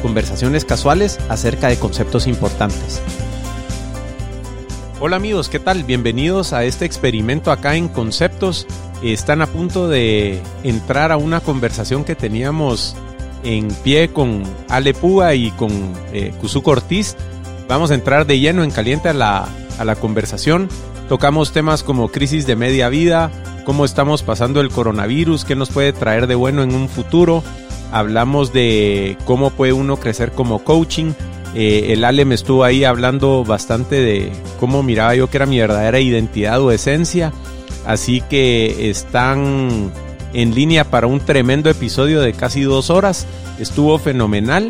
conversaciones casuales acerca de conceptos importantes. Hola amigos, ¿qué tal? Bienvenidos a este experimento acá en Conceptos. Están a punto de entrar a una conversación que teníamos en pie con Ale Púa y con eh, Ortiz. Vamos a entrar de lleno en caliente a la, a la conversación. Tocamos temas como crisis de media vida, cómo estamos pasando el coronavirus, qué nos puede traer de bueno en un futuro, hablamos de cómo puede uno crecer como coaching. Eh, el Ale me estuvo ahí hablando bastante de cómo miraba yo que era mi verdadera identidad o esencia. Así que están en línea para un tremendo episodio de casi dos horas. Estuvo fenomenal.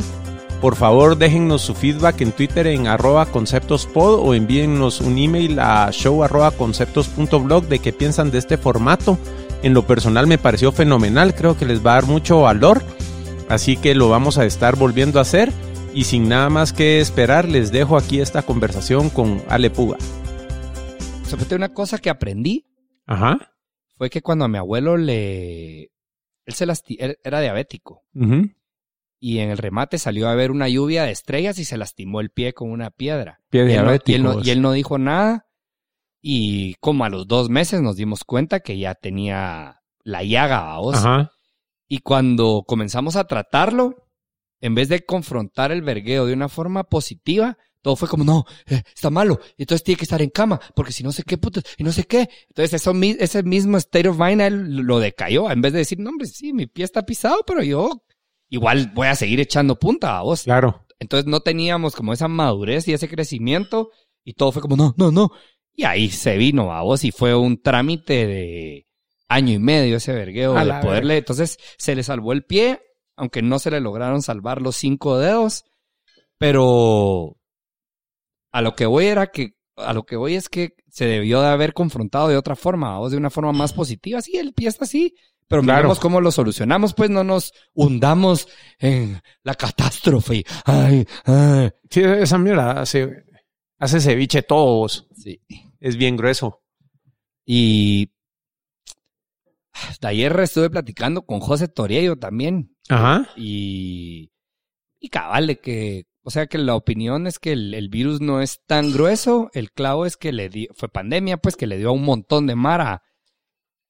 Por favor, déjennos su feedback en Twitter en arroba conceptospod o envíennos un email a show arroba conceptos.blog de qué piensan de este formato. En lo personal me pareció fenomenal, creo que les va a dar mucho valor. Así que lo vamos a estar volviendo a hacer y sin nada más que esperar les dejo aquí esta conversación con Ale Puga. Sobre una cosa que aprendí. Ajá. Fue que cuando a mi abuelo le... Él, se era diabético. Y en el remate salió a ver una lluvia de estrellas y se lastimó el pie con una piedra. Pie diabético. y, él no, dijo nada. Y como a los dos meses nos dimos cuenta que ya tenía la llaga, ¿vos? Ajá. Y cuando comenzamos a tratarlo, en vez de confrontar el vergueo de una forma positiva, todo fue como, no, eh, está malo, entonces tiene que estar en cama, porque si no sé qué puto, y no sé qué. Entonces eso, ese mismo state of mind él lo decayó, en vez de decir, no, hombre, sí, mi pie está pisado, pero yo igual voy a seguir echando punta a vos. Claro. Entonces no teníamos como esa madurez y ese crecimiento, y todo fue como, no, no, no. Y ahí se vino a vos y fue un trámite de, año y medio ese vergueo de poderle. Entonces se le salvó el pie, aunque no se le lograron salvar los cinco dedos. Pero a lo que voy era que, a lo que voy es que se debió de haber confrontado de otra forma, o de una forma más positiva. Sí, el pie está así. Pero miremos cómo lo solucionamos, pues no nos hundamos en la catástrofe. Ay, ay. Sí, esa mierda hace, hace ceviche todos. Sí. Es bien grueso. Y ayer estuve platicando con José Toriello también. Ajá. Y, y cabal, que, o sea que la opinión es que el, virus no es tan grueso, el clavo es que le dio, fue pandemia, pues que le dio a un montón de Mara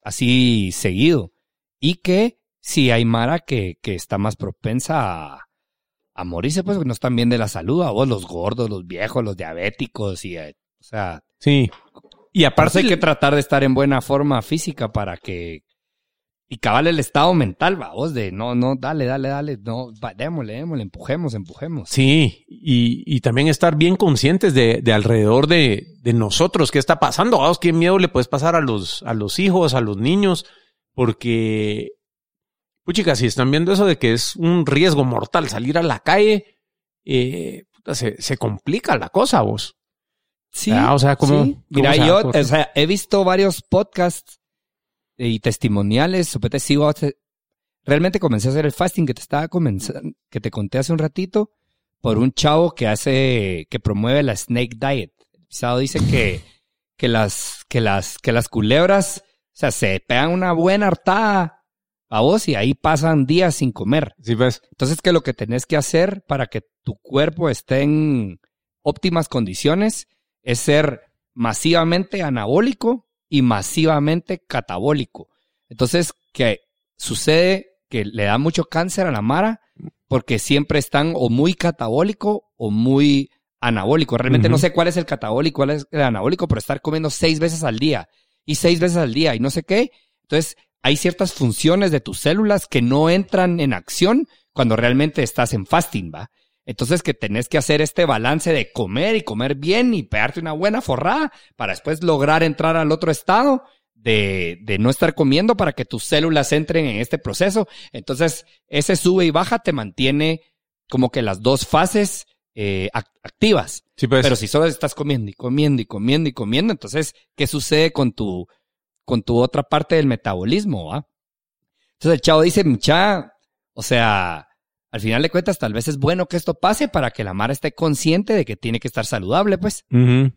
así seguido. Y que si hay Mara que, que está más propensa a, a morirse, pues que no están bien de la salud, a vos los gordos, los viejos, los diabéticos, y, eh, o sea. Sí. Y aparte hay que tratar de estar en buena forma física para que y cabal el estado mental, va, vos, de no, no, dale, dale, dale, no, va, démosle, démosle, empujemos, empujemos. Sí, y, y también estar bien conscientes de, de alrededor de, de, nosotros, qué está pasando, vos, qué miedo le puedes pasar a los, a los hijos, a los niños, porque, puchica, si están viendo eso de que es un riesgo mortal salir a la calle, eh, se, se complica la cosa, vos. Sí. o sea, como. Mira, yo, o sea, he visto varios podcasts y testimoniales, supete sigo realmente comencé a hacer el fasting que te estaba comenzando, que te conté hace un ratito, por un chavo que hace, que promueve la snake diet. El pisado dice que, que las, que las, que las culebras, o sea, se pegan una buena hartada a vos y ahí pasan días sin comer. Sí, ves. Entonces que lo que tenés que hacer para que tu cuerpo esté en óptimas condiciones es ser masivamente anabólico y masivamente catabólico. Entonces, que sucede que le da mucho cáncer a la Mara porque siempre están o muy catabólico o muy anabólico. Realmente no sé cuál es el catabólico, cuál es el anabólico, pero estar comiendo seis veces al día y seis veces al día y no sé qué. Entonces, hay ciertas funciones de tus células que no entran en acción cuando realmente estás en fasting, ¿va? Entonces que tenés que hacer este balance de comer y comer bien y pegarte una buena forrada para después lograr entrar al otro estado de, de no estar comiendo para que tus células entren en este proceso. Entonces ese sube y baja te mantiene como que las dos fases eh, ac- activas. Sí, pues. Pero si solo estás comiendo y comiendo y comiendo y comiendo, entonces, ¿qué sucede con tu, con tu otra parte del metabolismo, va? Entonces el chavo dice, mucha, o sea, al final de cuentas, tal vez es bueno que esto pase para que la Mara esté consciente de que tiene que estar saludable, pues.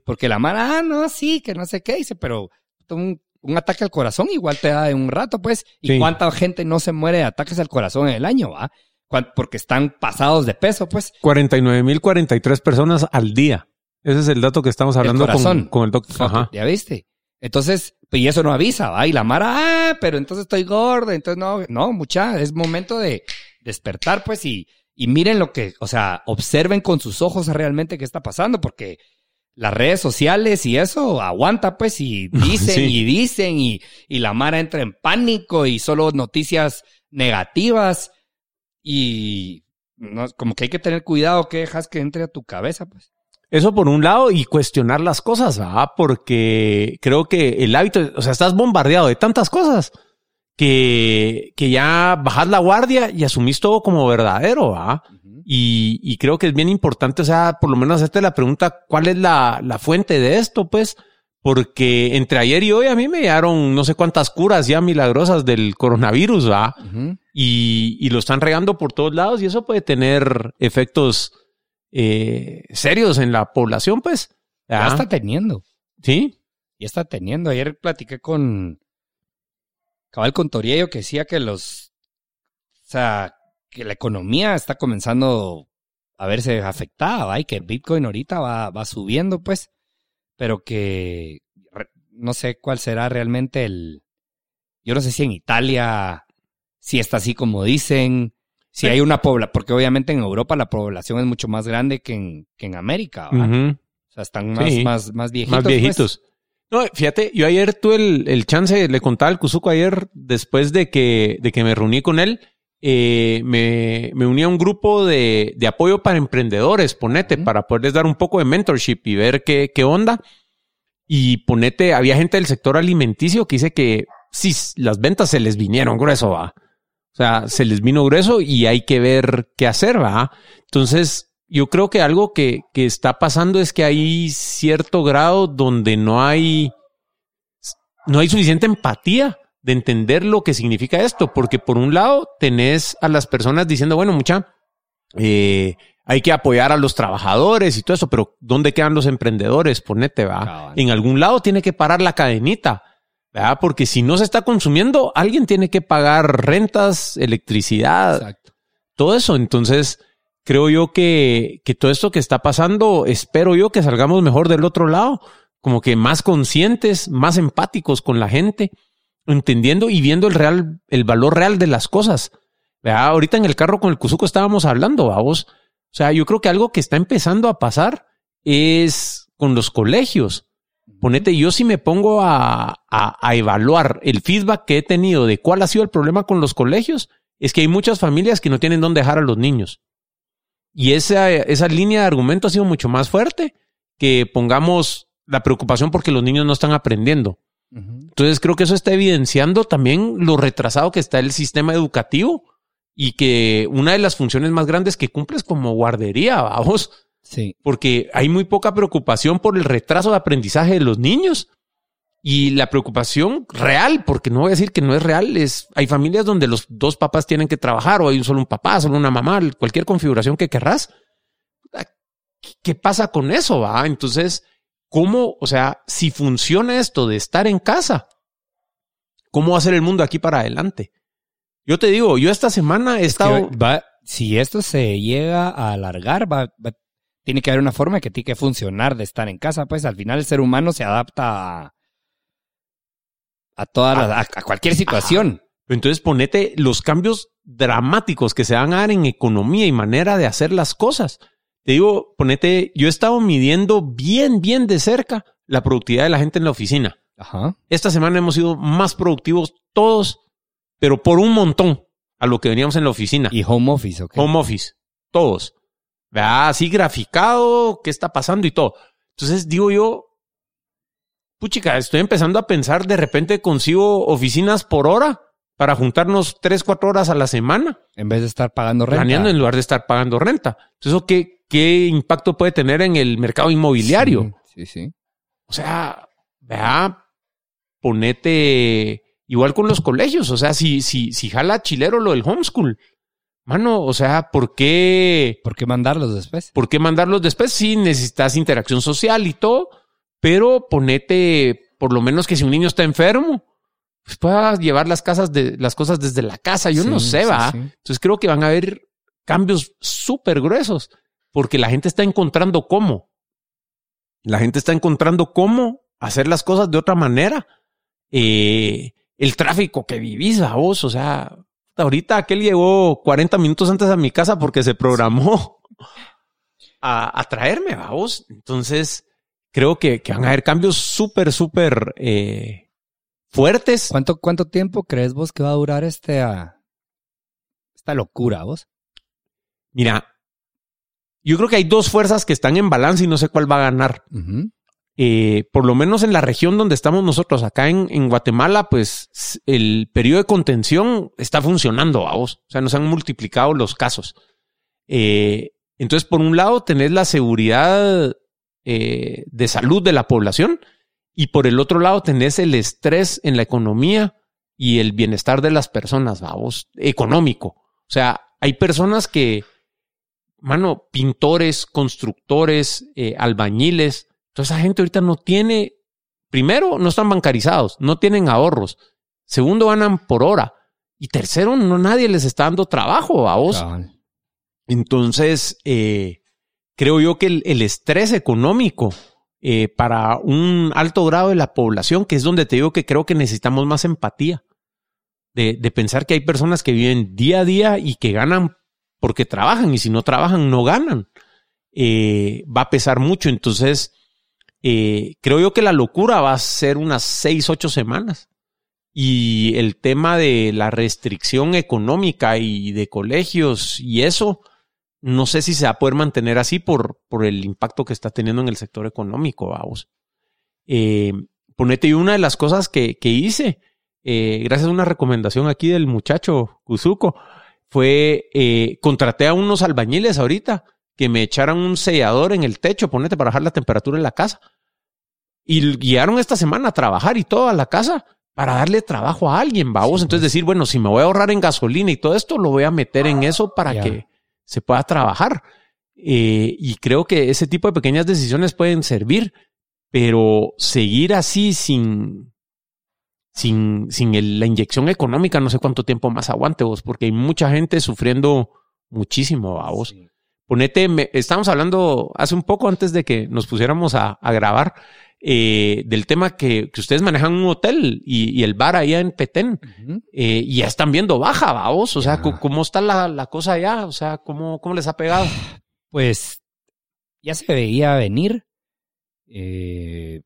Porque la Mara, ah, no, sí, que no sé qué, dice, pero un, un ataque al corazón igual te da de un rato, pues. ¿Y Sí. cuánta gente no se muere de ataques al corazón en el año, va? Porque están pasados de peso, pues. 49.043 personas al día. Ese es el dato que estamos hablando con, corazón. con el doctor. ¿Ya viste? Entonces, pues, y eso no avisa, ¿va? Y la Mara, ah, pero entonces estoy gorda, entonces no, no, mucha, es momento de despertar, pues, y, y miren lo que, o sea, observen con sus ojos realmente qué está pasando, porque las redes sociales y eso aguanta, pues, y dicen Sí. y dicen, y, y la Mara entra en pánico y solo noticias negativas, y no, como que hay que tener cuidado que dejas que entre a tu cabeza, pues. Eso por un lado y cuestionar las cosas, ¿va? Porque creo que el hábito, o sea, estás bombardeado de tantas cosas que, que ya bajas la guardia y asumís todo como verdadero, ¿va? Y, y creo que es bien importante, o sea, por lo menos hacerte la pregunta, ¿cuál es la, la fuente de esto? Pues, porque entre ayer y hoy a mí me llegaron no sé cuántas curas ya milagrosas del coronavirus, ¿va? Y, y lo están regando por todos lados y eso puede tener efectos eh, serios en la población, pues. Ya está teniendo. Sí. Ya está teniendo. Ayer platiqué con cabal con Toriello que decía que los, o sea, que la economía está comenzando a verse afectada, ¿va? Y que Bitcoin ahorita va, va subiendo, pues, pero que re- no sé cuál será realmente el, yo no sé si en Italia, si está así como dicen, si Sí. hay una población, porque obviamente en Europa la población es mucho más grande que en, que en América. O sea, están más, Sí. más, más viejitos. Más pues. No, fíjate, yo ayer tuve el, el chance, le contaba al Cuzuco ayer, después de que, de que me reuní con él, eh, me, me uní a un grupo de, de apoyo para emprendedores, ponete, para poderles dar un poco de mentorship y ver qué, qué onda. Y ponete, había gente del sector alimenticio que dice que sí, las ventas se les vinieron grueso, va. O sea, se les vino grueso y hay que ver qué hacer, va. Entonces, yo creo que algo que, que está pasando es que hay cierto grado donde no hay, no hay suficiente empatía de entender lo que significa esto, porque por un lado tenés a las personas diciendo, bueno, mucha, eh, hay que apoyar a los trabajadores y todo eso, pero ¿dónde quedan los emprendedores? Ponete, va. Cabal. En algún lado tiene que parar la cadenita, ¿verdad? Porque si no se está consumiendo, alguien tiene que pagar rentas, electricidad, Exacto. todo eso. Entonces, creo yo que, que todo esto que está pasando, espero yo que salgamos mejor del otro lado, como que más conscientes, más empáticos con la gente, entendiendo y viendo el real, el valor real de las cosas. ¿Verdad? Ahorita en el carro con el Cuzuco estábamos hablando, vamos. O sea, yo creo que algo que está empezando a pasar es con los colegios. Ponete, yo si me pongo a, a, a evaluar el feedback que he tenido de cuál ha sido el problema con los colegios, es que hay muchas familias que no tienen dónde dejar a los niños. Y esa, esa línea de argumento ha sido mucho más fuerte que pongamos la preocupación porque los niños no están aprendiendo. Entonces creo que eso está evidenciando también lo retrasado que está el sistema educativo y que una de las funciones más grandes que cumple es como guardería, vamos, Sí. porque hay muy poca preocupación por el retraso de aprendizaje de los niños. Y la preocupación real, porque no voy a decir que no es real, es hay familias donde los dos papás tienen que trabajar o hay solo un papá, solo una mamá, cualquier configuración que querrás. ¿Qué pasa con eso? Va? Entonces, ¿cómo, o sea, si funciona esto de estar en casa, cómo va a ser el mundo aquí para adelante? Yo te digo, yo esta semana he Que estado... va- si esto se llega a alargar, va, va- tiene que haber una forma que tiene que funcionar de estar en casa. Pues al final el ser humano se adapta a, a todas las- a, a cualquier situación. Entonces ponete los cambios dramáticos que se van a dar en economía y manera de hacer las cosas. Te digo, ponete, yo he estado midiendo bien, bien de cerca la productividad de la gente en la oficina. Ajá. Esta semana hemos sido más productivos todos, pero por un montón a lo que veníamos en la oficina. Y home office, ¿ok? Home office, todos. Así graficado, qué está pasando y todo. Entonces digo yo, puchica, estoy empezando a pensar, de repente consigo oficinas por hora para juntarnos tres, cuatro horas a la semana, En vez de estar pagando renta. planeando en lugar de estar pagando renta. Entonces, ¿eso ¿qué, qué impacto puede tener en el mercado inmobiliario. Sí, sí. O sea, vea, ponete igual con los colegios. O sea, si, si, si jala chilero lo del homeschool, mano, o sea, ¿por qué? ¿Por qué mandarlos después? ¿Por qué mandarlos después? Sí, necesitas interacción social y todo, pero ponete, por lo menos que si un niño está enfermo, pues pueda llevar las casas de las cosas desde la casa. Yo no sé, sí, va. sí. Entonces creo que van a haber cambios súper gruesos porque la gente está encontrando cómo. La gente está encontrando cómo hacer las cosas de otra manera. Eh, el tráfico que vivís a vos, o sea, ahorita aquel llegó 40 minutos antes a mi casa porque se programó a, a traerme, a vos. Entonces, creo que, que van a haber cambios súper, súper eh, fuertes. ¿Cuánto, ¿Cuánto tiempo crees vos que va a durar este, ah, esta locura, vos? Mira, yo creo que hay dos fuerzas que están en balance y no sé cuál va a ganar. Eh, por lo menos en la región donde estamos nosotros, acá en, en Guatemala, pues el periodo de contención está funcionando, vamos. O sea, nos han multiplicado los casos. Eh, entonces, por un lado, tenés la seguridad eh, de salud de la población y por el otro lado, tenés el estrés en la economía y el bienestar de las personas, vamos, económico. O sea, hay personas que, mano, pintores, constructores, eh, albañiles, toda esa gente ahorita no tiene, primero, no están bancarizados, no tienen ahorros. Segundo, ganan por hora. Y tercero, no nadie les está dando trabajo a vos. Entonces, eh, creo yo que el, estrés económico eh, para un alto grado de la población, que es donde te digo que creo que necesitamos más empatía, de, de pensar que hay personas que viven día a día y que ganan porque trabajan y si no trabajan no ganan, eh, va a pesar mucho. Entonces, eh, creo yo que la locura va a ser unas seis, ocho semanas. Y el tema de la restricción económica y de colegios y eso, no sé si se va a poder mantener así por, por el impacto que está teniendo en el sector económico, vamos. Eh, ponete y una de las cosas que, que hice, eh, gracias a una recomendación aquí del muchacho Kuzuko, fue eh, contraté a unos albañiles ahorita que me echaran un sellador en el techo, ponete para bajar la temperatura en la casa. Y guiaron esta semana a trabajar y todo a la casa para darle trabajo a alguien, vamos. Sí, Entonces pues. decir, bueno, si me voy a ahorrar en gasolina y todo esto, lo voy a meter en eso para Ya. que se pueda trabajar. Eh, y creo que ese tipo de pequeñas decisiones pueden servir, pero seguir así sin, sin, sin el- la inyección económica, no sé cuánto tiempo más aguante vos, porque hay mucha gente sufriendo muchísimo a vos. Sí. Ponete, me- estamos hablando hace un poco antes de que nos pusiéramos a, a grabar eh, del tema que, que ustedes manejan un hotel y, y el bar allá en Petén eh, y ya están viendo baja, vamos. O sea, ¿cómo está la, la cosa allá? O sea, ¿cómo, cómo les ha pegado? Pues ya se veía venir. Eh,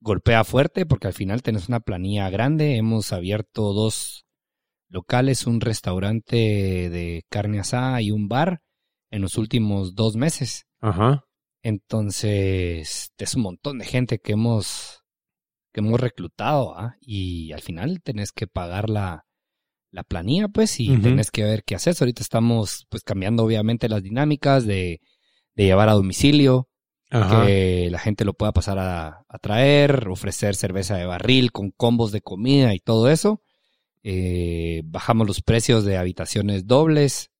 golpea fuerte porque al final tenés una planilla grande. Hemos abierto dos locales, un restaurante de carne asada y un bar en los últimos dos meses. Ajá. Entonces, es un montón de gente que hemos, que hemos reclutado, ¿ah? Y al final tenés que pagar la, la planilla, pues, y tenés que ver qué haces. Ahorita estamos, pues, cambiando obviamente las dinámicas de, de llevar a domicilio, Ajá. que la gente lo pueda pasar a, a traer, ofrecer cerveza de barril con combos de comida y todo eso. Eh, bajamos los precios de habitaciones dobles.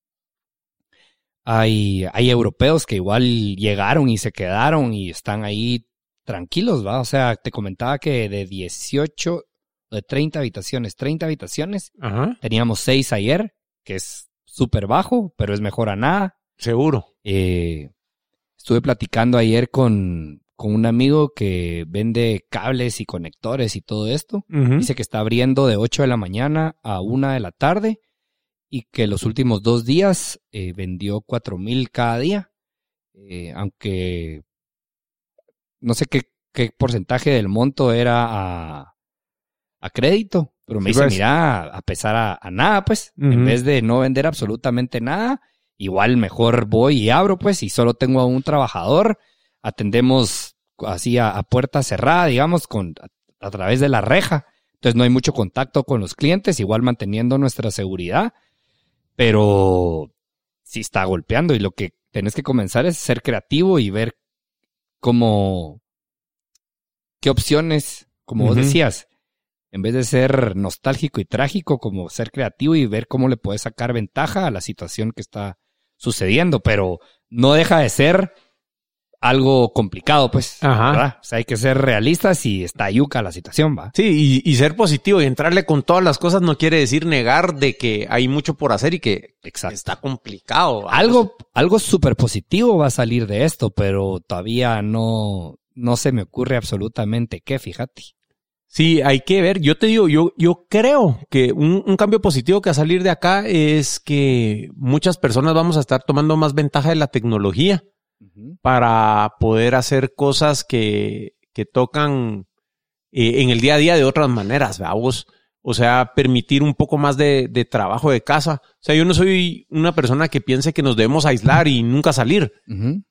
Hay, hay europeos que igual llegaron y se quedaron y están ahí tranquilos, ¿va? O sea, te comentaba que de 18, de 30 habitaciones, 30 habitaciones, Ajá. teníamos 6 ayer, que es súper bajo, pero es mejor a nada. Seguro. Eh, estuve platicando ayer con, con un amigo que vende cables y conectores y todo esto. Dice que está abriendo de 8 de la mañana a 1 de la tarde y que los últimos dos días eh, vendió 4 mil cada día. Eh, aunque no sé qué, qué porcentaje del monto era a, a crédito, pero me Sí, dice, pues. mira, a pesar a, a nada, pues, en vez de no vender absolutamente nada, igual mejor voy y abro, pues, y solo tengo a un trabajador, atendemos así a, a puerta cerrada, digamos, con, a, a través de la reja. Entonces no hay mucho contacto con los clientes, igual manteniendo nuestra seguridad, pero sí está golpeando y lo que, tenés que comenzar es ser creativo y ver cómo, qué opciones, como vos decías, en vez de ser nostálgico y trágico, como ser creativo y ver cómo le puedes sacar ventaja a la situación que está sucediendo, pero no deja de ser algo complicado, pues. Ajá. ¿verdad? O sea, hay que ser realistas y está yuca la situación, va. Sí, y, y ser positivo y entrarle con todas las cosas no quiere decir negar de que hay mucho por hacer y que Exacto. está complicado. ¿va? Algo, algo súper positivo va a salir de esto, pero todavía no, no se me ocurre absolutamente qué, fíjate. Sí, hay que ver. Yo te digo, yo, yo creo que un, un cambio positivo que va a salir de acá es que muchas personas vamos a estar tomando más ventaja de la tecnología para poder hacer cosas que, que tocan eh, en el día a día de otras maneras, vamos. O sea, permitir un poco más de, de trabajo de casa. O sea, yo no soy una persona que piense que nos debemos aislar y nunca salir.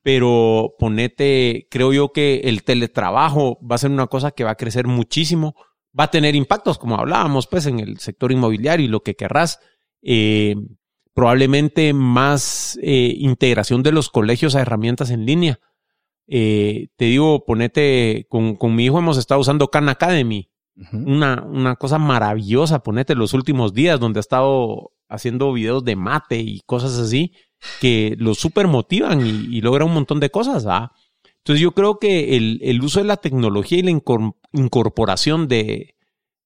Pero ponete, creo yo que el teletrabajo va a ser una cosa que va a crecer muchísimo, va a tener impactos, como hablábamos, pues, en el sector inmobiliario y lo que querrás. Eh, probablemente más eh, integración de los colegios a herramientas en línea. Eh, te digo, ponete, con, con mi hijo hemos estado usando Khan Academy, una, una cosa maravillosa, ponete los últimos días donde ha estado haciendo videos de mate y cosas así que lo super motivan y, y logra un montón de cosas. Entonces yo creo que el, el uso de la tecnología y la incor- incorporación de,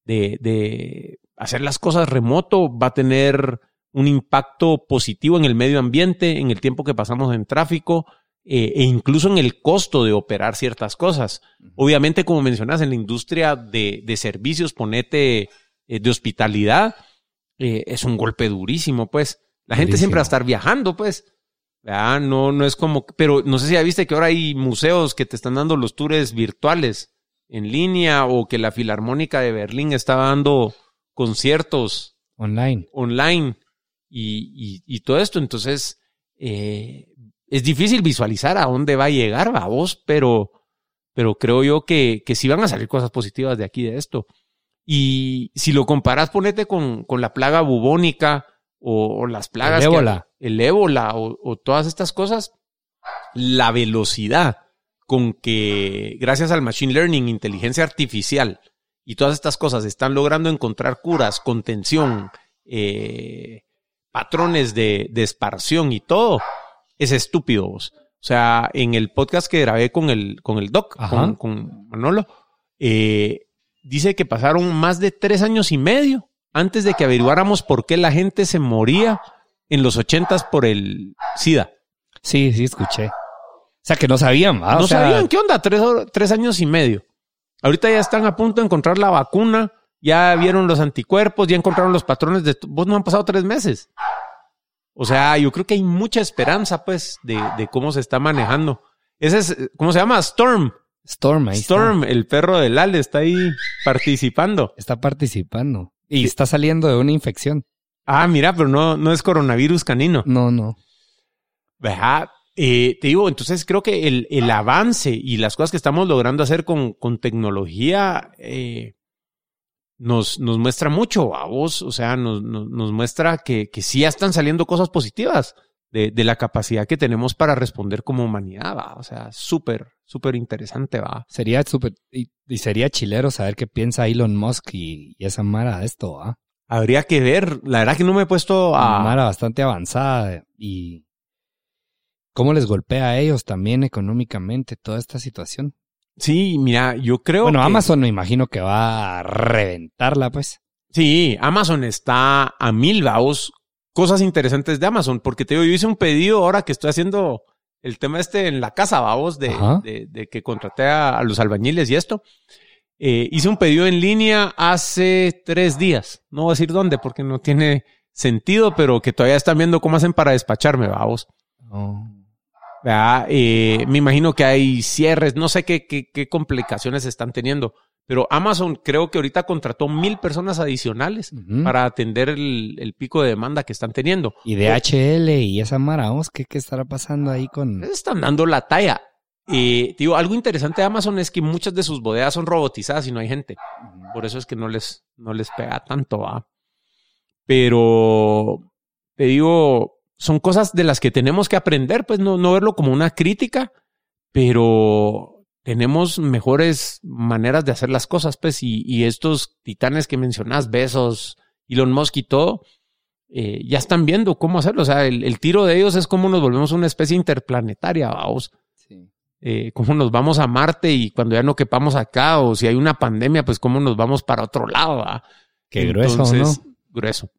de, de hacer las cosas remoto va a tener un impacto positivo en el medio ambiente, en el tiempo que pasamos en tráfico eh, e incluso en el costo de operar ciertas cosas. Obviamente, como mencionas, en la industria de, de servicios, ponete eh, de hospitalidad, eh, es un golpe durísimo, pues. La gente siempre va a estar viajando, pues. No, no es como, pero no sé si ya viste que ahora hay museos que te están dando los tours virtuales en línea o que la Filarmónica de Berlín está dando conciertos Online. online y, y- y todo esto. Entonces, eh, es difícil visualizar a dónde va a llegar, a vos, pero, pero creo yo que, que sí van a salir cosas positivas de aquí, de esto. Y si lo comparas, ponete con, con la plaga bubónica o, o las plagas. El que- ébola. el ébola o, o todas estas cosas, la velocidad con que, gracias al machine learning, inteligencia artificial y todas estas cosas están logrando encontrar curas, contención, eh, patrones de, de esparción y todo, es estúpido. vos. O sea, en el podcast que grabé con el, con el doc, con, con Manolo, eh, dice que pasaron más de tres años y medio antes de que averiguáramos por qué la gente se moría en los ochentas por el SIDA. Sí, sí, escuché. O sea, que no sabían, ¿va? no O sea, sabían qué onda, tres, tres años y medio. Ahorita ya están a punto de encontrar la vacuna, ya vieron los anticuerpos, ya encontraron los patrones de... Vos no han pasado tres meses. O sea, yo creo que hay mucha esperanza, pues, de, de cómo se está manejando. Ese es, ¿cómo se llama? Storm. Storm, ahí está. Storm, el perro del Ale, está ahí participando. Está participando. Y está saliendo de una infección. Ah, mira, pero no, no es coronavirus canino. No, no. Eh, te digo, entonces creo que el, el avance y las cosas que estamos logrando hacer con, con tecnología eh, nos, nos muestra mucho a vos, o sea, nos, nos, nos muestra que, que sí ya están saliendo cosas positivas de, de la capacidad que tenemos para responder como humanidad, ¿va? O sea, súper, súper interesante, va. Sería súper. Y, y sería chilero saber qué piensa Elon Musk y, y esa Mara de esto, ¿ah? Habría que ver, la verdad que no me he puesto a... Mara bastante avanzada y cómo les golpea a ellos también económicamente toda esta situación. Sí, mira, yo creo Bueno, que- Amazon me imagino que va a reventarla, pues. Sí, Amazon está a mil vaos. Cosas interesantes de Amazon, porque te digo, yo hice un pedido ahora que estoy haciendo el tema este en la casa, vaos, de, de, de que contraté a, a los albañiles y esto. Eh, hice un pedido en línea hace tres días. No voy a decir dónde porque no tiene sentido, pero que todavía están viendo cómo hacen para despacharme, vaos. Oh. Eh, me imagino que hay cierres, no sé qué, qué, qué complicaciones están teniendo, pero Amazon creo que ahorita contrató mil personas adicionales para atender el, el pico de demanda que están teniendo. Y de HL y esa Mara, ¿qué, qué estará pasando ahí con...? Están dando la talla. Eh, digo, algo interesante de Amazon es que muchas de sus bodegas son robotizadas y no hay gente. Por eso es que no les, no les pega tanto, ¿va? Pero te digo, son cosas de las que tenemos que aprender, pues no, no verlo como una crítica, pero tenemos mejores maneras de hacer las cosas, pues, y, y estos titanes que mencionas, Besos, Elon Musk y todo, eh, ya están viendo cómo hacerlo. O sea, el, el, tiro de ellos es cómo nos volvemos una especie interplanetaria, vamos. Sí. Eh, cómo nos vamos a Marte y cuando ya no quepamos acá, o si hay una pandemia, pues cómo nos vamos para otro lado. ¿va? Qué grueso, ¿no? Grueso.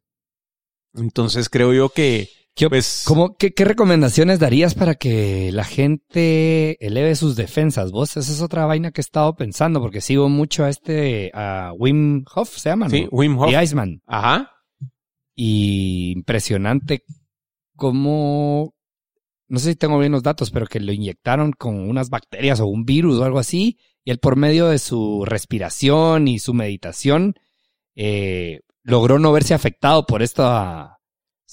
Entonces creo yo que ¿Qué, pues, ¿cómo, qué, qué, recomendaciones darías para que la gente eleve sus defensas? Vos, esa es otra vaina que he estado pensando, porque sigo mucho a este, a Wim Hof, se llama, ¿no? Sí, Wim Hof. The Iceman. Ajá. Y impresionante cómo, no sé si tengo bien los datos, pero que lo inyectaron con unas bacterias o un virus o algo así, y él por medio de su respiración y su meditación, eh, logró no verse afectado por esta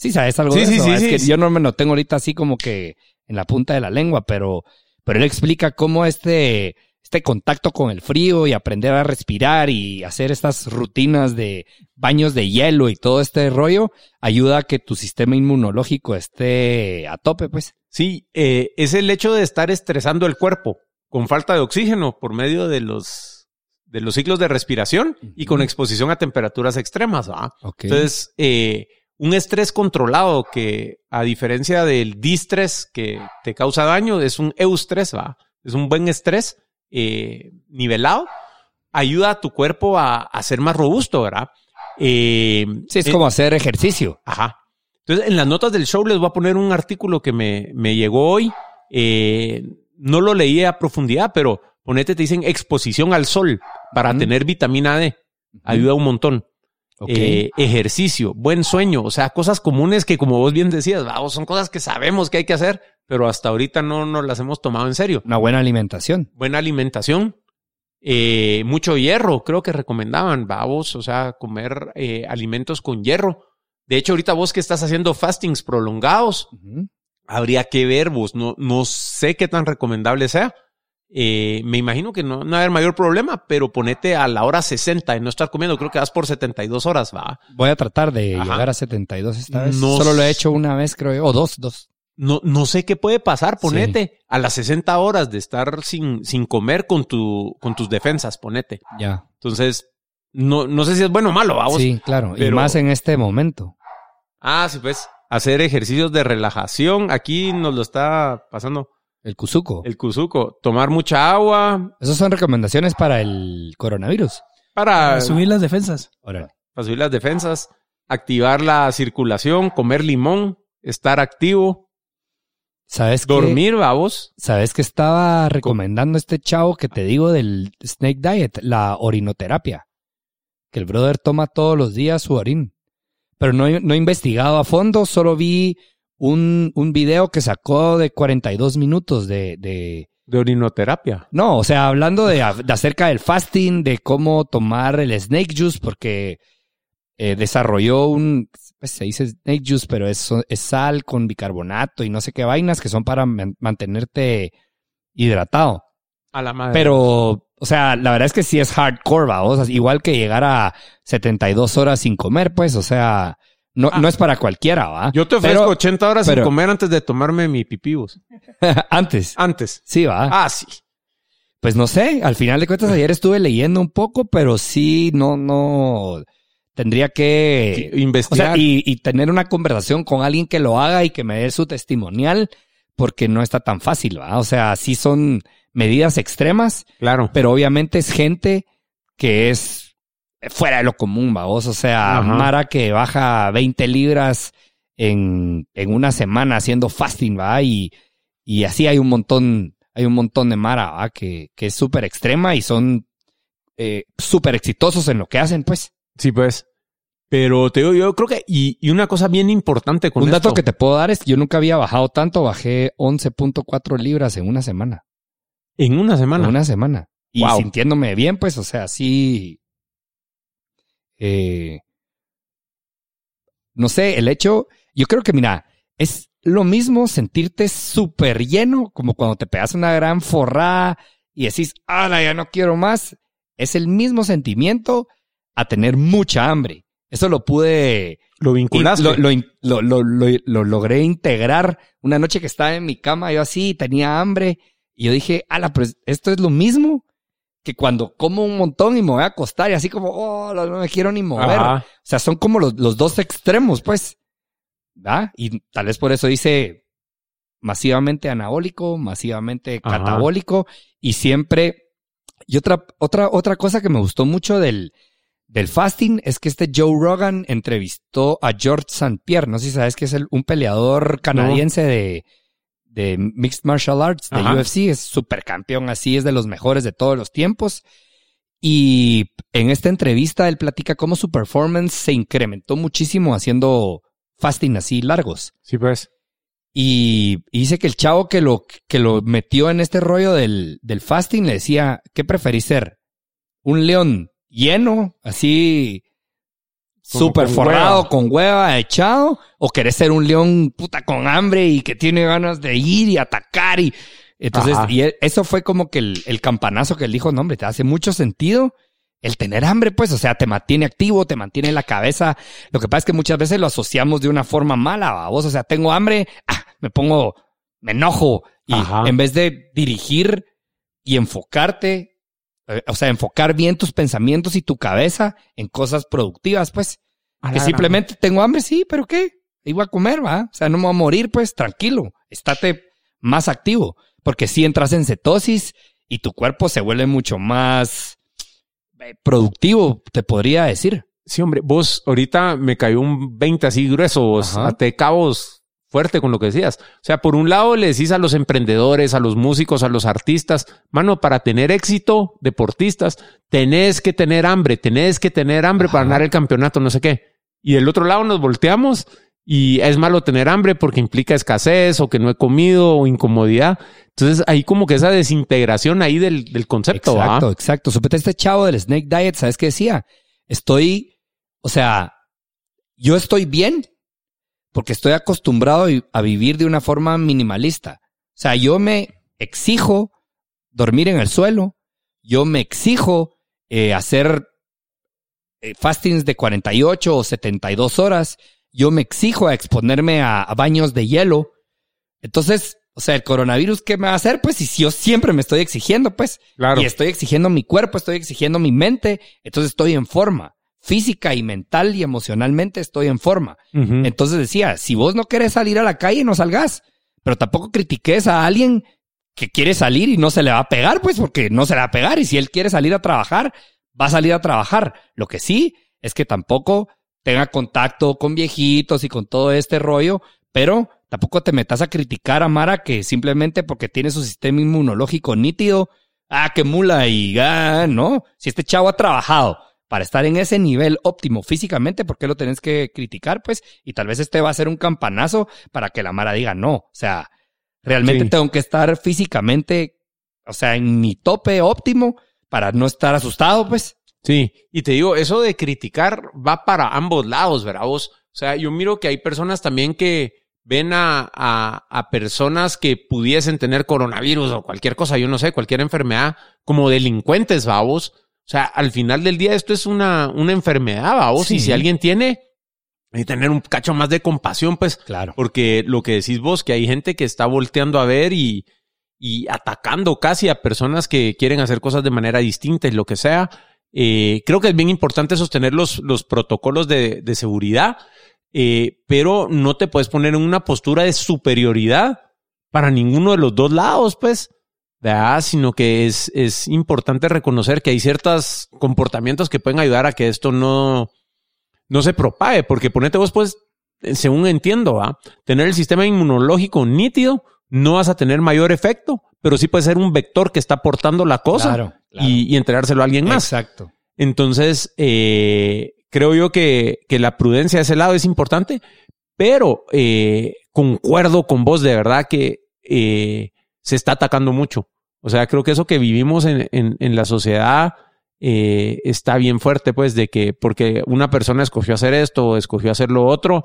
Sí, sabes algo sí, de sí, eso. Sí, es que yo no me lo tengo ahorita así como que en la punta de la lengua, pero, pero él explica cómo este, este contacto con el frío y aprender a respirar y hacer estas rutinas de baños de hielo y todo este rollo ayuda a que tu sistema inmunológico esté a tope, pues. Sí, eh, es el hecho de estar estresando el cuerpo con falta de oxígeno por medio de los de los ciclos de respiración uh -huh. y con exposición a temperaturas extremas. ¿va? Okay. Entonces, eh, un estrés controlado que, a diferencia del distrés que te causa daño, es un eustrés, ¿va? Es un buen estrés eh, nivelado, ayuda a tu cuerpo a, a ser más robusto, ¿verdad? Eh, sí, es eh, como hacer ejercicio. Ajá. Entonces, en las notas del show les voy a poner un artículo que me, me llegó hoy. Eh, no lo leí a profundidad, pero ponete, te dicen exposición al sol para tener vitamina D. Ayuda un montón. Okay. Eh, ejercicio, buen sueño, o sea, cosas comunes que como vos bien decías, vamos, son cosas que sabemos que hay que hacer, pero hasta ahorita no nos las hemos tomado en serio. Una buena alimentación. Buena alimentación, eh, mucho hierro, creo que recomendaban, vamos, o sea, comer eh, alimentos con hierro. De hecho, ahorita vos que estás haciendo fastings prolongados, uh -huh. habría que ver vos, no, no sé qué tan recomendable sea. Eh, me imagino que no, no va a haber mayor problema, pero ponete a la hora 60 y no estar comiendo. Creo que vas por 72 horas, va. Voy a tratar de Ajá. llegar a 72 esta vez. No, Solo lo he hecho una vez, creo yo, o dos, dos. No, no sé qué puede pasar, ponete sí. a las 60 horas de estar sin, sin comer con tu, con tus defensas, ponete. Ya. Entonces, no, no sé si es bueno o malo, vamos. Sí, claro. Pero... Y más en este momento. Ah, sí, pues. Hacer ejercicios de relajación. Aquí nos lo está pasando. El Cuzuco. El Cuzuco. Tomar mucha agua. Esas son recomendaciones para el coronavirus. Para, para subir las defensas. Órale. Para subir las defensas. Activar la circulación. Comer limón. Estar activo. ¿Sabes Dormir, que, vamos. ¿Sabes que estaba recomendando este chavo que te digo del Snake Diet? La orinoterapia. Que el brother toma todos los días su orín. Pero no, no he investigado a fondo, solo vi un, un video que sacó de 42 minutos de, de... De orinoterapia. No, o sea, hablando de, de, acerca del fasting, de cómo tomar el snake juice, porque eh, desarrolló un, pues se dice snake juice, pero es, es, sal con bicarbonato y no sé qué vainas que son para man, mantenerte hidratado. A la madre. Pero, o sea, la verdad es que sí es hardcore, ¿va? O sea, igual que llegar a 72 horas sin comer, pues, o sea, no, ah, no es para cualquiera, ¿va? Yo te ofrezco pero, 80 horas pero, sin comer antes de tomarme mi pipibos. antes. Antes. Sí, va. Ah, sí. Pues no sé, al final de cuentas ayer estuve leyendo un poco, pero sí, no, no, tendría que investigar o sea, y, y, tener una conversación con alguien que lo haga y que me dé su testimonial, porque no está tan fácil, ¿va? O sea, sí son medidas extremas. Claro. Pero obviamente es gente que es fuera de lo común, vamos. O sea, Ajá. Mara que baja 20 libras en, en una semana haciendo fasting, va. Y, y así hay un montón, hay un montón de Mara, va, que, que es súper extrema y son eh, súper exitosos en lo que hacen, pues. Sí, pues. Pero te digo, yo creo que, y, y una cosa bien importante con Un esto, dato que te puedo dar es que yo nunca había bajado tanto, bajé 11.4 libras en una semana. En una semana. En una semana. Y Wow. sintiéndome bien, pues, o sea, sí. Eh, no sé, el hecho, yo creo que, mira, es lo mismo sentirte súper lleno, como cuando te pegas una gran forrada y decís, ah, ya no quiero más. Es el mismo sentimiento a tener mucha hambre. Eso lo pude... Lo vinculaste. Lo, lo, lo, lo, lo, logré integrar. Una noche que estaba en mi cama, yo así, tenía hambre. Y yo dije, ala, pues esto es lo mismo que cuando como un montón y me voy a acostar y así como, oh, no me quiero ni mover. O sea, son como los, los dos extremos, pues. ¿Va? Y tal vez por eso dice masivamente anabólico, masivamente catabólico y siempre... Y otra, otra, otra cosa que me gustó mucho del, del fasting es que este Joe Rogan entrevistó a George St. Pierre. No sé si sabes que es un peleador canadiense de, de Mixed Martial Arts, de UFC. Es supercampeón, así es de los mejores de todos los tiempos. Y en esta entrevista él platica cómo su performance se incrementó muchísimo haciendo fasting así largos. Sí, pues. Y, dice que el chavo que lo, que lo metió en este rollo del, del fasting le decía, ¿qué preferís ser? ¿Un león lleno, así súper forrado, con hueva, echado? ¿O querés ser un león puta con hambre y que tiene ganas de ir y atacar? Y entonces, y eso fue como que el, el campanazo que él dijo, no hombre, te hace mucho sentido el tener hambre, pues, o sea, te mantiene activo, te mantiene la cabeza. Lo que pasa es que muchas veces lo asociamos de una forma mala, vos, o sea, tengo hambre, ah, me pongo, me enojo. Y en vez de dirigir y enfocarte, o sea, enfocar bien tus pensamientos y tu cabeza en cosas productivas, pues, que simplemente tengo hambre, sí, pero ¿qué? Iba a comer, va. O sea, no me voy a morir, pues, tranquilo. Estate más activo. Porque si entras en cetosis y tu cuerpo se vuelve mucho más eh, productivo, te podría decir. Sí, hombre, vos ahorita me cayó un 20 así grueso, vos te cabos fuerte con lo que decías. O sea, por un lado le decís a los emprendedores, a los músicos, a los artistas, mano, para tener éxito, deportistas, tenés que tener hambre, tenés que tener hambre para ganar el campeonato, no sé qué. Y del otro lado nos volteamos y es malo tener hambre porque implica escasez o que no he comido o incomodidad. Entonces, ahí como que esa desintegración ahí del, del concepto. Exacto, exacto. Supete este chavo del Snake Diet, ¿sabes qué decía? Estoy, o sea, yo estoy bien porque estoy acostumbrado a vivir de una forma minimalista. O sea, yo me exijo dormir en el suelo, yo me exijo eh, hacer eh, fastings de 48 o 72 horas, yo me exijo a exponerme a, baños de hielo. Entonces, o sea, el coronavirus, ¿qué me va a hacer? Pues si yo siempre me estoy exigiendo, pues. Claro. Y estoy exigiendo mi cuerpo, estoy exigiendo mi mente, entonces estoy en forma. Física y mental y emocionalmente estoy en forma. Entonces decía, si vos no querés salir a la calle, no salgas. Pero tampoco critiques a alguien que quiere salir y no se le va a pegar, pues, porque no se le va a pegar. Y si él quiere salir a trabajar, va a salir a trabajar. Lo que sí es que tampoco tenga contacto con viejitos y con todo este rollo, pero tampoco te metas a criticar a Mara que simplemente porque tiene su sistema inmunológico nítido, ah, que mula y ah, no. Si este chavo ha trabajado para estar en ese nivel óptimo físicamente, ¿por qué lo tenés que criticar? Pues, y tal vez este va a ser un campanazo para que la Mara diga no. O sea, realmente tengo que estar físicamente, o sea, en mi tope óptimo para no estar asustado, pues. Sí, y te digo, eso de criticar va para ambos lados, ¿verdad? Vos? O sea, yo miro que hay personas también que ven a, a, a, personas que pudiesen tener coronavirus o cualquier cosa, yo no sé, cualquier enfermedad, como delincuentes, vamos. O sea, al final del día esto es una, una enfermedad, vamos. Y si alguien tiene, hay que tener un cacho más de compasión, pues. Claro. Porque lo que decís vos, que hay gente que está volteando a ver y, y atacando casi a personas que quieren hacer cosas de manera distinta y lo que sea. Eh, creo que es bien importante sostener los, los protocolos de, de seguridad, eh, pero no te puedes poner en una postura de superioridad para ninguno de los dos lados, pues. ¿Verdad? Sino que es, es importante reconocer que hay ciertos comportamientos que pueden ayudar a que esto no, no se propague, porque ponete vos, pues, según entiendo, ¿va? tener el sistema inmunológico nítido, no vas a tener mayor efecto, pero sí puede ser un vector que está aportando la cosa Y, y, entregárselo a alguien más. Exacto. Entonces, eh, creo yo que, que, la prudencia de ese lado es importante, pero eh, concuerdo con vos de verdad que eh, se está atacando mucho. O sea, creo que eso que vivimos en, en, la sociedad eh, está bien fuerte, pues, de que porque una persona escogió hacer esto o escogió hacer lo otro,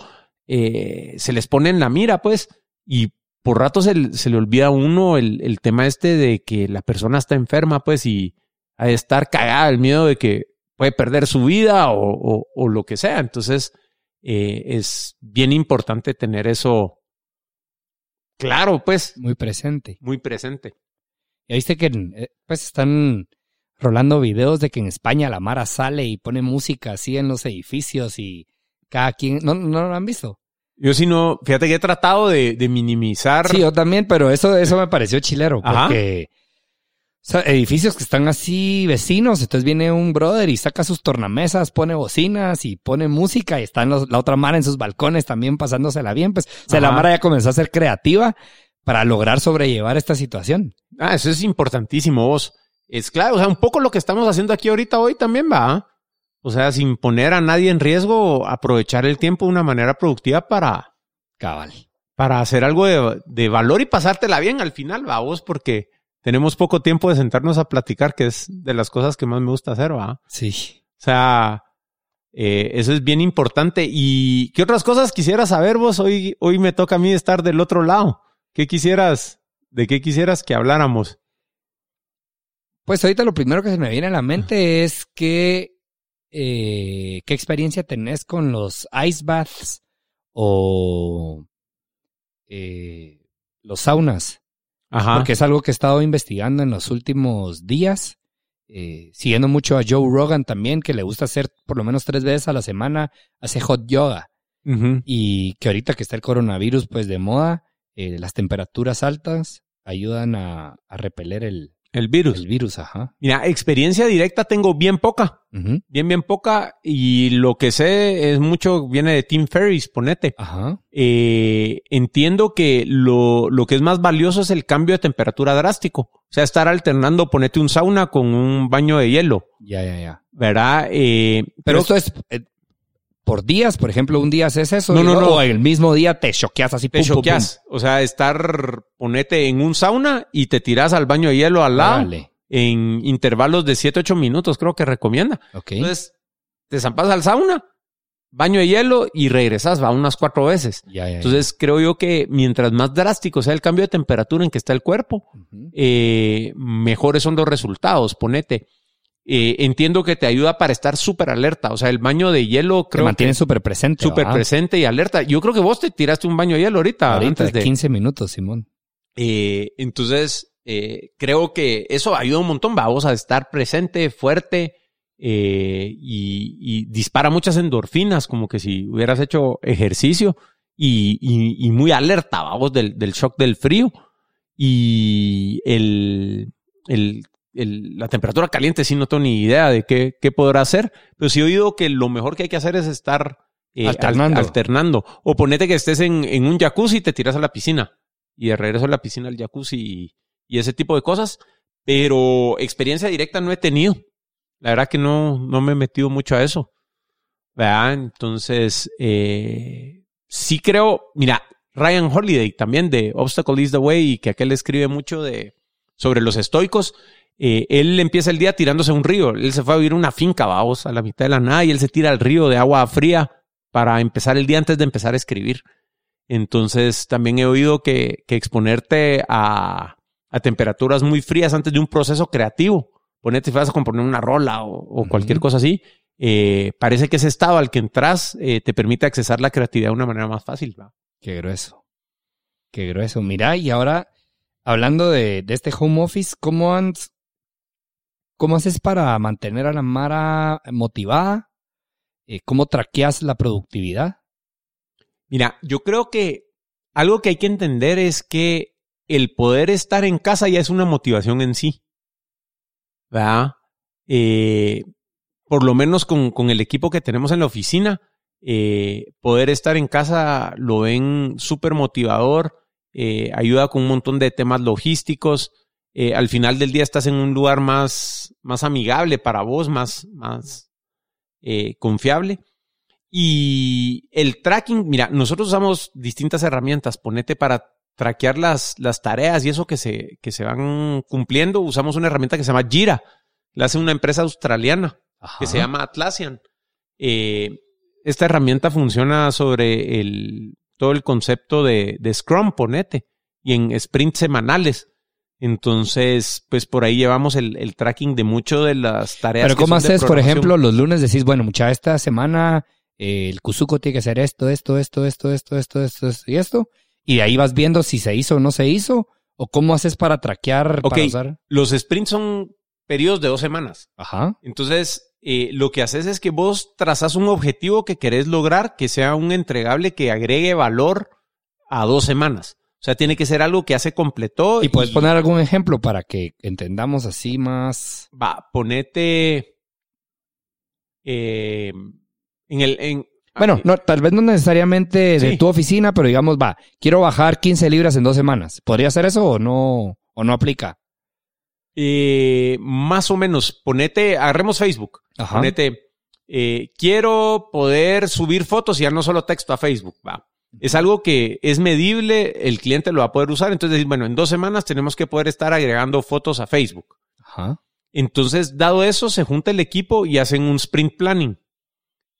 eh, se les pone en la mira, pues, y por rato se, se le olvida a uno el, el, tema este de que la persona está enferma, pues, y a estar cagada el miedo de que puede perder su vida o, o, lo que sea. Entonces, eh, es bien importante tener eso claro, pues. Muy presente. Muy presente. Y viste que eh, pues están rolando videos de que en España la Mara sale y pone música así en los edificios y cada quien, ¿no, no lo han visto? Yo sí no, fíjate que he tratado de, de minimizar. Sí, yo también, pero eso, eso me pareció chilero, porque o sea, edificios que están así vecinos, entonces viene un brother y saca sus tornamesas, pone bocinas y pone música y están la otra Mara en sus balcones también pasándosela bien, pues, o sea, la Mara ya comenzó a ser creativa para lograr sobrellevar esta situación. Ah, eso es importantísimo, vos. Es claro, o sea, un poco lo que estamos haciendo aquí ahorita hoy también va. O sea, sin poner a nadie en riesgo, aprovechar el tiempo de una manera productiva para... Cabal. Para hacer algo de, valor y pasártela bien al final, va vos, porque tenemos poco tiempo de sentarnos a platicar, que es de las cosas que más me gusta hacer, va. Sí. O sea, eh, eso es bien importante. ¿Y qué otras cosas quisieras saber vos? Hoy, hoy me toca a mí estar del otro lado. ¿Qué quisieras, de qué quisieras que habláramos? Pues ahorita lo primero que se me viene a la mente es que eh, qué experiencia tenés con los ice baths o eh, los saunas. Ajá. Porque es algo que he estado investigando en los últimos días. Eh, siguiendo mucho a Joe Rogan también, que le gusta hacer por lo menos tres veces a la semana, hace hot yoga. Y que ahorita que está el coronavirus pues de moda, las temperaturas altas ayudan a repeler el, el virus. El virus, ajá. Mira, experiencia directa tengo bien poca. Bien, bien poca. Y lo que sé es mucho, viene de Tim Ferris, ponete. Ajá. Eh, entiendo que lo, lo que es más valioso es el cambio de temperatura drástico. O sea, estar alternando, ponete un sauna con un baño de hielo. Ya, ya, ya. ¿Verdad? Eh, pero, esto es, eh, por días, por ejemplo, un día haces eso. No, no, no. O el mismo día te choqueas así. Te choqueas. O sea, estar, ponete en un sauna y te tiras al baño de hielo al lado. En intervalos de 7, 8 minutos, creo que recomienda. Entonces, te zampas al sauna, baño de hielo y regresas, va unas cuatro veces. Entonces, creo yo que mientras más drástico sea el cambio de temperatura en que está el cuerpo, eh, mejores son los resultados. Ponete eh, entiendo que te ayuda para estar súper alerta. O sea, el baño de hielo creo. Te mantiene súper presente. Súper presente y alerta. Yo creo que vos te tiraste un baño de hielo ahorita. antes de 15 minutos, Simón. Eh, entonces, eh, creo que eso ayuda un montón. Vamos a estar presente, fuerte y, dispara muchas endorfinas, como que si hubieras hecho ejercicio y, muy alerta, vamos, del, del shock del frío. Y el, el la temperatura caliente sí no tengo ni idea de qué, qué podrá hacer, pero sí he oído que lo mejor que hay que hacer es estar eh, alternando. alternando. O ponete que estés en, en, un jacuzzi y te tiras a la piscina. Y de regreso a la piscina al jacuzzi y, y, ese tipo de cosas. Pero experiencia directa no he tenido. La verdad que no, no me he metido mucho a eso. ¿Verdad? Entonces, eh, sí creo, mira, Ryan Holiday también de Obstacle is the Way y que aquel escribe mucho de sobre los estoicos. Eh, él empieza el día tirándose a un río. Él se fue a vivir una finca, vamos, a la mitad de la nada, y él se tira al río de agua fría para empezar el día antes de empezar a escribir. Entonces, también he oído que, que exponerte a, a, temperaturas muy frías antes de un proceso creativo, ponerte si vas a componer una rola o, cualquier cosa así, eh, parece que ese estado al que entras eh, te permite accesar la creatividad de una manera más fácil. ¿va? Qué grueso. Qué grueso. Mira, y ahora, hablando de, de este home office, ¿cómo han, ¿Cómo haces para mantener a la Mara motivada? Eh, ¿Cómo traqueas la productividad? Mira, yo creo que algo que hay que entender es que el poder estar en casa ya es una motivación en sí. ¿Verdad? Eh, por lo menos con, el equipo que tenemos en la oficina, eh, poder estar en casa lo ven súper motivador, ayuda con un montón de temas logísticos. Eh, al final del día estás en un lugar más, más amigable para vos, más, más eh, confiable. Y el tracking, mira, nosotros usamos distintas herramientas. Ponete para traquear las, las tareas y eso que se, que se van cumpliendo. Usamos una herramienta que se llama Jira. La hace una empresa australiana que se llama Atlassian. Eh, esta herramienta funciona sobre el, todo el concepto de, de Scrum, ponete, y en sprints semanales. Entonces, pues por ahí llevamos el, el tracking de mucho de las tareas. Pero que ¿cómo son de haces, por ejemplo, los lunes decís, bueno, mucha, esta semana eh, el Cuzuco tiene que hacer esto, esto, esto, esto, esto, esto, esto, esto y esto? Y de ahí vas viendo si se hizo o no se hizo. ¿O cómo haces para traquear, Ok. para usar? Los sprints son periodos de dos semanas. Ajá. Entonces, eh, lo que haces es que vos trazas un objetivo que querés lograr, que sea un entregable que agregue valor a dos semanas. O sea, tiene que ser algo que ya se completó. ¿Y puedes poner algún ejemplo para que entendamos así más? Va, ponete. eh, en el. En, Bueno, no, tal vez no necesariamente de Sí. tu oficina, pero digamos, va, quiero bajar 15 libras en dos semanas. ¿Podría hacer eso o no, o no aplica? eh, más o menos, ponete. Agarremos Facebook. Ajá. Ponete. eh, quiero poder subir fotos y ya no solo texto a Facebook. Va. Es algo que es medible, el cliente lo va a poder usar. Entonces, decir, bueno, en dos semanas tenemos que poder estar agregando fotos a Facebook. Ajá. Entonces, dado eso, se junta el equipo y hacen un sprint planning.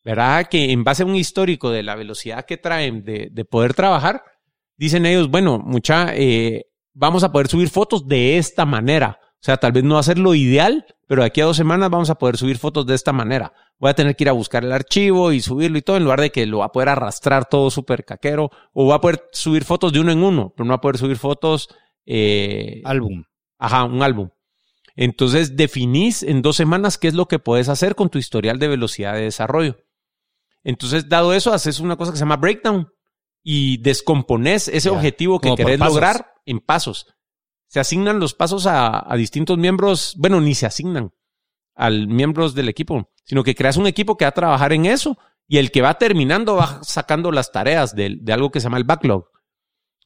¿Verdad? Que en base a un histórico de la velocidad que traen de, de poder trabajar, dicen ellos, bueno, mucha, eh, vamos a poder subir fotos de esta manera. O sea, tal vez no va a ser lo ideal, pero de aquí a dos semanas vamos a poder subir fotos de esta manera. Voy a tener que ir a buscar el archivo y subirlo y todo, en lugar de que lo va a poder arrastrar todo súper caquero, o va a poder subir fotos de uno en uno, pero no va a poder subir fotos, eh, Álbum. Ajá, un álbum. Entonces definís en dos semanas qué es lo que puedes hacer con tu historial de velocidad de desarrollo. Entonces, dado eso, haces una cosa que se llama breakdown y descompones ese objetivo que como querés lograr en pasos. Se asignan los pasos a, a distintos miembros, bueno, ni se asignan al miembros del equipo, sino que creas un equipo que va a trabajar en eso y el que va terminando va sacando las tareas de, de algo que se llama el backlog.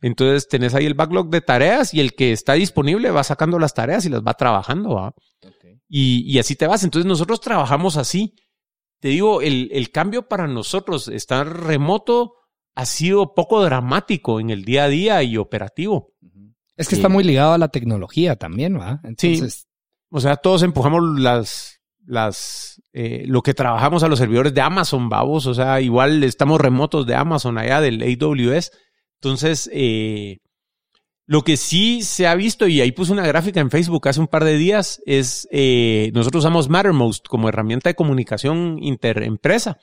Entonces tenés ahí el backlog de tareas y el que está disponible va sacando las tareas y las va trabajando. ¿va? Y, y así te vas. Entonces nosotros trabajamos así. Te digo, el, el cambio para nosotros, estar remoto, ha sido poco dramático en el día a día y operativo. Es que Sí. está muy ligado a la tecnología también, ¿va? Entonces, O sea, todos empujamos las, las, eh, lo que trabajamos a los servidores de Amazon, babos. O sea, igual estamos remotos de Amazon allá del AWS. Entonces, eh, lo que sí se ha visto, y ahí puse una gráfica en Facebook hace un par de días, es eh, nosotros usamos Mattermost como herramienta de comunicación interempresa.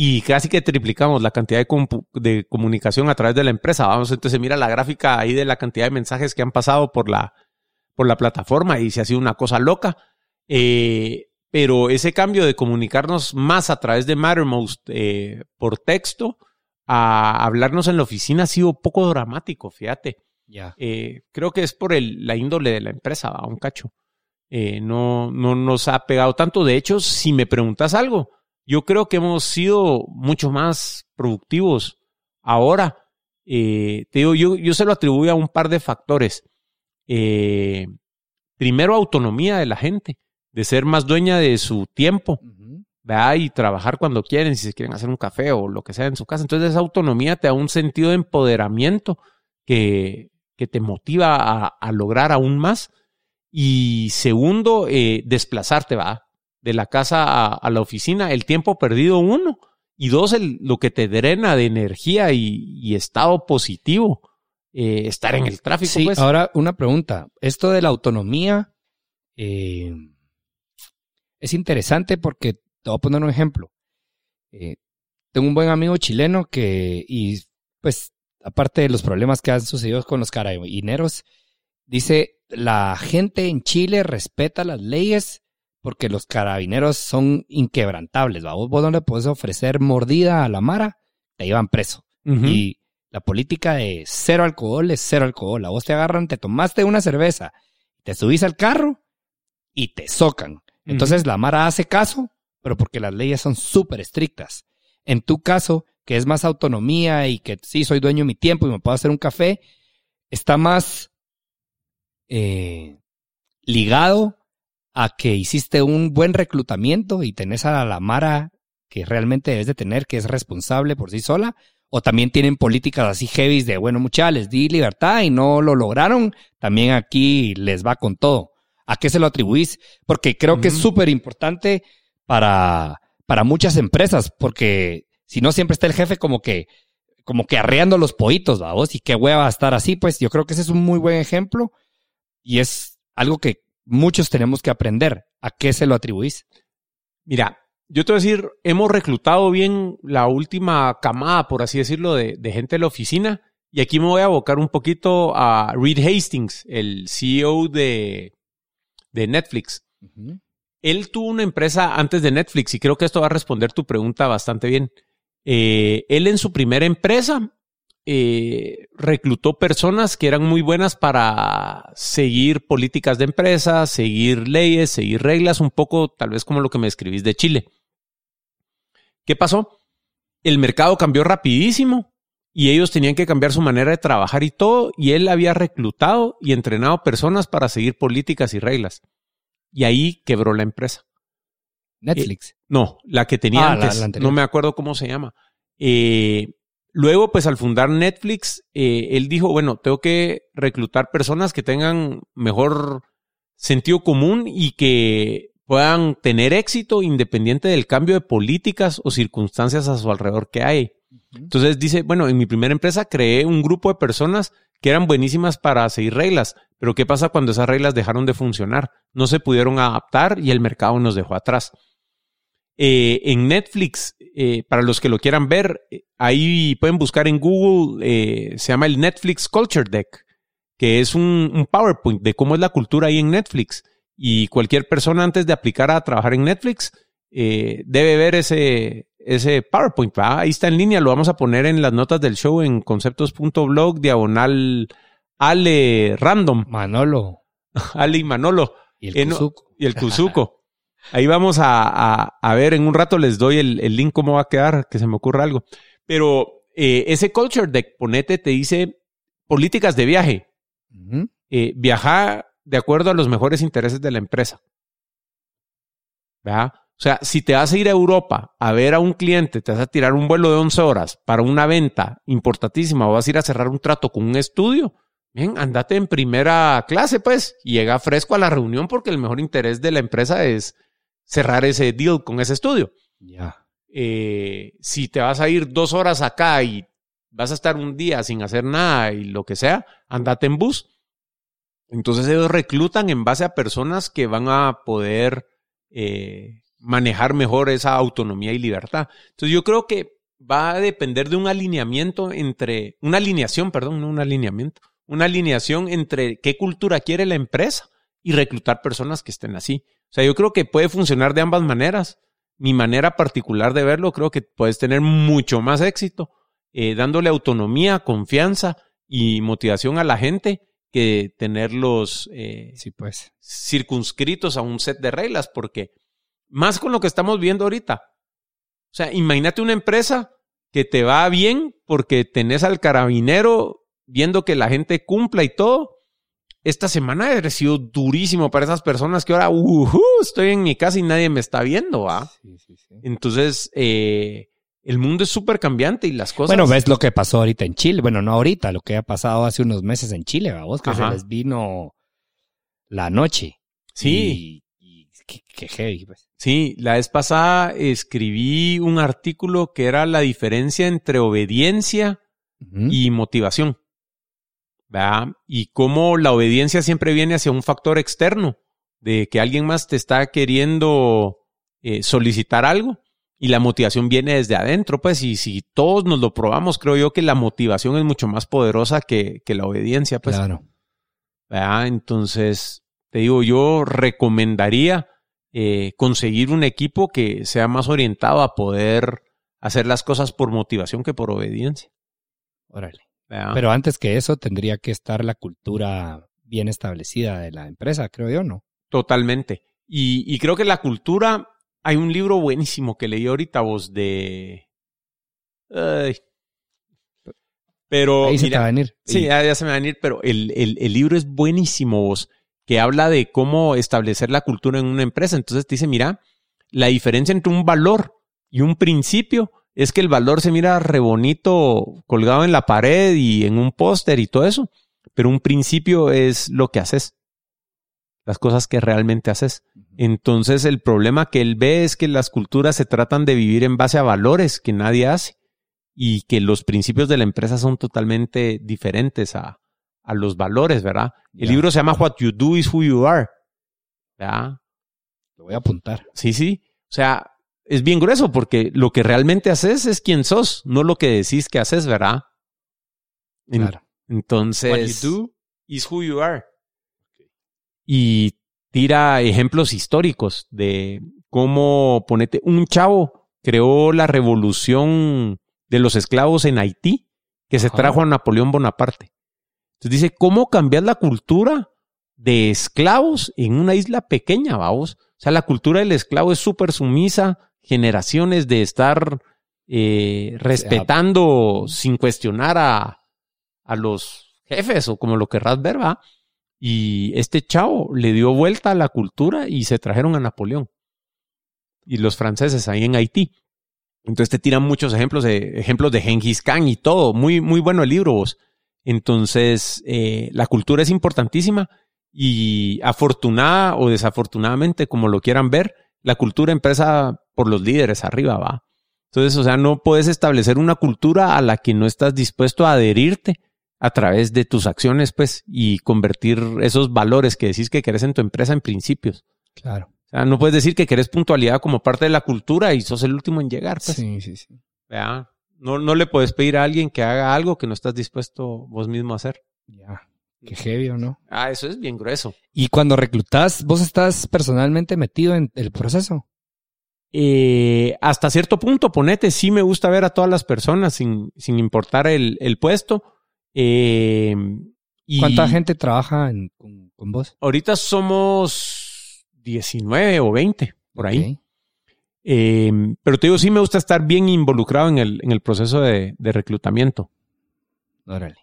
Y casi que triplicamos la cantidad de, de comunicación a través de la empresa. Vamos, entonces mira la gráfica ahí de la cantidad de mensajes que han pasado por la, por la plataforma y se ha sido una cosa loca. Eh, pero ese cambio de comunicarnos más a través de Mattermost eh, por texto a hablarnos en la oficina ha sido poco dramático, fíjate. ya. Eh, creo que es por el, la índole de la empresa, va, un cacho. Eh, no, no nos ha pegado tanto. De hecho, si me preguntas algo, yo creo que hemos sido mucho más productivos ahora. Eh, te digo, yo, yo se lo atribuyo a un par de factores. Eh, primero, autonomía de la gente, de ser más dueña de su tiempo. Ujú. ¿verdad? Y trabajar cuando quieren, si se quieren hacer un café o lo que sea en su casa. Entonces esa autonomía te da un sentido de empoderamiento que, que te motiva a, a lograr aún más. Y segundo, eh, desplazarte, va, de la casa a, a la oficina, el tiempo perdido uno. Y dos, el, lo que te drena de energía y, y estado positivo, eh, estar en el tráfico, Sí, pues. ahora una pregunta. Esto de la autonomía eh, es interesante porque te voy a poner un ejemplo. Eh, tengo un buen amigo chileno que, y pues, aparte de los problemas que han sucedido con los carabineros, dice, la gente en Chile respeta las leyes porque los carabineros son inquebrantables. ¿va? Vos, vos no le puedes ofrecer mordida a la mara, te llevan preso. Y la política de cero alcohol es cero alcohol. A vos te agarran, te tomaste una cerveza, te subís al carro y te socan. Entonces la Mara hace caso, pero porque las leyes son súper estrictas. En tu caso, que es más autonomía y que sí soy dueño de mi tiempo y me puedo hacer un café, está más eh, ligado a que hiciste un buen reclutamiento y tenés a la Mara que realmente debes de tener, que es responsable por sí sola, o también tienen políticas así heavy de, bueno, muchachos, les di libertad y no lo lograron, también aquí les va con todo. ¿A qué se lo atribuís? Porque creo que es Ujú. súper importante para, para muchas empresas, porque si no siempre está el jefe como que, como que arreando los pollitos, vamos, y qué hueva estar así, pues yo creo que ese es un muy buen ejemplo. Y es algo que muchos tenemos que aprender. ¿A qué se lo atribuís? Mira, yo te voy a decir, hemos reclutado bien la última camada, por así decirlo, de, de gente de la oficina. Y aquí me voy a abocar un poquito a Reed Hastings, el CEO de, de Netflix. Él tuvo una empresa antes de Netflix y creo que esto va a responder tu pregunta bastante bien. Eh, él en su primera empresa eh, reclutó personas que eran muy buenas para seguir políticas de empresa, seguir leyes, seguir reglas, un poco tal vez como lo que me escribís de Chile. ¿Qué pasó? El mercado cambió rapidísimo y ellos tenían que cambiar su manera de trabajar y todo, y él había reclutado y entrenado personas para seguir políticas y reglas. Y ahí quebró la empresa. Netflix. Eh, no, la que tenía Ah, antes. la no me acuerdo cómo se llama. Eh, luego, pues al fundar Netflix, eh, él dijo, bueno, tengo que reclutar personas que tengan mejor sentido común y que puedan tener éxito independiente del cambio de políticas o circunstancias a su alrededor que hay. Entonces dice, bueno, en mi primera empresa creé un grupo de personas que eran buenísimas para seguir reglas, pero ¿qué pasa cuando esas reglas dejaron de funcionar? No se pudieron adaptar y el mercado nos dejó atrás. Eh, en Netflix, eh, para los que lo quieran ver, eh, ahí pueden buscar en Google, eh, se llama el Netflix Culture Deck, que es un, un PowerPoint de cómo es la cultura ahí en Netflix. Y cualquier persona antes de aplicar a trabajar en Netflix eh, debe ver ese, ese PowerPoint. ¿va? Ahí está en línea, lo vamos a poner en las notas del show en conceptos.blog, diagonal Ale Random, Manolo Ale y Manolo y el Eh, no, Kuzuko. y el Kuzuko. Ahí vamos a, a- a ver, en un rato les doy el, el link cómo va a quedar, que se me ocurra algo. Pero eh, ese Culture Deck, ponete, te dice políticas de viaje. Eh, viajar de acuerdo a los mejores intereses de la empresa. ¿Verdad? O sea, si te vas a ir a Europa a ver a un cliente, te vas a tirar un vuelo de 11 horas para una venta importantísima o vas a ir a cerrar un trato con un estudio, bien, andate en primera clase, pues, y llega fresco a la reunión porque el mejor interés de la empresa es cerrar ese deal con ese estudio. Ya. Eh, si te vas a ir dos horas acá y vas a estar un día sin hacer nada y lo que sea, andate en bus. Entonces ellos reclutan en base a personas que van a poder eh, manejar mejor esa autonomía y libertad. Entonces yo creo que va a depender de un alineamiento entre, una alineación, perdón, no un alineamiento, una alineación entre qué cultura quiere la empresa y reclutar personas que estén así. O sea, yo creo que puede funcionar de ambas maneras. Mi manera particular de verlo, creo que puedes tener mucho más éxito eh, dándole autonomía, confianza y motivación a la gente que tenerlos eh, Sí, pues. circunscritos a un set de reglas, porque más con lo que estamos viendo ahorita. O sea, imagínate una empresa que te va bien porque tenés al carabinero viendo que la gente cumpla y todo. Esta semana ha sido durísimo para esas personas que ahora, ujú, estoy en mi casa y nadie me está viendo, ¿va? Sí, sí, sí. Entonces, eh, el mundo es súper cambiante y las cosas. Bueno, ves lo que pasó ahorita en Chile. Bueno, no ahorita, lo que ha pasado hace unos meses en Chile, vos que Ajá. se les vino la noche. Sí. Y, y qué, qué heavy, pues. Sí, la vez pasada escribí un artículo que era la diferencia entre obediencia y motivación. ¿Verdad? Y cómo la obediencia siempre viene hacia un factor externo, de que alguien más te está queriendo eh, solicitar algo. Y la motivación viene desde adentro, pues, y si todos nos lo probamos, creo yo que la motivación es mucho más poderosa que, que la obediencia, pues. claro. ¿verdad? Entonces, te digo, yo recomendaría eh, conseguir un equipo que sea más orientado a poder hacer las cosas por motivación que por obediencia. Órale. Pero antes que eso, tendría que estar la cultura bien establecida de la empresa, creo yo, ¿no? Totalmente. Y, y creo que la cultura, hay un libro buenísimo que leí ahorita vos de... Ay. Pero... Ahí se te mira, va a venir. Sí, ya, ya se me va a venir, pero el, el, el libro es buenísimo, vos, que habla de cómo establecer la cultura en una empresa. Entonces te dice, mira, la diferencia entre un valor y un principio es que el valor se mira re bonito colgado en la pared y en un póster y todo eso, pero un principio es lo que haces, las cosas que realmente haces. Entonces el problema que él ve es que las culturas se tratan de vivir en base a valores que nadie hace y que los principios de la empresa son totalmente diferentes a, a los valores, ¿verdad? El libro se llama What You Do is Who You Are. ¿verdad? Lo voy a apuntar. Sí, sí. O sea, es bien grueso porque lo que realmente haces es quién sos, no lo que decís que haces, ¿verdad? Claro. Entonces, What you do is who you are. Y tira ejemplos históricos de cómo, ponete, un chavo creó la revolución de los esclavos en Haití, que se Ajá. trajo a Napoleón Bonaparte. Entonces dice, ¿cómo cambiar la cultura de esclavos en una isla pequeña, vamos? O sea, la cultura del esclavo es súper sumisa, generaciones de estar eh, respetando sin cuestionar a, a los jefes o como lo querrás ver, va. Y este chavo le dio vuelta a la cultura y se trajeron a Napoleón. Y los franceses ahí en Haití. Entonces te tiran muchos ejemplos de, ejemplos de Genghis Khan y todo. Muy, muy bueno el libro, vos. Entonces, eh, la cultura es importantísima y afortunada o desafortunadamente, como lo quieran ver, la cultura empieza por los líderes arriba, va. Entonces, o sea, no puedes establecer una cultura a la que no estás dispuesto a adherirte a través de tus acciones, pues, y convertir esos valores que decís que querés en tu empresa en principios. Claro. O sea, no puedes decir que querés puntualidad como parte de la cultura y sos el último en llegar, pues. Sí, sí, sí. ¿verdad? No, no le puedes pedir a alguien que haga algo que no estás dispuesto vos mismo a hacer. Ya. Qué heavy, ¿o no? Ah, eso es bien grueso. Y cuando reclutas, ¿vos estás personalmente metido en el proceso? Eh, hasta cierto punto, ponete, sí me gusta ver a todas las personas sin, sin importar el, el puesto. Eh, y ¿Cuánta gente trabaja en- con, con vos? Ahorita somos 19 o 20, por ahí. Eh, pero te digo, sí me gusta estar bien involucrado en el, en el proceso de, de reclutamiento. Órale.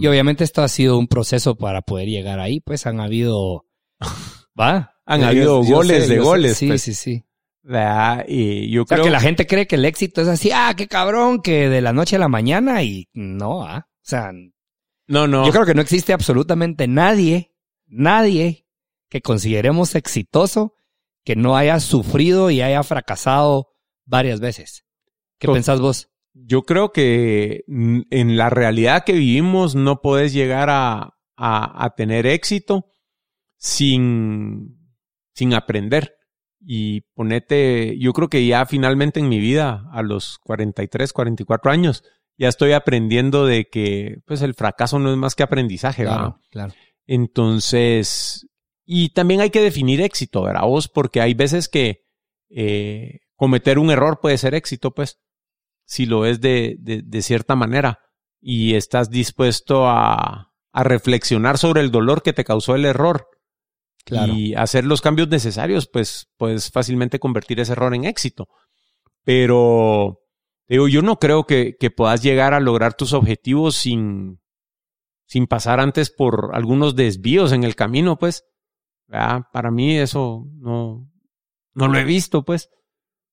Y obviamente esto ha sido un proceso para poder llegar ahí, pues han habido... ¿Va? Han habido goles sé, de sé. goles, Sí, pues. sí, sí. ¿verdad? Yo O sea, creo que la gente cree que el éxito es así, ah, qué cabrón, que de la noche a la mañana y no, ah. O sea, No, no. yo creo que no existe absolutamente nadie, nadie que consideremos exitoso que no haya sufrido y haya fracasado varias veces. ¿Qué To- pensás vos? Yo creo que en la realidad que vivimos no puedes llegar a, a- a tener éxito sin, sin aprender. Y ponete, yo creo que ya finalmente en mi vida, a los 43, 44 años, ya estoy aprendiendo de que pues el fracaso no es más que aprendizaje. ¿verdad? Claro, claro. Entonces, y también hay que definir éxito, ¿verdad? Vos, porque hay veces que eh, cometer un error puede ser éxito, pues, si lo es de, de, de cierta manera y estás dispuesto a, a reflexionar sobre el dolor que te causó el error Claro. y hacer los cambios necesarios, pues puedes fácilmente convertir ese error en éxito. Pero, digo, yo no creo que, que puedas llegar a lograr tus objetivos sin, sin pasar antes por algunos desvíos en el camino, pues. ¿verdad? Para mí eso no, no lo he visto, pues.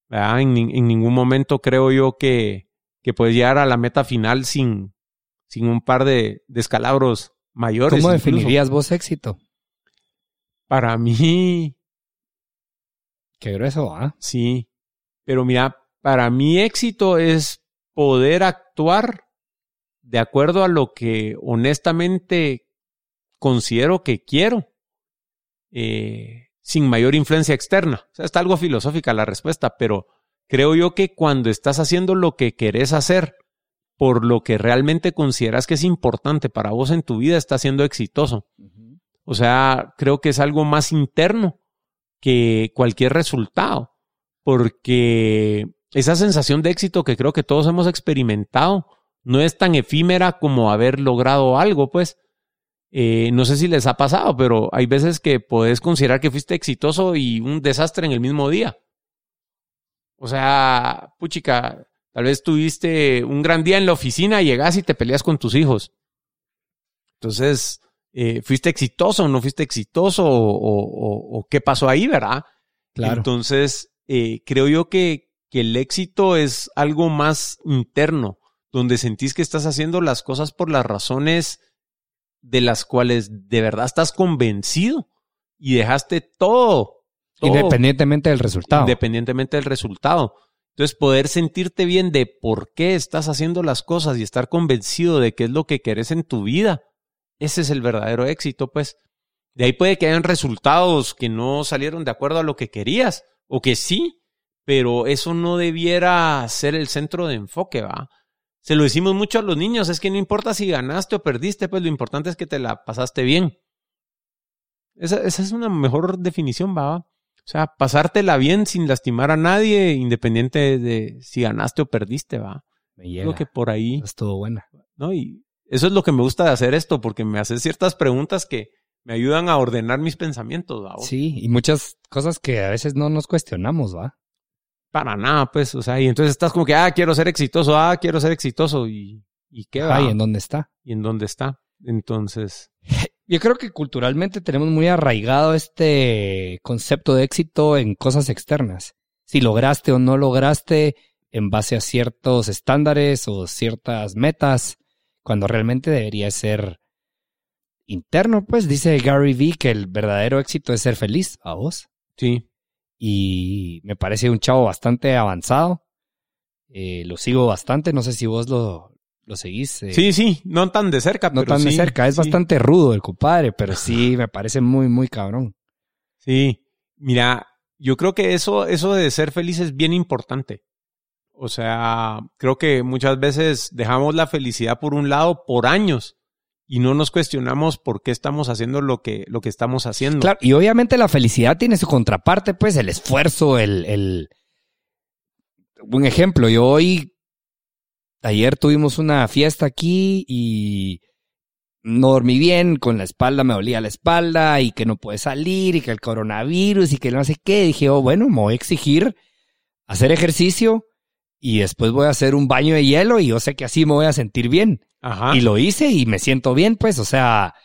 ¿verdad? En, en ningún momento creo yo que, que puedes llegar a la meta final sin, sin un par de descalabros mayores. ¿Cómo incluso. definirías vos éxito? Para mí, Qué grueso, ¿ah? Sí, pero mira, para mí éxito es poder actuar de acuerdo a lo que honestamente considero que quiero, eh, sin mayor influencia externa. O sea, está algo filosófica la respuesta, pero creo yo que cuando estás haciendo lo que querés hacer por lo que realmente consideras que es importante para vos en tu vida, estás siendo exitoso. O sea, creo que es algo más interno que cualquier resultado, porque esa sensación de éxito que creo que todos hemos experimentado no es tan efímera como haber logrado algo, pues. Eh, no sé si les ha pasado, pero hay veces que podés considerar que fuiste exitoso y un desastre en el mismo día. O sea, puchica, tal vez tuviste un gran día en la oficina, llegas y te peleas con tus hijos. Entonces, eh, ¿fuiste exitoso o no fuiste exitoso? O, o- o- o qué pasó ahí, verdad? Claro. Entonces, eh, creo yo que, que el éxito es algo más interno, donde sentís que estás haciendo las cosas por las razones de las cuales de verdad estás convencido y dejaste todo, todo Independientemente del resultado. independientemente del resultado. Entonces, poder sentirte bien de por qué estás haciendo las cosas y estar convencido de qué es lo que querés en tu vida, ese es el verdadero éxito, pues. De ahí puede que hayan resultados que no salieron de acuerdo a lo que querías, o que sí, pero eso no debiera ser el centro de enfoque, ¿va? Se lo decimos mucho a los niños, es que no importa si ganaste o perdiste, pues lo importante es que te la pasaste bien. Esa, esa es una mejor definición, ¿va? O sea, pasártela bien sin lastimar a nadie, independiente de si ganaste o perdiste, va. Me llega. Creo que por ahí, Es todo buena. ¿no? Y eso es lo que me gusta de hacer esto, porque me haces ciertas preguntas que me ayudan a ordenar mis pensamientos, va. Sí, y muchas cosas que a veces no nos cuestionamos, ¿va? Para nada, pues, o sea, y entonces estás como que, ah, quiero ser exitoso, ah, quiero ser exitoso, y, y qué va, Ay, ¿en dónde está? y en dónde está. Entonces, Yo creo que culturalmente tenemos muy arraigado este concepto de éxito en cosas externas. Si lograste o no lograste en base a ciertos estándares o ciertas metas, cuando realmente debería ser interno, pues dice Gary Vee que el verdadero éxito es ser feliz, a vos. sí, Y me parece un chavo bastante avanzado. Eh, lo sigo bastante, no sé si vos lo, lo seguís. eh, sí, sí, no tan de cerca, no pero tan de cerca, es sí. bastante rudo el compadre, pero sí me parece muy, muy cabrón. Sí, mira, yo creo que eso, eso de ser feliz es bien importante. O sea, creo que muchas veces dejamos la felicidad por un lado por años y no nos cuestionamos por qué estamos haciendo lo que, lo que estamos haciendo. Claro, y obviamente la felicidad tiene su contraparte, pues el esfuerzo, el, el... Un ejemplo, yo hoy, ayer tuvimos una fiesta aquí y no dormí bien, con la espalda me dolía la espalda y que no puede salir y que el coronavirus y que no sé qué. Dije, oh, bueno, me voy a exigir hacer ejercicio y después voy a hacer un baño de hielo y yo sé que así me voy a sentir bien. Ajá. Y lo hice y me siento bien, pues, o sea,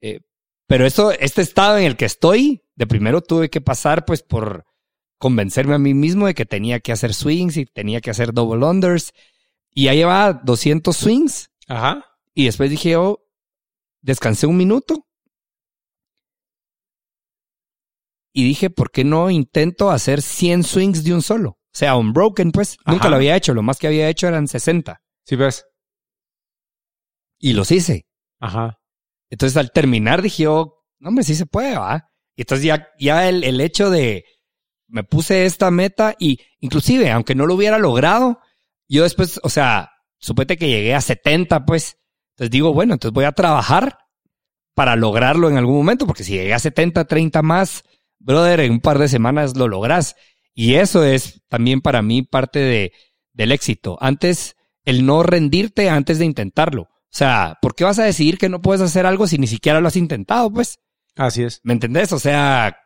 eh, pero esto, este estado en el que estoy, de primero tuve que pasar, pues, por convencerme a mí mismo de que tenía que hacer swings y tenía que hacer double unders. Y ya llevaba 200 swings Ajá. y después dije, oh, descansé un minuto. Y dije, ¿por qué no intento hacer 100 swings de un solo? O sea, unbroken, pues. Nunca lo había hecho. Lo más que había hecho eran 60. Sí, ves. Y los hice. Ajá. Entonces al terminar dije, oh, no, hombre, sí se puede, va. Y entonces ya, ya el, el hecho de, me puse esta meta y inclusive, aunque no lo hubiera logrado, yo después, o sea, supete que llegué a 70, pues. Entonces digo, bueno, entonces voy a trabajar para lograrlo en algún momento, porque si llegué a 70, 30 más, brother, en un par de semanas lo logras. Y eso es también para mí parte de, del éxito. Antes, el no rendirte antes de intentarlo. O sea, ¿por qué vas a decidir que no puedes hacer algo si ni siquiera lo has intentado, pues? Así es. ¿Me entendés? O sea,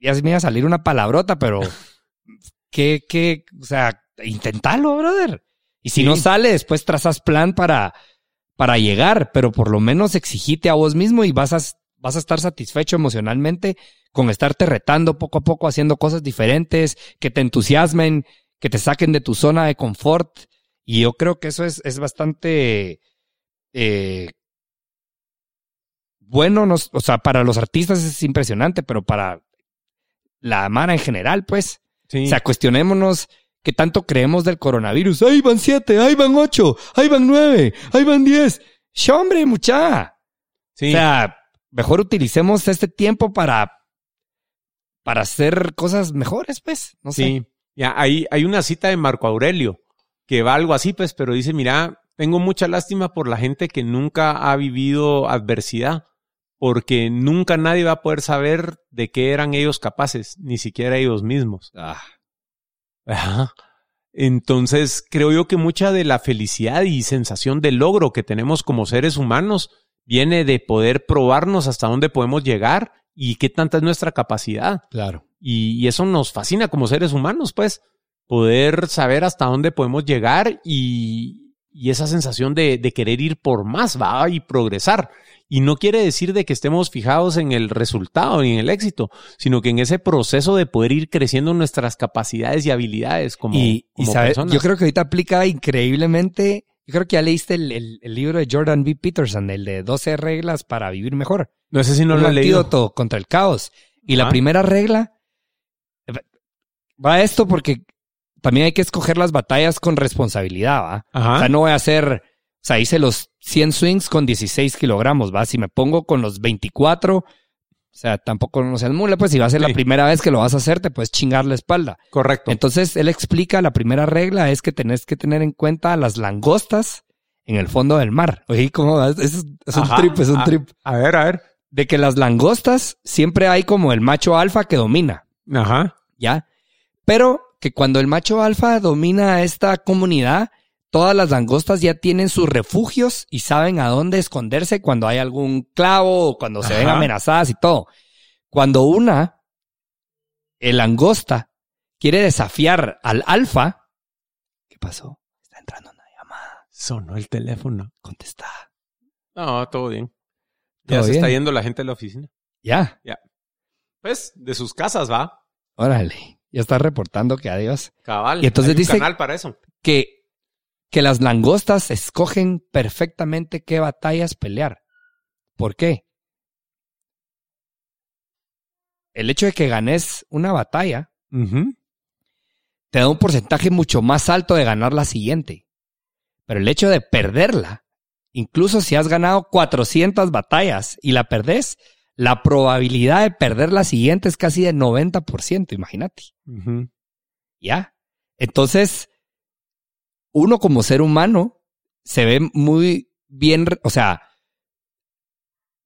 ya se me iba a salir una palabrota, pero ¿qué, qué? O sea, intentalo, brother. Y si Sí. no sale, después trazas plan para, para llegar, pero por lo menos exigite a vos mismo y vas a, vas a estar satisfecho emocionalmente con estarte retando poco a poco, haciendo cosas diferentes, que te entusiasmen, que te saquen de tu zona de confort. Y yo creo que eso es, es bastante eh, bueno, nos- o sea, para los artistas es impresionante, pero para la mara en general, pues, Sí. o sea, cuestionémonos qué tanto creemos del coronavirus. Ahí van siete, ahí van ocho, ahí van nueve, ahí van diez. ¡Sh, hombre, mucha! sí. O sea, mejor utilicemos este tiempo para, para hacer cosas mejores, pues, no sé. Sí, ya, hay, hay una cita de Marco Aurelio que va algo así, pues, pero dice, mira, tengo mucha lástima por la gente que nunca ha vivido adversidad, porque nunca nadie va a poder saber de qué eran ellos capaces, ni siquiera ellos mismos. Ah, Ajá. Entonces, creo yo que mucha de la felicidad y sensación de logro que tenemos como seres humanos viene de poder probarnos hasta dónde podemos llegar y qué tanta es nuestra capacidad. claro. Y, y eso nos fascina como seres humanos, pues, poder saber hasta dónde podemos llegar y, y esa sensación de, de querer ir por más, va, y progresar. Y no quiere decir de que estemos fijados en el resultado y en el éxito, sino que en ese proceso de poder ir creciendo nuestras capacidades y habilidades como, y, y como sabe- personas. yo creo que ahorita aplica increíblemente. Yo creo que ya leíste el, el- el libro de Jordan B. Peterson, el de 12 reglas para vivir mejor. no sé si no un lo he leído. antídoto contra el caos. Y la primera regla, va esto porque también hay que escoger las batallas con responsabilidad, ¿va? Ajá. O sea, no voy a hacer, o sea, hice los 100 swings con 16 kilogramos, ¿va? Si me pongo con los 24, o sea, tampoco no seas mula, pues si va a ser la primera vez que lo vas a hacer, te puedes chingar la espalda. Correcto. Entonces, él explica, la primera regla es que tenés que tener en cuenta las langostas en el fondo del mar. Oye, ¿cómo? Es, es un Ajá. trip, es un trip. A ver, a ver. De que las langostas siempre hay como el macho alfa que domina. Ajá. ¿ya? Pero que cuando el macho alfa domina a esta comunidad, todas las langostas ya tienen sus refugios y saben a dónde esconderse cuando hay algún clavo o cuando se ven amenazadas y todo. Cuando una, el langosta, quiere desafiar al alfa, ¿qué pasó? Está entrando una llamada. Sonó el teléfono. Contesta. No, todo bien. Ya ¿Todo se está yendo la gente de la oficina. Ya, Pues, de sus casas, va. órale. Ya está reportando que adiós. Cabal. Y entonces Hay un dice- canal para eso. que, que las langostas escogen perfectamente qué batallas pelear. ¿Por qué? El hecho de que ganes una batalla te da un porcentaje mucho más alto de ganar la siguiente. Pero el hecho de perderla, incluso si has ganado 400 batallas y la perdés, la probabilidad de perder la siguiente es casi de 90%, imagínate. ¿Ya? Entonces, uno como ser humano se ve muy bien, o sea,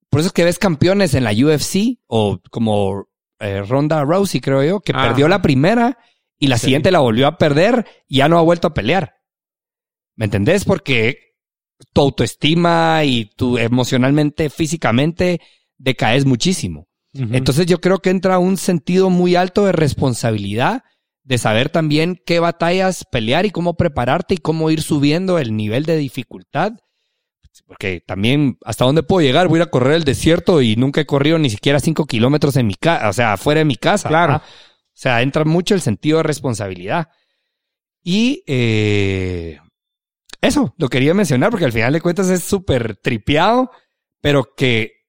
por eso es que ves campeones en la UFC o como eh, Ronda Rousey, creo yo, que perdió la primera y la Sí. siguiente la volvió a perder y ya no ha vuelto a pelear. ¿Me entendés? Porque tu autoestima y tu emocionalmente, físicamente, decaes muchísimo. Entonces yo creo que entra un sentido muy alto de responsabilidad, de saber también qué batallas pelear y cómo prepararte y cómo ir subiendo el nivel de dificultad. Porque también, ¿hasta dónde puedo llegar? Voy a ir a correr el desierto y nunca he corrido ni siquiera cinco kilómetros en mi casa, o sea, fuera de mi casa. Claro. ¿verdad? O sea, entra mucho el sentido de responsabilidad. Y eh, eso, lo quería mencionar porque al final de cuentas es súper tripeado, pero que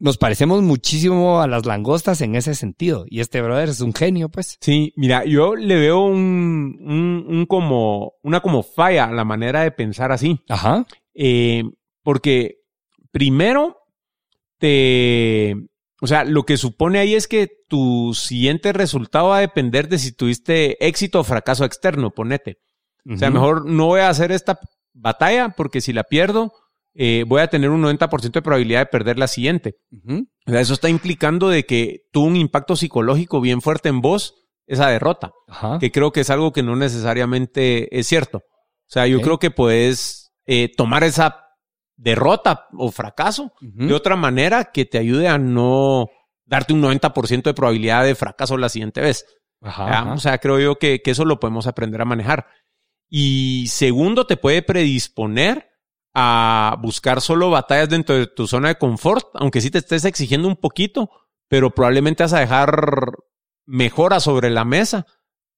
nos parecemos muchísimo a las langostas en ese sentido. Y este brother es un genio, pues. Sí, mira, yo le veo un, un, un como, una como falla a la manera de pensar así. Ajá. Eh, porque primero te, o sea, lo que supone ahí es que tu siguiente resultado va a depender de si tuviste éxito o fracaso externo, ponete. O sea, mejor no voy a hacer esta batalla porque si la pierdo, eh, voy a tener un 90% de probabilidad de perder la siguiente. Ujú. O sea, eso está implicando de que tuvo un impacto psicológico bien fuerte en vos esa derrota, Ajá. que creo que es algo que no necesariamente es cierto. O sea, yo creo que puedes eh, tomar esa derrota o fracaso de otra manera que te ayude a no darte un 90% de probabilidad de fracaso la siguiente vez. Ajá, ¿ya? ajá. O sea, creo yo que, que eso lo podemos aprender a manejar. Y segundo, te puede predisponer a buscar solo batallas dentro de tu zona de confort, aunque sí te estés exigiendo un poquito, pero probablemente vas a dejar mejoras sobre la mesa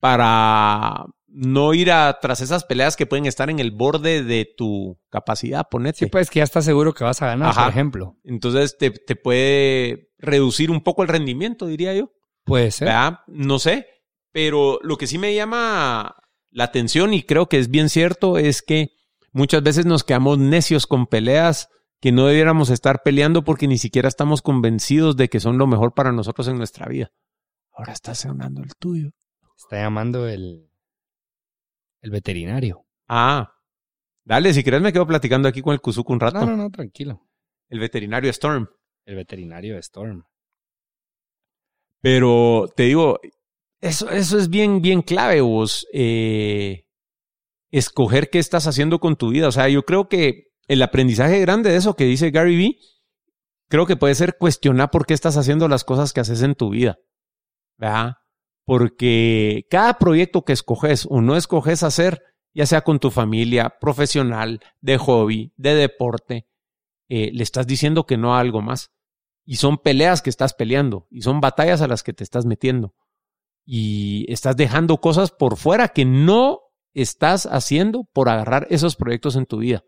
para no ir a tras esas peleas que pueden estar en el borde de tu capacidad, ponete. Sí, pues que ya estás seguro que vas a ganar, Ajá. por ejemplo. Entonces te, te puede reducir un poco el rendimiento, diría yo. Puede ser. ¿verdad? No sé, pero lo que sí me llama la atención y creo que es bien cierto es que muchas veces nos quedamos necios con peleas que no debiéramos estar peleando porque ni siquiera estamos convencidos de que son lo mejor para nosotros en nuestra vida. Ahora está sonando el tuyo. Está llamando el, el veterinario. Ah, dale, si quieres me quedo platicando aquí con el Kuzuku un rato. No, no, no, tranquilo. El veterinario Storm. El veterinario Storm. Pero te digo, eso, eso es bien, bien clave, vos. eh, escoger qué estás haciendo con tu vida. O sea, yo creo que el aprendizaje grande de eso que dice Gary Vee, creo que puede ser cuestionar por qué estás haciendo las cosas que haces en tu vida. ¿Verdad? Porque cada proyecto que escoges o no escoges hacer, ya sea con tu familia, profesional, de hobby, de deporte, eh, le estás diciendo que no a algo más. Y son peleas que estás peleando y son batallas a las que te estás metiendo. Y estás dejando cosas por fuera que no estás haciendo por agarrar esos proyectos en tu vida.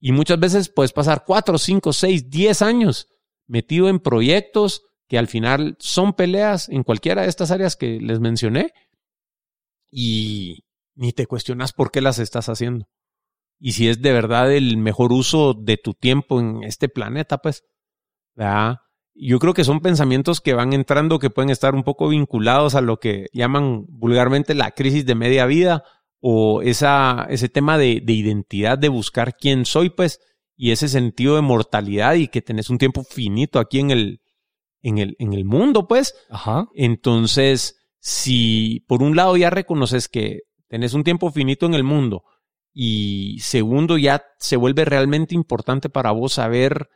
Y muchas veces puedes pasar cuatro, cinco, seis, diez años metido en proyectos que al final son peleas en cualquiera de estas áreas que les mencioné y ni te cuestionas por qué las estás haciendo. Y si es de verdad el mejor uso de tu tiempo en este planeta, pues. Yo creo que son pensamientos que van entrando que pueden estar un poco vinculados a lo que llaman vulgarmente la crisis de media vida o esa, ese tema de, de identidad, de buscar quién soy, pues, y ese sentido de mortalidad y que tenés un tiempo finito aquí en el, en el, en el mundo, pues. Ajá. Entonces, si por un lado ya reconoces que tenés un tiempo finito en el mundo y segundo ya se vuelve realmente importante para vos saber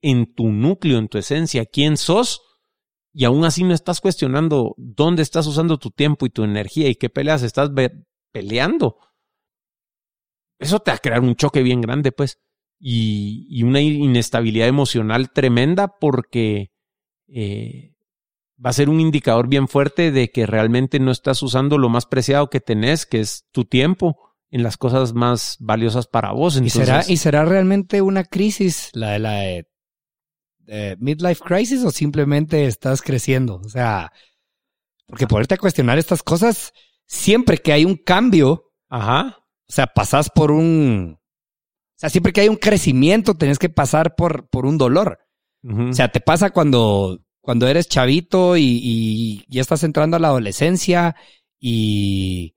en tu núcleo, en tu esencia, quién sos, y aún así no estás cuestionando dónde estás usando tu tiempo y tu energía y qué peleas estás peleando. Eso te va a crear un choque bien grande, pues, y, y una inestabilidad emocional tremenda porque eh, va a ser un indicador bien fuerte de que realmente no estás usando lo más preciado que tenés, que es tu tiempo, en las cosas más valiosas para vos. Entonces, ¿Y, será, ¿Y será realmente una crisis, la de la midlife crisis, o simplemente estás creciendo? O sea, porque ponerte a cuestionar estas cosas, siempre que hay un cambio, Ajá. o sea, pasas por un... O sea, siempre que hay un crecimiento, tenés que pasar por, por un dolor. O sea, te pasa cuando, cuando eres chavito y, y ya estás entrando a la adolescencia y...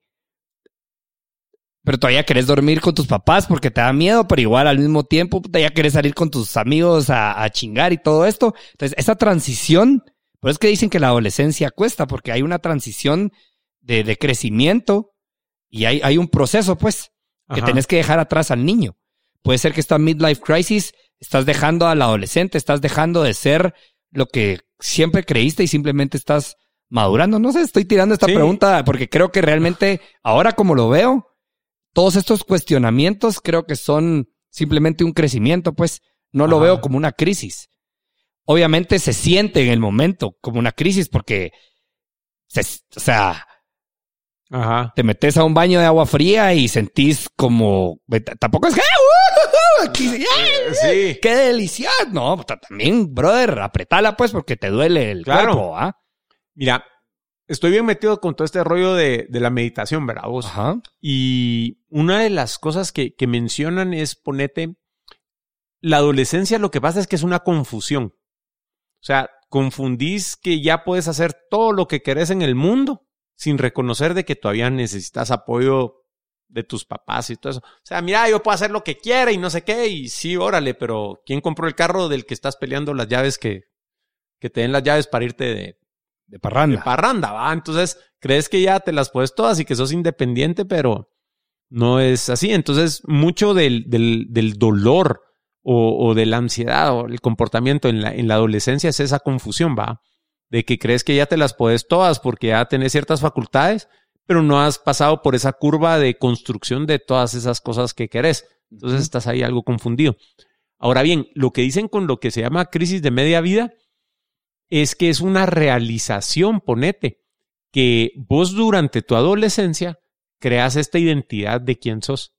Pero todavía querés dormir con tus papás porque te da miedo, pero igual al mismo tiempo ya querés salir con tus amigos a, a chingar y todo esto. Entonces, esa transición, por eso es que dicen que la adolescencia cuesta, porque hay una transición de, de crecimiento y hay, hay un proceso, pues, que Ajá. tenés que dejar atrás al niño. Puede ser que esta midlife crisis estás dejando al adolescente, estás dejando de ser lo que siempre creíste y simplemente estás madurando. No sé, estoy tirando esta sí. pregunta porque creo que realmente ahora como lo veo, todos estos cuestionamientos creo que son simplemente un crecimiento, pues no lo Ajá. veo como una crisis. Obviamente se siente en el momento como una crisis porque, se, o sea, Ajá. te metes a un baño de agua fría y sentís como, tampoco es que, ¡Uh! aquí, sí. qué delicia. No, también, brother, apretala pues porque te duele el claro. cuerpo, ¿ah? Mira, estoy bien metido con todo este rollo de, de la meditación, ¿verdad? Vos? Ajá. Y una de las cosas que, que mencionan es ponete, la adolescencia lo que pasa es que es una confusión. O sea, confundís que ya puedes hacer todo lo que querés en el mundo sin reconocer de que todavía necesitas apoyo de tus papás y todo eso. O sea, mira, yo puedo hacer lo que quiera y no sé qué, y sí, órale, pero ¿quién compró el carro del que estás peleando las llaves que, que te den las llaves para irte de, de parranda? De parranda, va. Entonces, crees que ya te las puedes todas y que sos independiente, pero no es así. Entonces, mucho del, del, del dolor o, o, de la ansiedad o el comportamiento en la, en la adolescencia es esa confusión, va. De que crees que ya te las puedes todas porque ya tenés ciertas facultades pero no has pasado por esa curva de construcción de todas esas cosas que querés. Entonces estás ahí algo confundido. Ahora bien, lo que dicen con lo que se llama crisis de media vida es que es una realización, ponete, que vos durante tu adolescencia creas esta identidad de quién sos.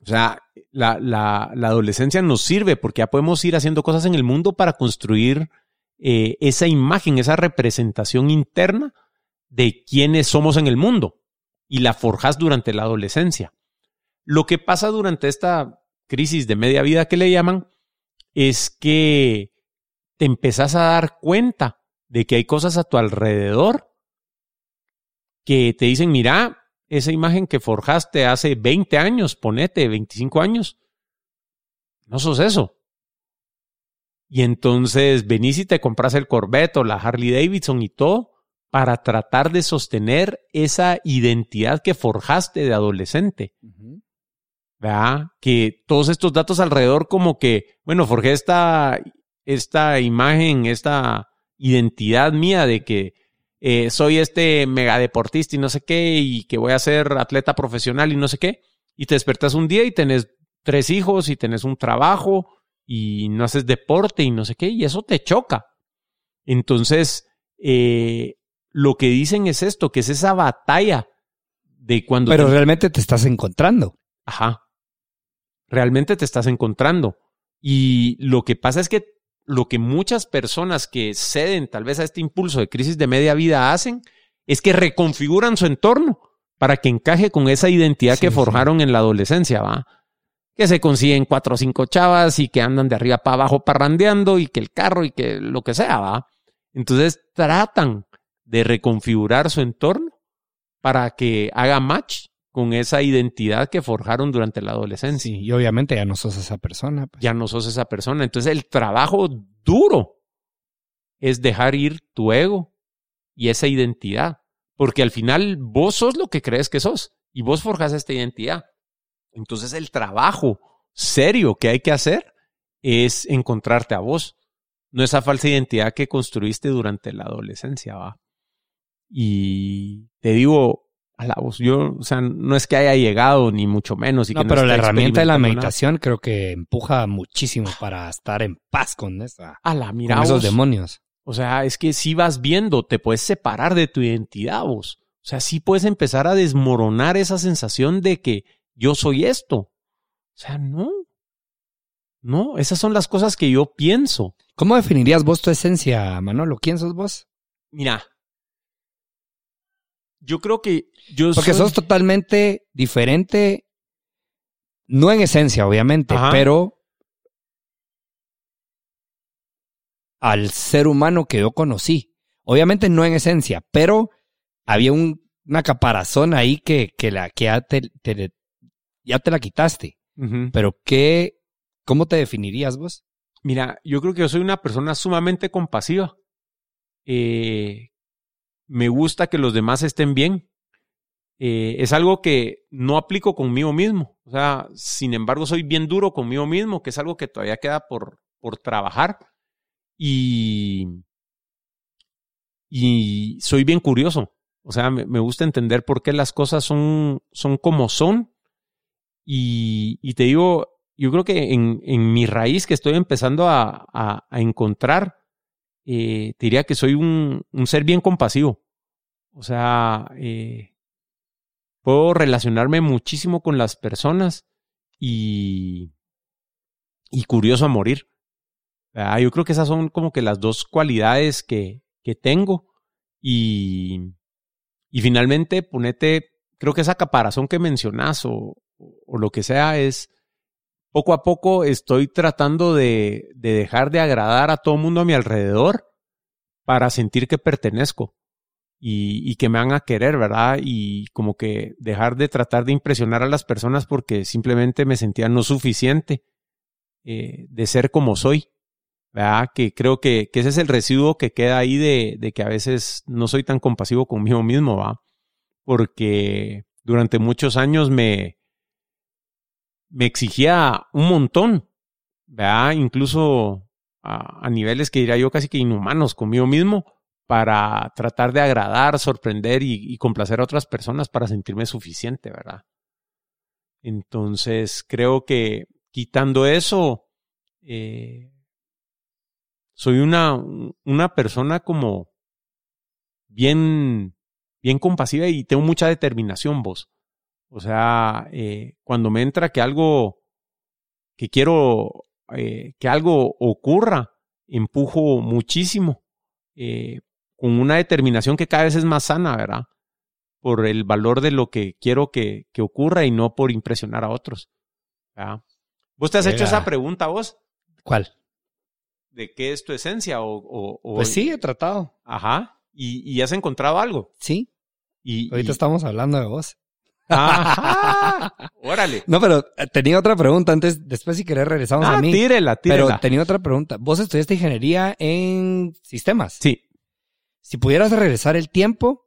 O sea, la, la, la adolescencia nos sirve porque ya podemos ir haciendo cosas en el mundo para construir eh, esa imagen, esa representación interna de quiénes somos en el mundo y la forjas durante la adolescencia. Lo que pasa durante esta crisis de media vida que le llaman es que te empezás a dar cuenta de que hay cosas a tu alrededor que te dicen, mira, esa imagen que forjaste hace 20 años, ponete 25 años, no sos eso. Y entonces venís y te compras el Corvette o la Harley Davidson y todo, para tratar de sostener esa identidad que forjaste de adolescente. Uh -huh. ¿Verdad? Que todos estos datos alrededor como que, bueno, forjé esta, esta imagen, esta identidad mía de que eh, soy este megadeportista y no sé qué, y que voy a ser atleta profesional y no sé qué, y te despertas un día y tenés tres hijos y tenés un trabajo y no haces deporte y no sé qué, y eso te choca. Entonces, eh, lo que dicen es esto, que es esa batalla de cuando... Pero te... realmente te estás encontrando. Ajá. Realmente te estás encontrando. Y lo que pasa es que lo que muchas personas que ceden tal vez a este impulso de crisis de media vida hacen es que reconfiguran su entorno para que encaje con esa identidad Sí, que sí. forjaron en la adolescencia, ¿va? Que se consiguen cuatro o cinco chavas y que andan de arriba para abajo parrandeando y que el carro y que lo que sea, ¿va? Entonces tratan de reconfigurar su entorno para que haga match con esa identidad que forjaron durante la adolescencia. Sí, y obviamente ya no sos esa persona. pues. Ya no sos esa persona. Entonces el trabajo duro es dejar ir tu ego y esa identidad. Porque al final vos sos lo que crees que sos y vos forjas esta identidad. Entonces el trabajo serio que hay que hacer es encontrarte a vos. No esa falsa identidad que construiste durante la adolescencia, va. Y te digo, a la voz, yo, o sea, no es que haya llegado ni mucho menos. Y No, que pero la herramienta de la nada. meditación creo que empuja muchísimo para estar en paz con, esa, A la mira con esos vos. demonios. O sea, es que si vas viendo, te puedes separar de tu identidad vos. O sea, sí puedes empezar a desmoronar esa sensación de que yo soy esto. O sea, no. No, esas son las cosas que yo pienso. ¿Cómo definirías vos tu esencia, Manolo? ¿Quién sos vos? Mira, yo creo que yo Porque soy... sos totalmente diferente, no en esencia, obviamente, Ajá. pero al ser humano que yo conocí. Obviamente no en esencia, pero había un- una caparazón ahí que, que, la, que te- ya te la quitaste. Pero ¿qué, ¿cómo te definirías vos? Mira, yo creo que yo soy una persona sumamente compasiva. Eh, me gusta que los demás estén bien. Eh, es algo que no aplico conmigo mismo. O sea, sin embargo, soy bien duro conmigo mismo, que es algo que todavía queda por, por trabajar. Y, y soy bien curioso. O sea, me, me gusta entender por qué las cosas son, son como son. Y, te digo, yo creo que en, en mi raíz que estoy empezando a, a- encontrar, eh, te diría que soy un, un ser bien compasivo. O sea, eh, puedo relacionarme muchísimo con las personas y, y curioso a morir. ¿verdad? Yo creo que esas son como que las dos cualidades que, que tengo. Y, y finalmente, ponete, creo que esa caparazón que mencionas o, o lo que sea es, poco a poco estoy tratando de, de dejar de agradar a todo el mundo a mi alrededor para sentir que pertenezco y, y que me van a querer, ¿verdad? Y como que dejar de tratar de impresionar a las personas porque simplemente me sentía no suficiente eh, de ser como soy, ¿verdad? Que creo que, que ese es el residuo que queda ahí de, de que a veces no soy tan compasivo conmigo mismo, ¿va? Porque durante muchos años me, me exigía un montón, ¿verdad? Incluso a, niveles que diría yo casi que inhumanos conmigo mismo para tratar de agradar, sorprender y, y complacer a otras personas para sentirme suficiente, ¿verdad? Entonces creo que quitando eso, eh, soy una, una persona como bien, bien compasiva y tengo mucha determinación vos. O sea, eh, cuando me entra que algo, que quiero eh, que algo ocurra, empujo muchísimo, eh, con una determinación que cada vez es más sana, ¿verdad? Por el valor de lo que quiero que, que ocurra y no por impresionar a otros. ¿verdad? ¿Vos te has hecho esa pregunta vos? ¿Cuál? ¿De qué es tu esencia? O, o- o- Pues sí, he tratado. Ajá. ¿Y, y has encontrado algo? Sí, Y, ahorita y- estamos hablando de vos. Ajá. Órale. No, pero eh, tenía otra pregunta antes, después si querés regresamos Ah, a mí. tírela, Pero tírela. tenía otra pregunta. Vos estudiaste ingeniería en sistemas. Sí. Si pudieras regresar el tiempo,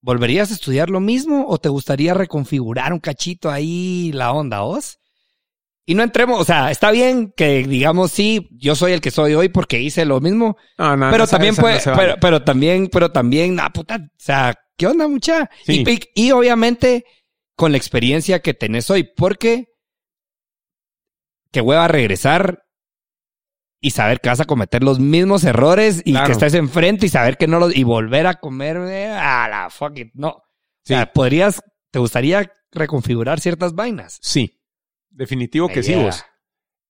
¿volverías a estudiar lo mismo o te gustaría reconfigurar un cachito ahí la onda, vos? Y no entremos, o sea, está bien que digamos sí, yo soy el que soy hoy porque hice lo mismo, No, no, pero esa- también no puede, pero, pero también, pero también, nah, puta, o sea, ¿qué onda, mucha? Sí. Y, obviamente con la experiencia que tenés hoy, porque que hueva regresar y saber que vas a cometer los mismos errores y Claro. que estés enfrente y saber que no los, y volver a comer a la fuck it, no. O sea, podrías, te gustaría reconfigurar ciertas vainas. Sí. Definitivo que sí, vos.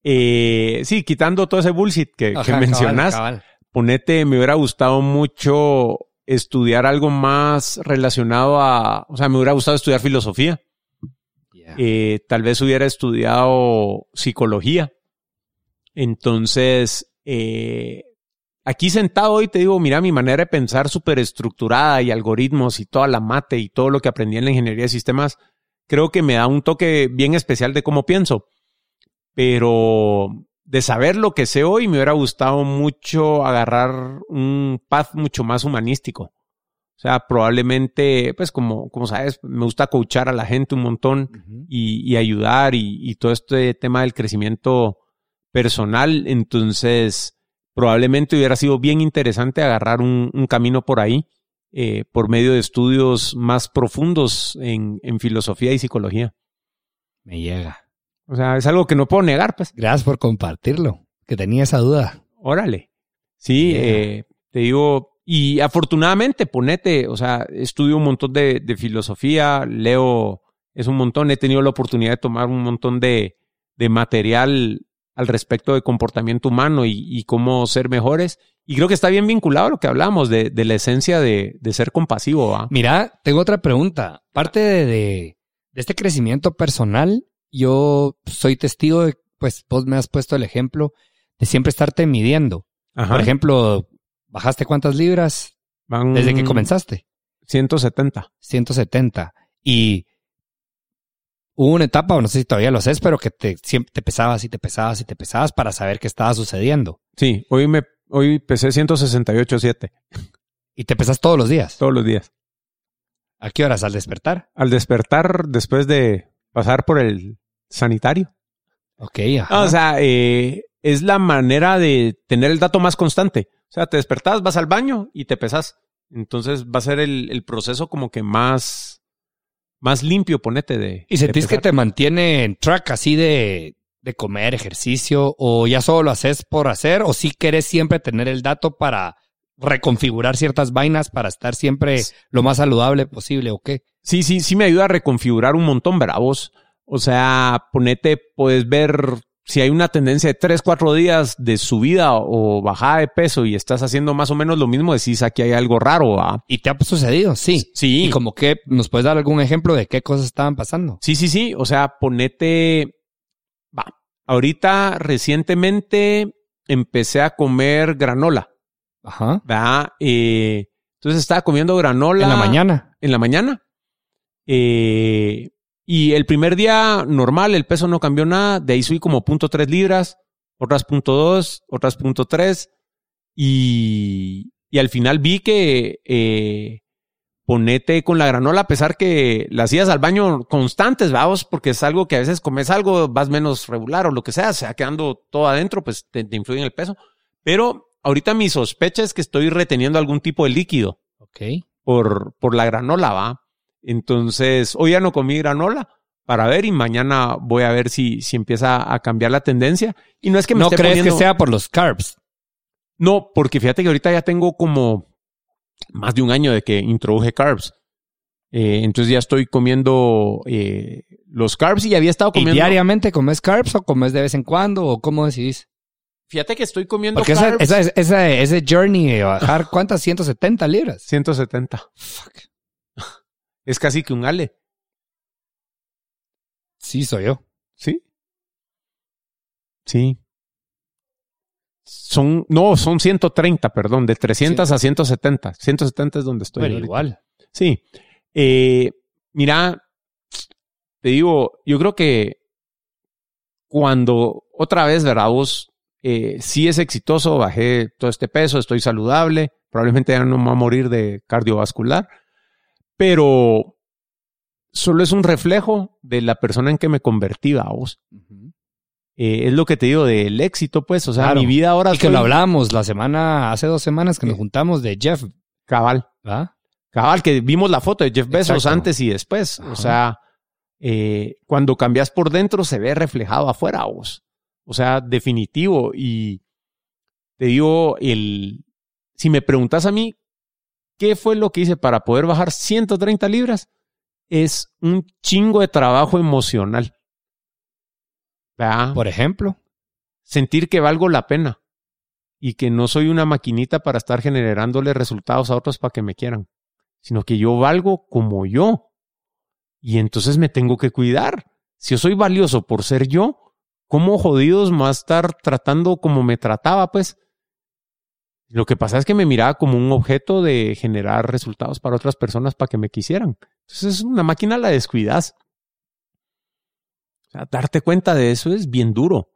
Eh, sí, quitando todo ese bullshit que, que cabal, mencionas, cabal. ponete, me hubiera gustado mucho estudiar algo más relacionado a, o sea, me hubiera gustado estudiar filosofía. Eh, tal vez hubiera estudiado psicología. Entonces, eh, aquí sentado hoy te digo, mira, mi manera de pensar súper estructurada y algoritmos y toda la mate y todo lo que aprendí en la ingeniería de sistemas, creo que me da un toque bien especial de cómo pienso. Pero de saber lo que sé hoy, me hubiera gustado mucho agarrar un path mucho más humanístico. O sea, probablemente, pues como, como sabes, me gusta coachar a la gente un montón y, ayudar y, todo este tema del crecimiento personal. Entonces, probablemente hubiera sido bien interesante agarrar un, camino por ahí, eh, por medio de estudios más profundos en, en filosofía y psicología. Me llega. O sea, es algo que no puedo negar, pues. Gracias por compartirlo, que tenía esa duda. Órale. Sí, eh, te digo, y afortunadamente, ponete, o sea, estudio un montón de, filosofía, leo, es un montón, he tenido la oportunidad de tomar un montón de, material al respecto de comportamiento humano y, cómo ser mejores. Y creo que está bien vinculado a lo que hablamos de, la esencia de, ser compasivo. Mira, tengo otra pregunta. Parte de, este crecimiento personal, yo soy testigo de, pues vos me has puesto el ejemplo de siempre estarte midiendo. Por ejemplo, ¿Bajaste cuántas libras desde que comenzaste? 170. 170. Y hubo una etapa, no sé si todavía lo haces, pero que te, siempre te pesabas y te pesabas y te pesabas para saber qué estaba sucediendo. Sí, hoy me hoy pesé 168.7. ¿Y te pesas todos los días? Todos los días. ¿A qué horas? ¿Al despertar? Al despertar después de pasar por el sanitario. Ok, ajá. o sea, eh, es la manera de tener el dato más constante. O sea, te despertás, vas al baño y te pesas. Entonces va a ser el, proceso como que más, más limpio, ponete de. ¿Y sentís que te mantiene en track así de, de comer, ejercicio? ¿O ya solo lo haces por hacer? ¿O sí querés siempre tener el dato para reconfigurar ciertas vainas para estar siempre lo más saludable posible o qué? Sí, sí, sí me ayuda a reconfigurar un montón, bravos. O sea, ponete, puedes ver si hay una tendencia de 3, 4 días de subida o bajada de peso y estás haciendo más o menos lo mismo, decís aquí hay algo raro. ¿Y te ha sucedido? Sí. Sí. ¿Y como que nos puedes dar algún ejemplo de qué cosas estaban pasando? Sí, sí, sí. O sea, ponete... Va. Ahorita recientemente empecé a comer granola. Ajá. ¿Va? Eh, entonces estaba comiendo granola. En la mañana. En la mañana. Eh, y el primer día normal, el peso no cambió nada. De ahí subí como punto tres libras, otras punto dos, otras punto tres. Y, y al final vi que eh, ponete con la granola, a pesar que la hacías al baño constantes, vamos, porque es algo que a veces comes algo, vas menos regular o lo que sea, se va quedando todo adentro, pues te, influye en el peso. Pero ahorita mi sospecha es que estoy reteniendo algún tipo de líquido. Ok. Por, por la granola, va. Entonces, hoy ya no comí granola para ver y mañana voy a ver si, si empieza a cambiar la tendencia. Y no es que me ¿No crees que sea por los carbs? No, porque fíjate que ahorita ya tengo como más de un año de que introduje carbs. Eh, entonces ya estoy comiendo eh, los carbs y había estado comiendo. ¿Y diariamente comes carbs o comes de vez en cuando o cómo decidís? Fíjate que estoy comiendo Porque carbs. Esa, esa, ese journey de bajar, ¿cuántas? 170 libras. 170. Fuck. Es casi que un ale. Sí, soy yo. ¿Sí? Sí. Son, no, son 130, perdón, de 300 a 170. 170 es donde estoy. Pero igual. Sí. Eh, mira, te digo, yo creo que cuando otra vez, ¿verdad? Vos, eh, sí es exitoso, bajé todo este peso, estoy saludable, probablemente ya no me va a morir de cardiovascular, pero solo es un reflejo de la persona en que me convertí, vos. Eh, es lo que te digo del éxito, pues. O sea, mi vida ahora. Y que lo hablamos la semana, hace dos semanas que nos juntamos de Jeff. Cabal. ¿Ah? Cabal, que vimos la foto de Jeff Bezos antes y después. O sea, eh, cuando cambias por dentro se ve reflejado afuera, vos. O sea, definitivo. Y te digo, el. Si me preguntas a mí, ¿Qué fue lo que hice para poder bajar 130 libras? Es un chingo de trabajo emocional. Por ejemplo. Sentir que valgo la pena. y que no soy una maquinita para estar generándole resultados a otros para que me quieran, sino que yo valgo como yo. Y entonces me tengo que cuidar. Si yo soy valioso por ser yo, ¿cómo jodidos me va a estar tratando como me trataba, pues? Lo que pasa es que me miraba como un objeto de generar resultados para otras personas para que me quisieran. Entonces es una máquina la descuidas. O sea, darte cuenta de eso es bien duro.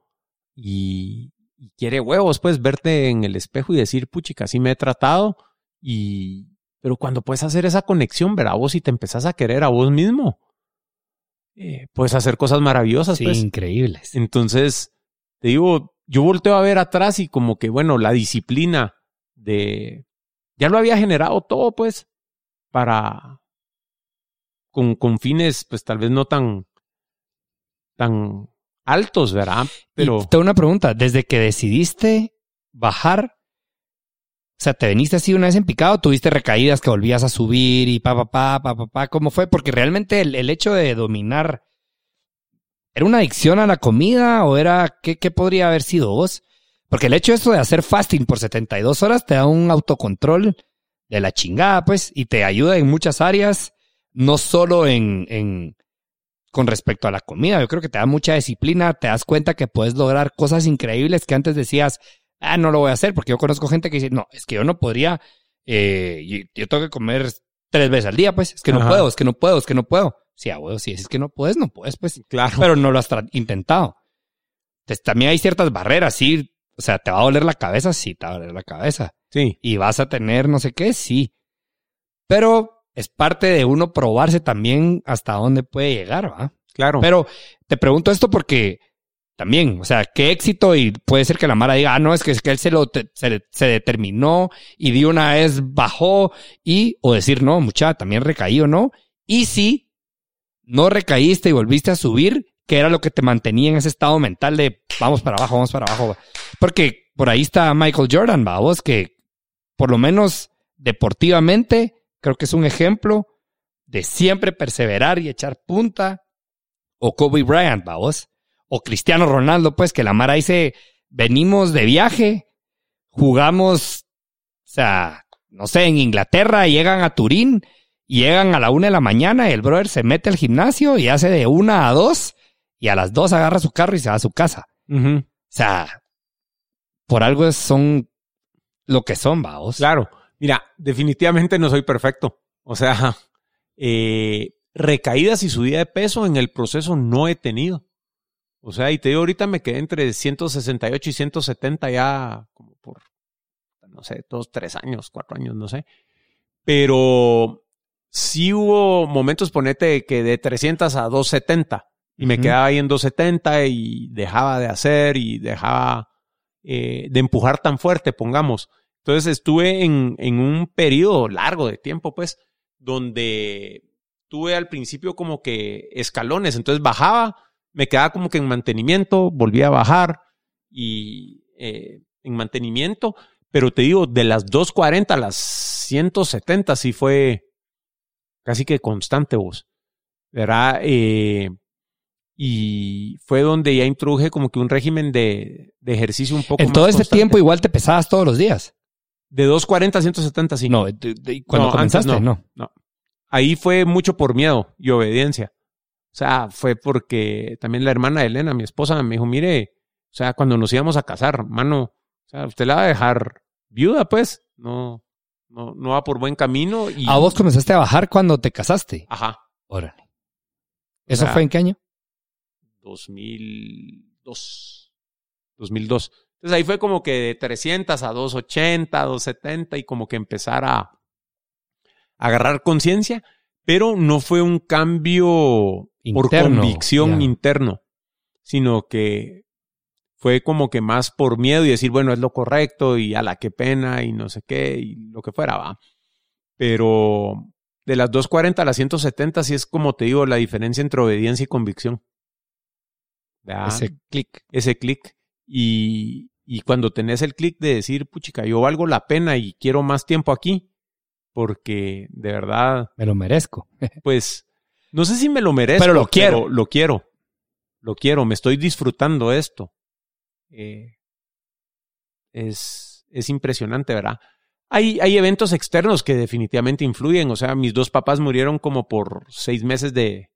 Y, quiere huevos, pues, verte en el espejo y decir, puchica, así me he tratado. Y, pero cuando puedes hacer esa conexión, ver a vos y te empezás a querer a vos mismo, eh, puedes hacer cosas maravillosas. Sí, pues. increíbles. Entonces, te digo, yo volteo a ver atrás y como que, bueno, la disciplina de... Ya lo había generado todo, pues, para... Con, con fines, pues, tal vez no tan... tan altos, ¿verdad? Pero... tengo una pregunta. Desde que decidiste bajar, o sea, ¿te veniste así una vez en picado? ¿Tuviste recaídas que volvías a subir y pa, pa, pa, pa, pa, pa? ¿Cómo fue? Porque realmente el, el hecho de dominar... ¿Era una adicción a la comida o era... ¿Qué, qué podría haber sido vos? Porque el hecho de esto de hacer fasting por 72 horas te da un autocontrol de la chingada, pues, y te ayuda en muchas áreas, no solo en, en, con respecto a la comida. Yo creo que te da mucha disciplina, te das cuenta que puedes lograr cosas increíbles que antes decías, ah, no lo voy a hacer, porque yo conozco gente que dice, no, es que yo no podría, eh, yo, tengo que comer tres veces al día, pues, es que no puedo, es que no puedo, es que no puedo. Sí, abuelo, si es que no puedes, no puedes, pues. Claro. Pero no lo has intentado. Entonces, también hay ciertas barreras, sí, o sea, ¿te va a doler la cabeza? Sí, te va a doler la cabeza. Sí. Y vas a tener no sé qué, sí. Pero es parte de uno probarse también hasta dónde puede llegar, ¿va? Claro. Pero te pregunto esto porque también, o sea, qué éxito y puede ser que la Mara diga, ah, no, es que, es que él se lo se, determinó y de una vez bajó y, o decir, no, mucha, también recaí o no. Y si no recaíste y volviste a subir, que era lo que te mantenía en ese estado mental de vamos para abajo, vamos para abajo. Porque por ahí está Michael Jordan, vamos, que por lo menos deportivamente creo que es un ejemplo de siempre perseverar y echar punta. O Kobe Bryant, vamos. O Cristiano Ronaldo, pues, que la Mara dice, venimos de viaje, jugamos, o sea, no sé, en Inglaterra, llegan a Turín, llegan a la una de la mañana y el brother se mete al gimnasio y hace de una a dos y a las dos agarra su carro y se va a su casa. O sea, por algo son lo que son, vaos. Claro. Mira, definitivamente no soy perfecto. O sea, eh, recaídas y subida de peso en el proceso no he tenido. O sea, y te digo, ahorita me quedé entre 168 y 170 ya como por, no sé, dos, tres años, cuatro años, no sé. Pero sí hubo momentos, ponete, que de 300 a 270 y me quedaba ahí en 270 y dejaba de hacer y dejaba eh, de empujar tan fuerte, pongamos. Entonces estuve en, en un periodo largo de tiempo, pues, donde tuve al principio como que escalones, entonces bajaba, me quedaba como que en mantenimiento, volvía a bajar y eh, en mantenimiento, pero te digo, de las 240 a las 170 sí fue casi que constante vos. ¿Verdad? Eh, y fue donde ya introduje como que un régimen de, de ejercicio un poco En todo este tiempo igual te pesabas todos los días. De 240 a 170, sí. No, cuando comenzaste, no, no, Ahí fue mucho por miedo y obediencia. O sea, fue porque también la hermana de Elena, mi esposa, me dijo, mire, o sea, cuando nos íbamos a casar, mano, o sea, usted la va a dejar viuda, pues, no, no, no va por buen camino. Y... ¿A vos comenzaste a bajar cuando te casaste? Ajá. Órale. ¿Eso fue en qué año? 2002. 2002. Entonces ahí fue como que de 300 a 280, 270 y como que empezar a, agarrar conciencia, pero no fue un cambio por convicción interno, sino que fue como que más por miedo y decir, bueno, es lo correcto y a la que pena y no sé qué y lo que fuera, va. Pero de las 240 a las 170 sí es como te digo la diferencia entre obediencia y convicción. Ese clic. Ese clic. Y, y cuando tenés el clic de decir, puchica, yo valgo la pena y quiero más tiempo aquí, porque de verdad... Me lo merezco. pues, no sé si me lo merezco, pero lo quiero. lo quiero. Lo quiero, me estoy disfrutando esto. Eh, es, es impresionante, ¿verdad? Hay, hay eventos externos que definitivamente influyen. O sea, mis dos papás murieron como por seis meses de,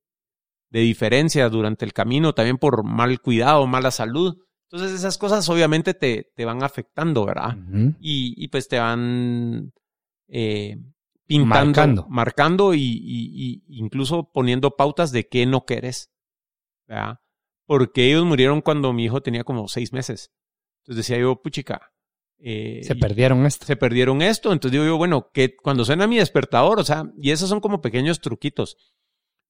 de diferencia durante el camino, también por mal cuidado, mala salud. Entonces esas cosas obviamente te, te van afectando, ¿verdad? y, y, pues te van eh, pintando, marcando, marcando y, y, incluso poniendo pautas de qué no querés, ¿verdad? Porque ellos murieron cuando mi hijo tenía como seis meses. Entonces decía yo, puchica, eh, se perdieron esto. Se perdieron esto. Entonces digo yo, bueno, que cuando suena mi despertador, o sea, y esos son como pequeños truquitos.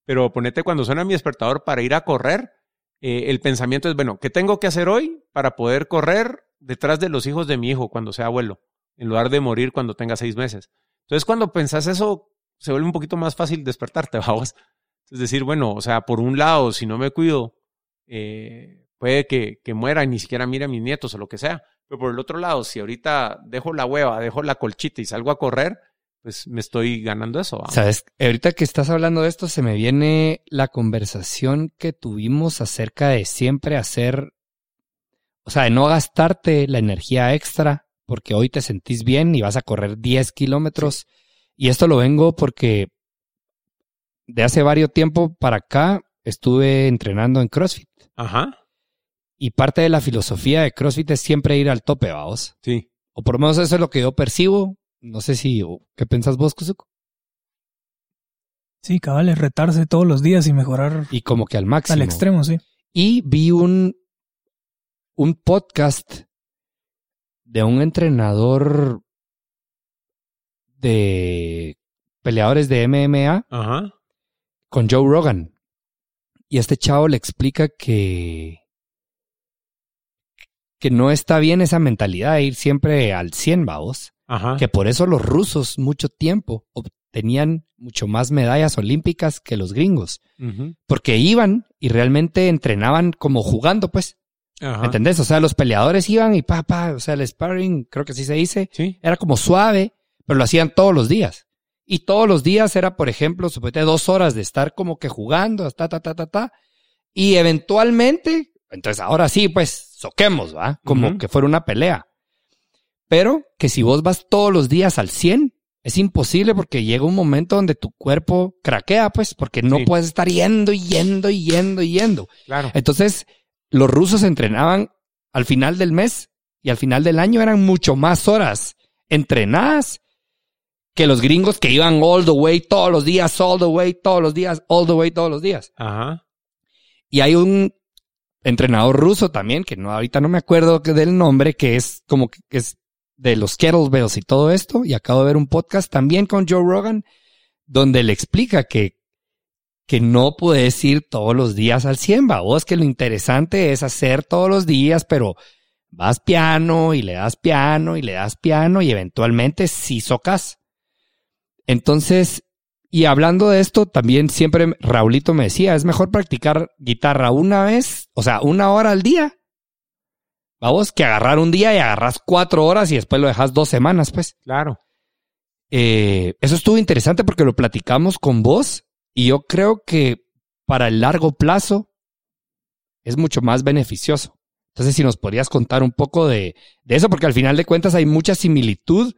Pero ponete cuando suena mi despertador para ir a correr, eh, el pensamiento es, bueno, ¿qué tengo que hacer hoy para poder correr detrás de los hijos de mi hijo cuando sea abuelo? En lugar de morir cuando tenga seis meses. Entonces, cuando pensás eso, se vuelve un poquito más fácil despertarte, vamos. Es decir, bueno, o sea, por un lado, si no me cuido, eh, puede que, que muera y ni siquiera mire a mis nietos o lo que sea. Pero por el otro lado, si ahorita dejo la hueva, dejo la colchita y salgo a correr, pues me estoy ganando eso. Sabes, ahorita que estás hablando de esto, se me viene la conversación que tuvimos acerca de siempre hacer, o sea, de no gastarte la energía extra, porque hoy te sentís bien y vas a correr 10 kilómetros. Y esto lo vengo porque de hace varios tiempo para acá estuve entrenando en CrossFit. Ajá. Y parte de la filosofía de CrossFit es siempre ir al tope, vamos. Sí. O por lo menos eso es lo que yo percibo. No sé si, ¿qué pensás vos, Kuzuko? Sí, cabal, es retarse todos los días y mejorar. Y como que al máximo. Al extremo, sí. Y vi un, un podcast de un entrenador de peleadores de MMA Ajá. con Joe Rogan. Y este chavo le explica que que no está bien esa mentalidad de ir siempre al 100, vaos. Ajá. Que por eso los rusos mucho tiempo obtenían mucho más medallas olímpicas que los gringos. Porque iban y realmente entrenaban como jugando, pues. Ajá. ¿Entendés? O sea, los peleadores iban y pa, pa, o sea, el sparring, creo que así se dice, Sí. era como suave, pero lo hacían todos los días. Y todos los días era, por ejemplo, suponete dos horas de estar como que jugando, ta, ta, ta, ta, ta. Y eventualmente, entonces ahora sí, pues, soquemos, ¿va? Como que fuera una pelea. Pero que si vos vas todos los días al 100, es imposible porque llega un momento donde tu cuerpo craquea, pues, porque no Sí. puedes estar yendo y yendo y yendo y yendo. Claro. Entonces, los rusos entrenaban al final del mes y al final del año eran mucho más horas entrenadas que los gringos que iban all the way todos los días, all the way todos los días, all the way todos los días. Ajá. Y hay un entrenador ruso también, que no, ahorita no me acuerdo del nombre, que es como que es de los kettlebells y todo esto. Y acabo de ver un podcast también con Joe Rogan, donde le explica que, que no puedes ir todos los días al 100, va. Vos que lo interesante es hacer todos los días, pero vas piano y le das piano y le das piano y eventualmente sí socas. Entonces, y hablando de esto, también siempre Raulito me decía, es mejor practicar guitarra una vez, o sea, una hora al día. Vamos, que agarrar un día y agarras cuatro horas y después lo dejas dos semanas, pues. Claro. Eh, eso estuvo interesante porque lo platicamos con vos y yo creo que para el largo plazo es mucho más beneficioso. Entonces, si nos podrías contar un poco de, de eso, porque al final de cuentas hay mucha similitud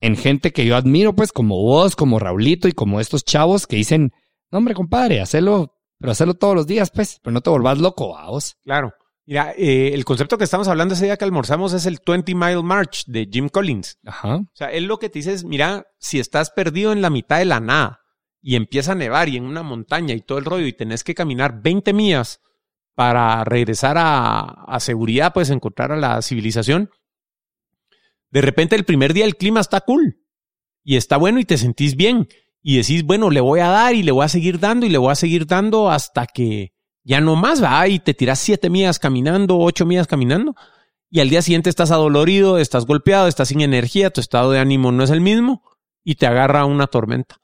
en gente que yo admiro, pues, como vos, como Raulito y como estos chavos que dicen, no, hombre, compadre, hacerlo, pero hacerlo todos los días, pues, pero no te volvás loco, a vos. Claro. Mira, eh, el concepto que estamos hablando ese día que almorzamos es el 20 Mile March de Jim Collins. Ajá. O sea, él lo que te dice es, mira, si estás perdido en la mitad de la nada y empieza a nevar y en una montaña y todo el rollo y tenés que caminar 20 millas para regresar a, a seguridad, pues encontrar a la civilización, de repente el primer día el clima está cool y está bueno y te sentís bien y decís, bueno, le voy a dar y le voy a seguir dando y le voy a seguir dando hasta que ya no más va y te tiras siete millas caminando, ocho millas caminando y al día siguiente estás adolorido, estás golpeado, estás sin energía, tu estado de ánimo no es el mismo y te agarra una tormenta.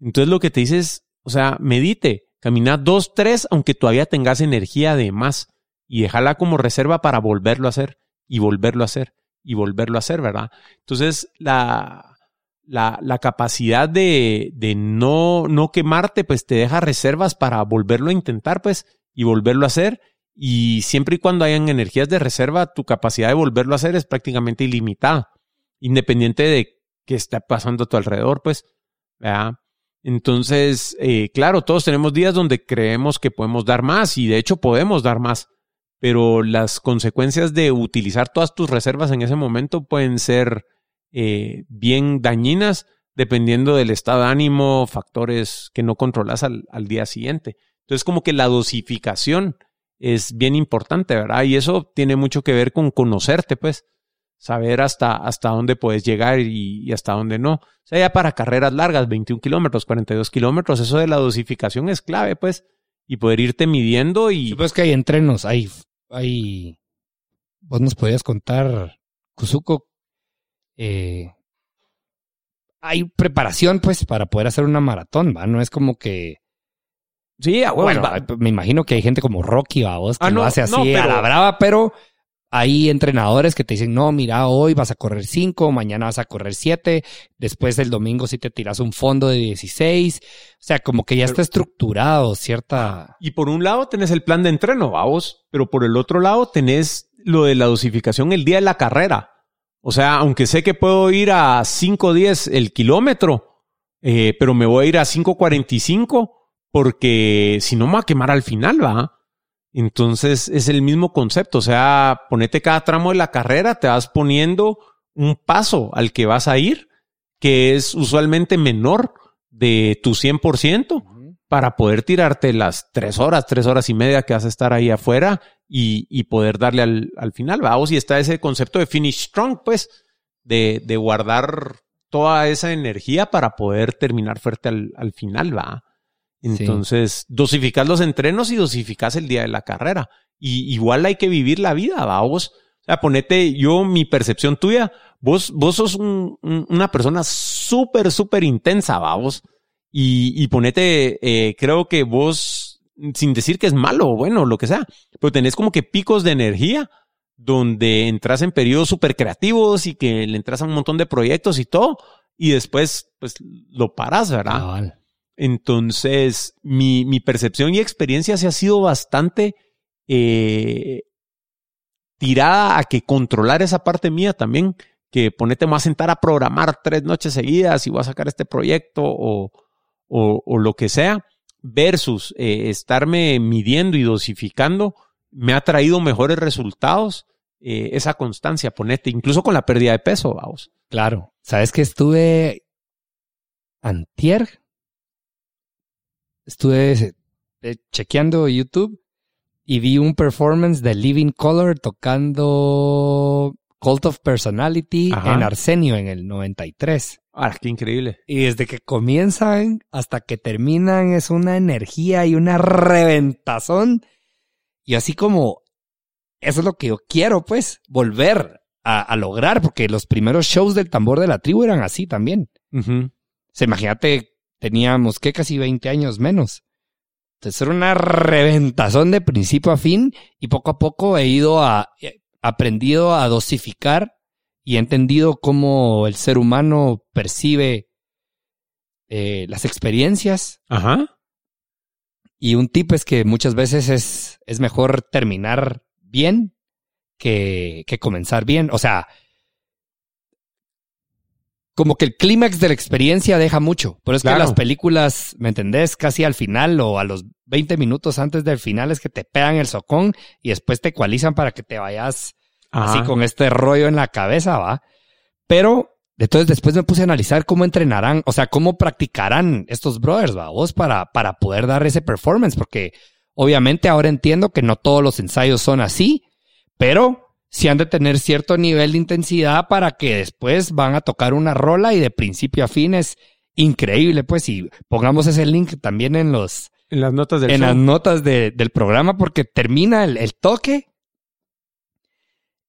Entonces lo que te dice es, o sea, medite, camina dos, tres, aunque todavía tengas energía de más y déjala como reserva para volverlo a hacer y volverlo a hacer y volverlo a hacer, ¿verdad? Entonces la, la, la capacidad de, de no, no quemarte, pues te deja reservas para volverlo a intentar, pues, y volverlo a hacer y siempre y cuando hayan energías de reserva, tu capacidad de volverlo a hacer es prácticamente ilimitada, independiente de qué está pasando a tu alrededor, pues, Entonces, eh, claro, todos tenemos días donde creemos que podemos dar más y de hecho podemos dar más, pero las consecuencias de utilizar todas tus reservas en ese momento pueden ser eh, bien dañinas dependiendo del estado de ánimo, factores que no controlas al, al día siguiente. Entonces, como que la dosificación es bien importante, ¿verdad? Y eso tiene mucho que ver con conocerte, pues, saber hasta, hasta dónde puedes llegar y, hasta dónde no. O sea, ya para carreras largas, 21 kilómetros, 42 kilómetros, eso de la dosificación es clave, pues, y poder irte midiendo y... Sí, pues que hay entrenos, hay, hay... Vos nos podías contar, Kuzuko, eh, hay preparación, pues, para poder hacer una maratón, ¿va? No es como que Sí, a bueno, me imagino que hay gente como Rocky a vos que ah, lo hace así a la brava, pero hay entrenadores que te dicen, no, mira, hoy vas a correr 5, mañana vas a correr 7, después el domingo sí te tiras un fondo de 16. O sea, como que ya está estructurado cierta... Y por un lado tenés el plan de entreno, vamos, pero por el otro lado tenés lo de la dosificación el día de la carrera. O sea, aunque sé que puedo ir a 5.10 el kilómetro, eh, pero me voy a ir a 5.45 porque si no me va a quemar al final, va. Entonces es el mismo concepto, o sea, ponete cada tramo de la carrera, te vas poniendo un paso al que vas a ir, que es usualmente menor de tu 100%, para poder tirarte las tres horas, tres horas y media que vas a estar ahí afuera y, poder darle al, al final, vamos, y está ese concepto de finish strong, pues, de, de guardar toda esa energía para poder terminar fuerte al, al final, va. Entonces, dosificas los entrenos y dosificas el día de la carrera. Y igual hay que vivir la vida, ¿va? Vos, o sea, ponete, yo, mi percepción tuya, vos, vos sos una persona súper, súper intensa, ¿va? Vos. Y, y ponete, eh, creo que vos, sin decir que es malo o bueno, lo que sea, pero tenés como que picos de energía donde entras en periodos súper creativos y que le entras a un montón de proyectos y todo, y después, pues, lo paras, ¿verdad? Entonces, mi, percepción y experiencia se ha sido bastante eh, tirada a que controlar esa parte mía también, que ponete más a sentar a programar tres noches seguidas y voy a sacar este proyecto o lo que sea, versus eh, estarme midiendo y dosificando, me ha traído mejores resultados eh, esa constancia, ponete, incluso con la pérdida de peso, vamos. Claro, sabes que estuve antier, estuve eh, chequeando YouTube y vi un performance de Living Color tocando Cult of Personality en Arsenio en el 93. Ah, qué increíble. Y desde que comienzan hasta que terminan es una energía y una reventazón. Y así como, eso es lo que yo quiero, pues, volver a, lograr, porque los primeros shows del tambor de la tribu eran así también. Se imagínate teníamos que casi 20 años menos. Entonces era una reventazón de principio a fin y poco a poco he ido a, aprendido a dosificar y he entendido cómo el ser humano percibe eh, las experiencias. Ajá. Y un tip es que muchas veces es, es mejor terminar bien que, que comenzar bien. O sea, como que el clímax de la experiencia deja mucho. Pero es que las películas, ¿me entendés? Casi al final o a los 20 minutos antes del final es que te pegan el socón y después te ecualizan para que te vayas así con este rollo en la cabeza, ¿va? Pero entonces después me puse a analizar cómo entrenarán, o sea, cómo practicarán estos brothers, ¿va? Vos para, para poder dar ese performance, porque obviamente ahora entiendo que no todos los ensayos son así, pero si han de tener cierto nivel de intensidad para que después van a tocar una rola y de principio a fin es increíble, pues, y pongamos ese link también en los... En las notas del En las notas del programa porque termina el, toque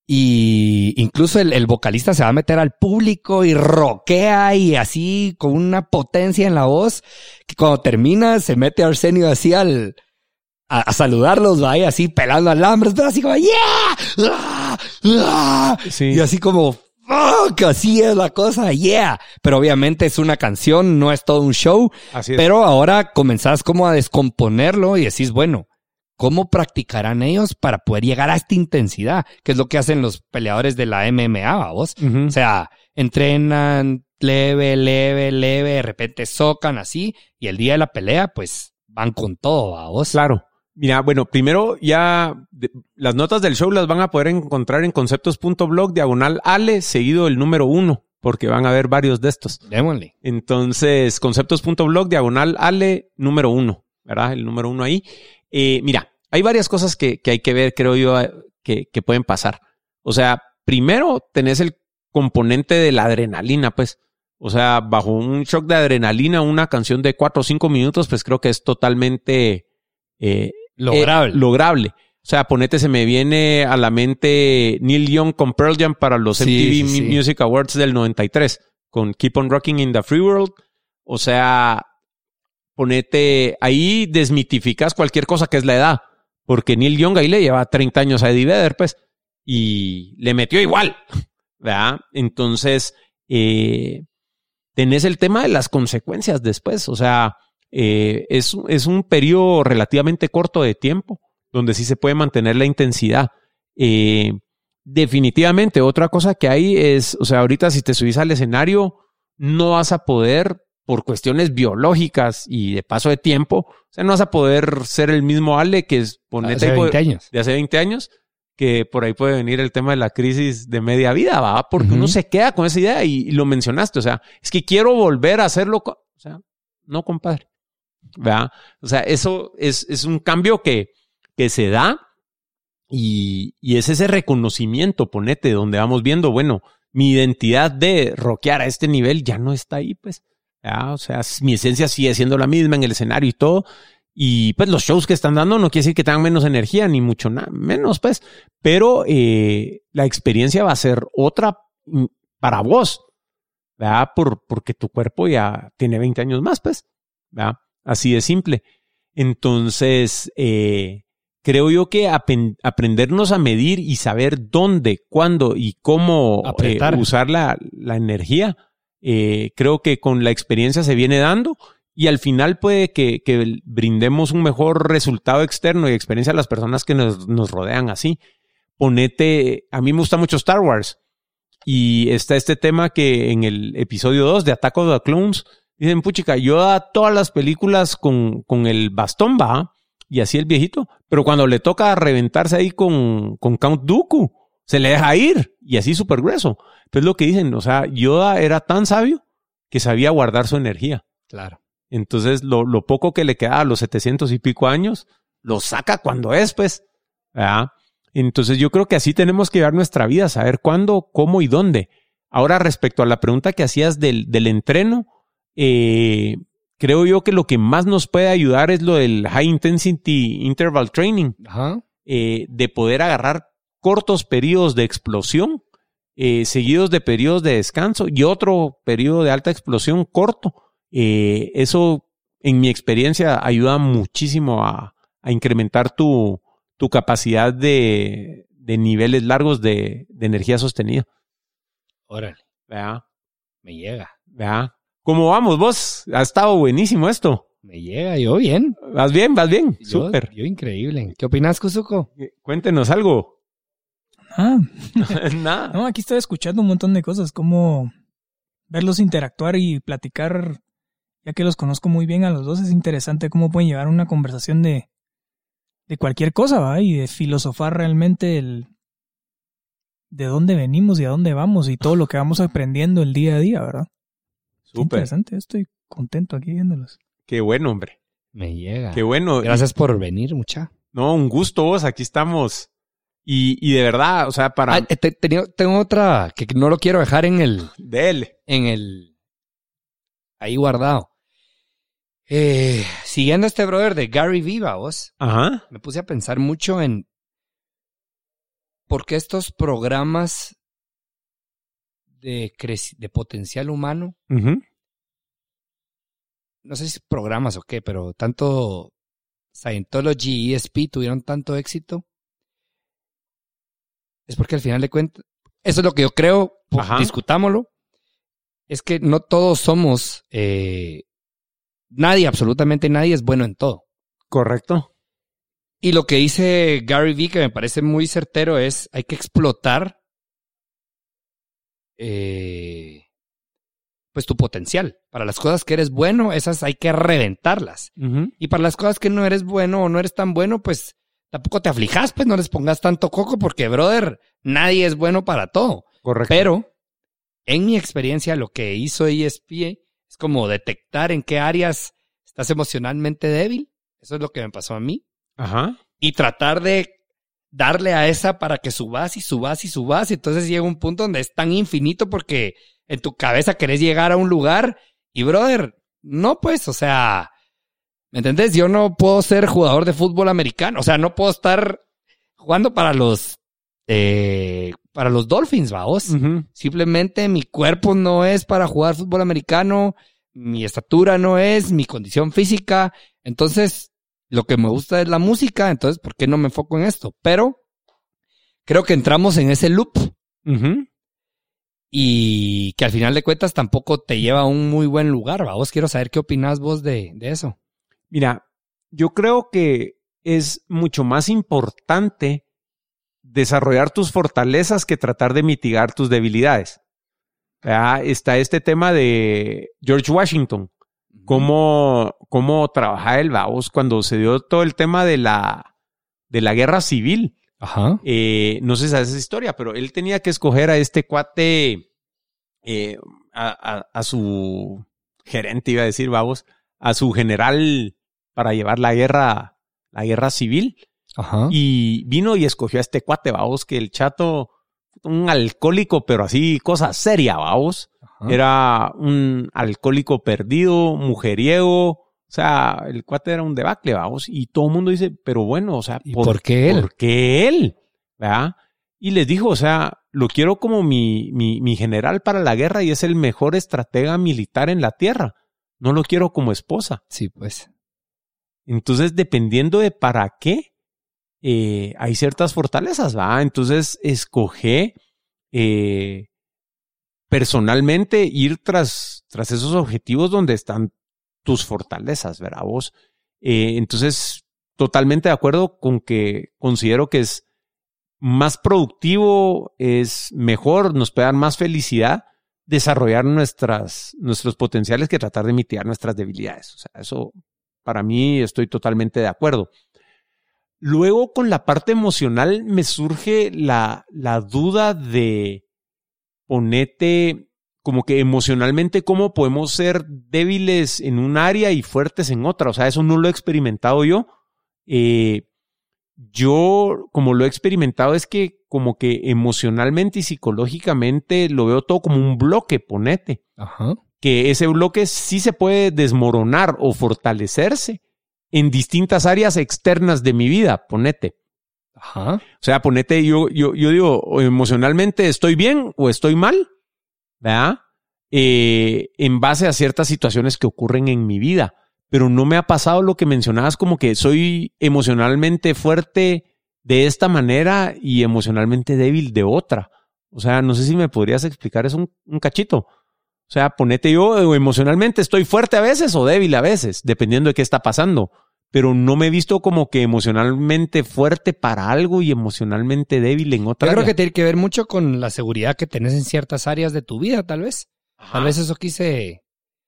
y incluso el, vocalista se va a meter al público y roquea y así con una potencia en la voz que cuando termina se mete Arsenio así al, a, saludarlos, vaya así pelando alambres, pero así como, ¡yeah! ¡Ah! ¡Ah! Y así como, ¡fuck! Así es la cosa, ¡yeah! Pero obviamente es una canción, no es todo un show. Así es. Pero ahora comenzás como a descomponerlo y decís, bueno, ¿cómo practicarán ellos para poder llegar a esta intensidad? Que es lo que hacen los peleadores de la MMA, vos. Ujú. O sea, entrenan leve, leve, leve, de repente socan así, y el día de la pelea, pues van con todo, ¿va vos. Claro. Mira, bueno, primero ya de- las notas del show las van a poder encontrar en conceptos.blog diagonal Ale, seguido el número uno, porque van a haber varios de estos. Démosle. Entonces, conceptos.blog diagonal Ale número uno, ¿verdad? El número uno ahí. Eh, mira, hay varias cosas que, que hay que ver, creo yo, eh, que, que pueden pasar. O sea, primero tenés el componente de la adrenalina, pues. O sea, bajo un shock de adrenalina, una canción de cuatro o cinco minutos, pues creo que es totalmente eh, Lograble. eh, lograble. O sea, ponete, se me viene a la mente Neil Young con Pearl Jam para los Sí, MTV sí. Music Awards del 93, con Keep on Rocking in the Free World. O sea, ponete, ahí desmitificas cualquier cosa que es la edad. Porque Neil Young ahí le lleva 30 años a Eddie Vedder, pues, y le metió igual, ¿verdad? Entonces, eh, tenés el tema de las consecuencias después. O sea, eh, es, es un periodo relativamente corto de tiempo donde sí se puede mantener la intensidad. Eh, definitivamente, otra cosa que hay es, o sea, ahorita si te subís al escenario, no vas a poder, por cuestiones biológicas y de paso de tiempo, o sea, no vas a poder ser el mismo Ale que es ponete Hace ahí por- 20 años. de hace 20 años, que por ahí puede venir el tema de la crisis de media vida, ¿va? Porque uno se queda con esa idea y, y lo mencionaste, o sea, es que quiero volver a hacerlo, o sea, no, compadre, ¿verdad? O sea, eso es, es un cambio que, que se da y, y es ese reconocimiento, ponete, donde vamos viendo, bueno, mi identidad de rockear a este nivel ya no está ahí, pues, ¿verdad? O sea, mi esencia sigue siendo la misma en el escenario y todo, y pues los shows que están dando no quiere decir que tengan menos energía, ni mucho menos, pues. Pero eh, la experiencia va a ser otra mm, para vos, ¿verdad? Por, porque tu cuerpo ya tiene 20 años más, pues. ¿verdad? Así de simple. Entonces, eh, creo yo que aprendernos a medir y saber dónde, cuándo y cómo eh, usar la, la energía, eh, creo que con la experiencia se viene dando y al final puede que, que brindemos un mejor resultado externo y experiencia a las personas que nos, nos rodean así. Ponete, a mí me gusta mucho Star Wars y está este tema que en el episodio 2 de Attack of the Clones dicen, puchica, Yoda todas las películas con, con el bastón va y así el viejito, pero cuando le toca reventarse ahí con, con Count Dooku, se le deja ir y así súper grueso. Pues lo que dicen, o sea, Yoda era tan sabio que sabía guardar su energía. Claro. Entonces, lo, lo poco que le queda a los 700 y pico años, lo saca cuando es, pues. ¿verdad? Entonces, yo creo que así tenemos que llevar nuestra vida, saber cuándo, cómo y dónde. Ahora, respecto a la pregunta que hacías del, del entreno, eh, creo yo que lo que más nos puede ayudar es lo del High Intensity Interval Training, Ajá. eh, de poder agarrar cortos periodos de explosión, eh, seguidos de periodos de descanso y otro periodo de alta explosión corto. Eso, en mi experiencia, ayuda muchísimo a, a incrementar tu, tu capacidad de, de niveles largos de, de energía sostenida. Órale. ¿Verdad? Me llega. ¿Verdad? ¿Cómo vamos vos? Ha estado buenísimo esto. Me llega. Yo bien. ¿Vas bien? ¿Vas bien? Yo- Súper. Yo increíble. ¿Qué opinas, Kuzuko? Eh, Cuéntenos algo. Ah, Nada. no, aquí estoy escuchando un montón de cosas, como verlos interactuar y platicar, ya que los conozco muy bien a los dos, es interesante cómo pueden llevar una conversación de, de cualquier cosa, ¿va? Y de filosofar realmente el de dónde venimos y a dónde vamos y todo lo que vamos aprendiendo el día a día, ¿verdad? Qué Súper. interesante, estoy contento aquí viéndolos. Qué bueno, hombre. Me llega. Qué bueno. Gracias por venir, mucha. No, un gusto vos, aquí estamos. Y, y de verdad, o sea, para... Ah, te- tengo otra que no lo quiero dejar en el, Dele. en el, ahí guardado. Eh, siguiendo a este brother de Gary Viva, vos, Ajá. me puse a pensar mucho en por qué estos programas de, de potencial humano, no sé si programas o qué, pero tanto Scientology y ESP tuvieron tanto éxito, es porque al final de cuentas, eso es lo que yo creo, pues, discutámoslo, es que no todos somos, eh, nadie, absolutamente nadie es bueno en todo. Correcto. Y lo que dice Gary Vee, que me parece muy certero, es hay que explotar eh, pues tu potencial. Para las cosas que eres bueno, esas hay que reventarlas. Y para las cosas que no eres bueno o no eres tan bueno, pues tampoco te aflijas, pues no les pongas tanto coco, porque, brother, nadie es bueno para todo. Correcto. Pero, en mi experiencia, lo que hizo ESP es como detectar en qué áreas estás emocionalmente débil. Eso es lo que me pasó a mí. Ajá. Y tratar de darle a esa para que subas y subas y subas. Y entonces llega un punto donde es tan infinito porque en tu cabeza querés llegar a un lugar y, brother, no pues, o sea, ¿me entendés? Yo no puedo ser jugador de fútbol americano. O sea, no puedo estar jugando para los eh, para los Dolphins, vamos. Simplemente mi cuerpo no es para jugar fútbol americano, mi estatura no es, mi condición física. Entonces, lo que me gusta es la música, entonces, ¿por qué no me enfoco en esto? Pero creo que entramos en ese loop. Y que al final de cuentas tampoco te lleva a un muy buen lugar, vos. Quiero saber qué opinas vos de, de eso. Mira, yo creo que es mucho más importante desarrollar tus fortalezas que tratar de mitigar tus debilidades. Está este tema de George Washington, cómo, cómo trabajaba el Baos cuando se dio todo el tema de la, de la guerra civil. Ajá. Eh, no sé si sabes esa historia, pero él tenía que escoger a este cuate, eh, a, a, su gerente, iba a decir, vamos, a su general para llevar la guerra, la guerra civil. Y vino y escogió a este cuate, vamos, que el chato, un alcohólico, pero así, cosa seria, Era un alcohólico perdido, mujeriego. O sea, el cuate era un debacle, vamos. Y todo el mundo dice, pero bueno, o sea, ¿por, qué él? ¿Por qué él? ¿Verdad? Y les dijo, o sea, lo quiero como mi, mi, mi general para la guerra y es el mejor estratega militar en la tierra. No lo quiero como esposa. Sí, pues. Entonces, dependiendo de para qué, eh, hay ciertas fortalezas, ¿va? Entonces, escoge eh, personalmente ir tras, tras esos objetivos donde están tus fortalezas, ¿verdad? Vos. Eh, entonces, totalmente de acuerdo con que considero que es más productivo, es mejor, nos puede dar más felicidad desarrollar nuestras, nuestros potenciales que tratar de mitigar nuestras debilidades. O sea, eso para mí estoy totalmente de acuerdo. Luego con la parte emocional me surge la, la duda de ponete como que emocionalmente cómo podemos ser débiles en un área y fuertes en otra. O sea, eso no lo he experimentado yo. Eh, yo, como lo he experimentado, es que como que emocionalmente y psicológicamente lo veo todo como un bloque, ponete. Ajá. Que ese bloque sí se puede desmoronar o fortalecerse en distintas áreas externas de mi vida, ponete. Ajá. O sea, ponete, yo, yo, yo digo, emocionalmente estoy bien o estoy mal, ¿verdad? Eh, en base a ciertas situaciones que ocurren en mi vida. Pero no me ha pasado lo que mencionabas como que soy emocionalmente fuerte de esta manera y emocionalmente débil de otra. O sea, no sé si me podrías explicar eso un, un cachito. O sea, ponete yo emocionalmente estoy fuerte a veces o débil a veces, dependiendo de qué está pasando pero no me he visto como que emocionalmente fuerte para algo y emocionalmente débil en otra. Yo creo que tiene que ver mucho con la seguridad que tenés en ciertas áreas de tu vida, tal vez. Tal vez eso quise.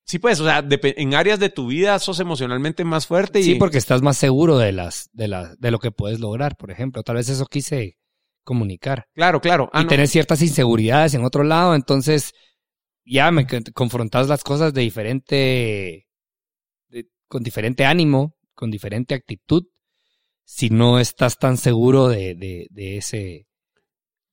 Sí, pues, o sea, en áreas de tu vida sos emocionalmente más fuerte y. Sí, porque estás más seguro de las, de la, de lo que puedes lograr, por ejemplo. Tal vez eso quise comunicar. Claro, claro. Ah, y tenés ciertas inseguridades en otro lado, entonces ya me confrontas las cosas de diferente, con diferente ánimo con diferente actitud si no estás tan seguro de, de, ese,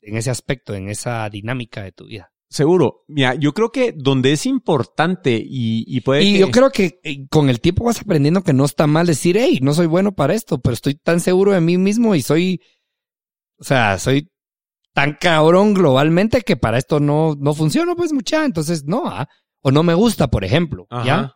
en ese aspecto, en esa dinámica de tu vida. Seguro. Mira, yo creo que donde es importante y, y puede Y yo creo que eh, con el tiempo vas aprendiendo que no está mal decir, hey, no soy bueno para esto, pero estoy tan seguro de mí mismo y soy, o sea, soy tan cabrón globalmente que para esto no, no funciona, pues mucha. Entonces, no, ¿ah? o no me gusta, por ejemplo. ¿Ya?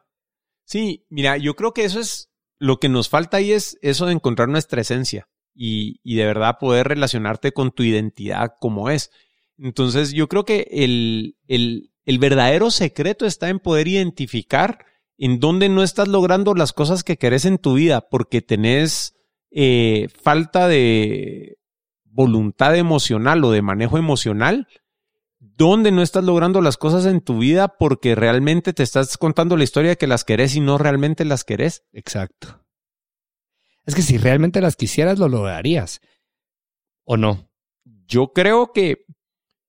Sí, mira, yo creo que eso es lo que nos falta ahí es eso de encontrar nuestra esencia y, de verdad poder relacionarte con tu identidad como es. Entonces yo creo que el, el, verdadero secreto está en poder identificar en dónde no estás logrando las cosas que querés en tu vida porque tenés eh, falta de voluntad emocional o de manejo emocional, donde no estás logrando las cosas en tu vida porque realmente te estás contando la historia de que las querés y no realmente las querés. Exacto. Es que si realmente las quisieras, lo lograrías. ¿O no? Yo creo que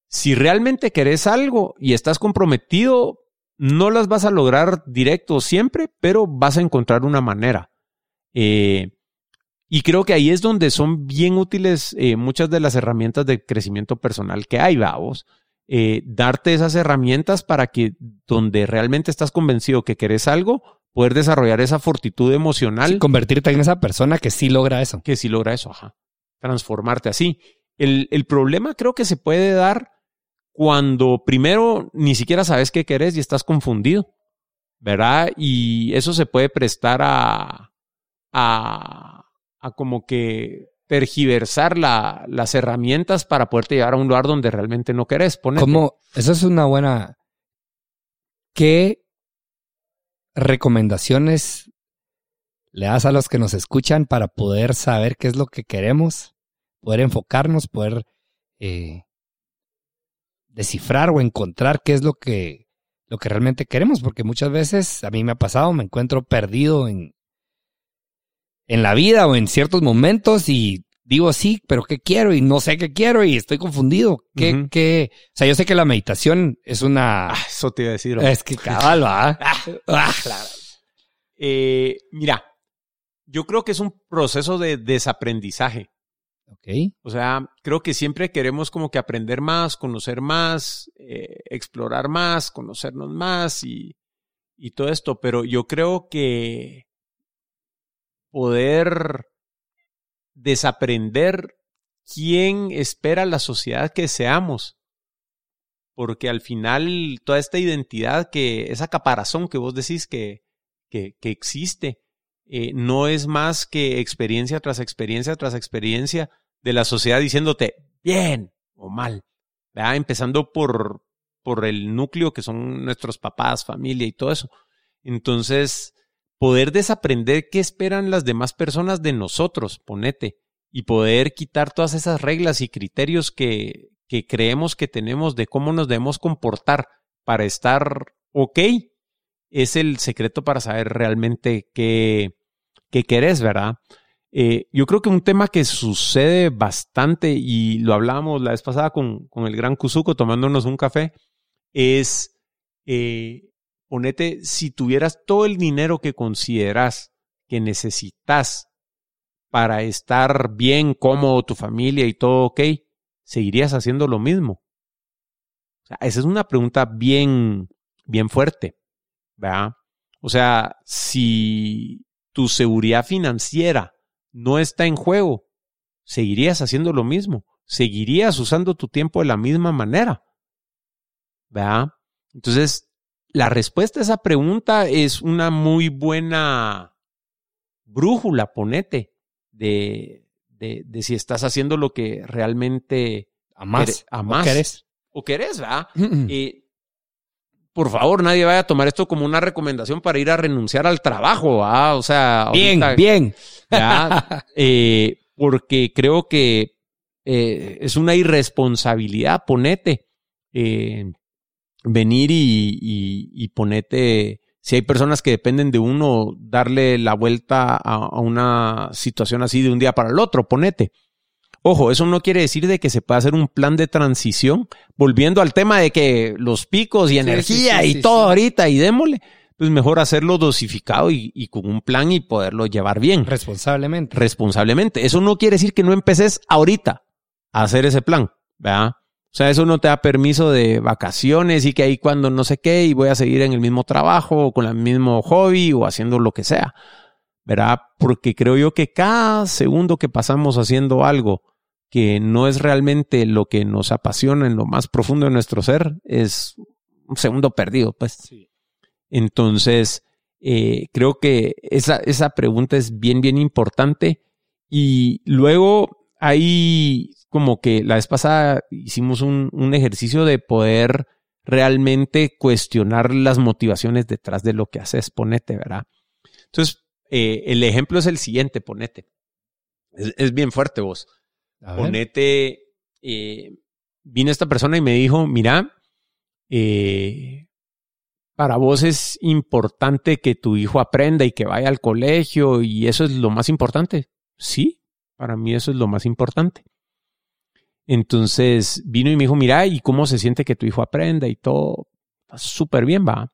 si realmente querés algo y estás comprometido, no las vas a lograr directo siempre, pero vas a encontrar una manera. Eh, y creo que ahí es donde son bien útiles eh, muchas de las herramientas de crecimiento personal que hay, vamos. Eh, darte esas herramientas para que donde realmente estás convencido que querés algo, poder desarrollar esa fortitud emocional. convertirte en esa persona que sí logra eso. Que sí logra eso, ajá. Transformarte así. El, el problema creo que se puede dar cuando primero ni siquiera sabes qué querés y estás confundido, ¿verdad? Y eso se puede prestar a, a, a como que tergiversar la, las herramientas para poderte llevar a un lugar donde realmente no querés. Ponerte. Como, esa es una buena... ¿Qué recomendaciones le das a los que nos escuchan para poder saber qué es lo que queremos, poder enfocarnos, poder eh, descifrar o encontrar qué es lo que, lo que realmente queremos? Porque muchas veces a mí me ha pasado, me encuentro perdido en, en la vida o en ciertos momentos y digo sí, pero ¿qué quiero? Y no sé qué quiero y estoy confundido. ¿Qué, Ujú. qué? O sea, yo sé que la meditación es una... Ah, eso te iba a decir. es que cabal, ¿va? Ah, Eh, mira, yo creo que es un proceso de desaprendizaje. Ok. O sea, creo que siempre queremos como que aprender más, conocer más, eh, explorar más, conocernos más y, y todo esto, pero yo creo que poder desaprender quién espera la sociedad que seamos, porque al final toda esta identidad que, esa caparazón que vos decís que, que, que existe, eh, no es más que experiencia tras experiencia tras experiencia de la sociedad diciéndote bien o mal, ¿verdad? empezando por, por el núcleo que son nuestros papás, familia y todo eso. Entonces, poder desaprender qué esperan las demás personas de nosotros, ponete, y poder quitar todas esas reglas y criterios que, que creemos que tenemos de cómo nos debemos comportar para estar ok, es el secreto para saber realmente qué, qué querés, ¿verdad? Eh, yo creo que un tema que sucede bastante, y lo hablábamos la vez pasada con, el gran Kuzuko tomándonos un café, es eh, ponete, si tuvieras todo el dinero que consideras que necesitas para estar bien, cómodo, tu familia y todo ok, ¿seguirías haciendo lo mismo? O sea, esa es una pregunta bien, bien fuerte, ¿verdad? O sea, si tu seguridad financiera no está en juego, ¿seguirías haciendo lo mismo? ¿Seguirías usando tu tiempo de la misma manera? ¿Verdad? Entonces, la respuesta a esa pregunta es una muy buena brújula, ponete, de, de, de si estás haciendo lo que realmente Amás. amás. ¿Querés? o querés, ¿verdad? Eh, por favor, nadie vaya a tomar esto como una recomendación para ir a renunciar al trabajo, ¿ah? O sea, bien, ahorita- bien. ¿verdad? Eh, porque creo que eh, es una irresponsabilidad, ponete, eh, venir y, y, y ponete, si hay personas que dependen de uno, darle la vuelta a, a una situación así de un día para el otro, ponete. Ojo, eso no quiere decir de que se pueda hacer un plan de transición, volviendo al tema de que los picos y energía sí, y todo ahorita y démosle, pues mejor hacerlo dosificado y, y con un plan y poderlo llevar bien Responsablemente. responsablemente. Eso no quiere decir que no empeces ahorita a hacer ese plan, ¿verdad? O sea, eso no te da permiso de vacaciones y que ahí cuando no sé qué y voy a seguir en el mismo trabajo o con el mismo hobby o haciendo lo que sea, ¿verdad? Porque creo yo que cada segundo que pasamos haciendo algo que no es realmente lo que nos apasiona en lo más profundo de nuestro ser es un segundo perdido, pues. Entonces, eh, creo que esa, esa pregunta es bien, bien importante. Y luego hay como que la vez pasada hicimos un, un ejercicio de poder realmente cuestionar las motivaciones detrás de lo que haces, ponete, ¿verdad? Entonces, eh, el ejemplo es el siguiente, ponete. Es, es bien fuerte vos. A. Ponete, eh, vino esta persona y me dijo, mira, eh, para vos es importante que tu hijo aprenda y que vaya al colegio y eso es lo más importante. Sí, para mí eso es lo más importante. Entonces vino y me dijo, mira, ¿y cómo se siente que tu hijo aprenda y todo? Súper bien, va.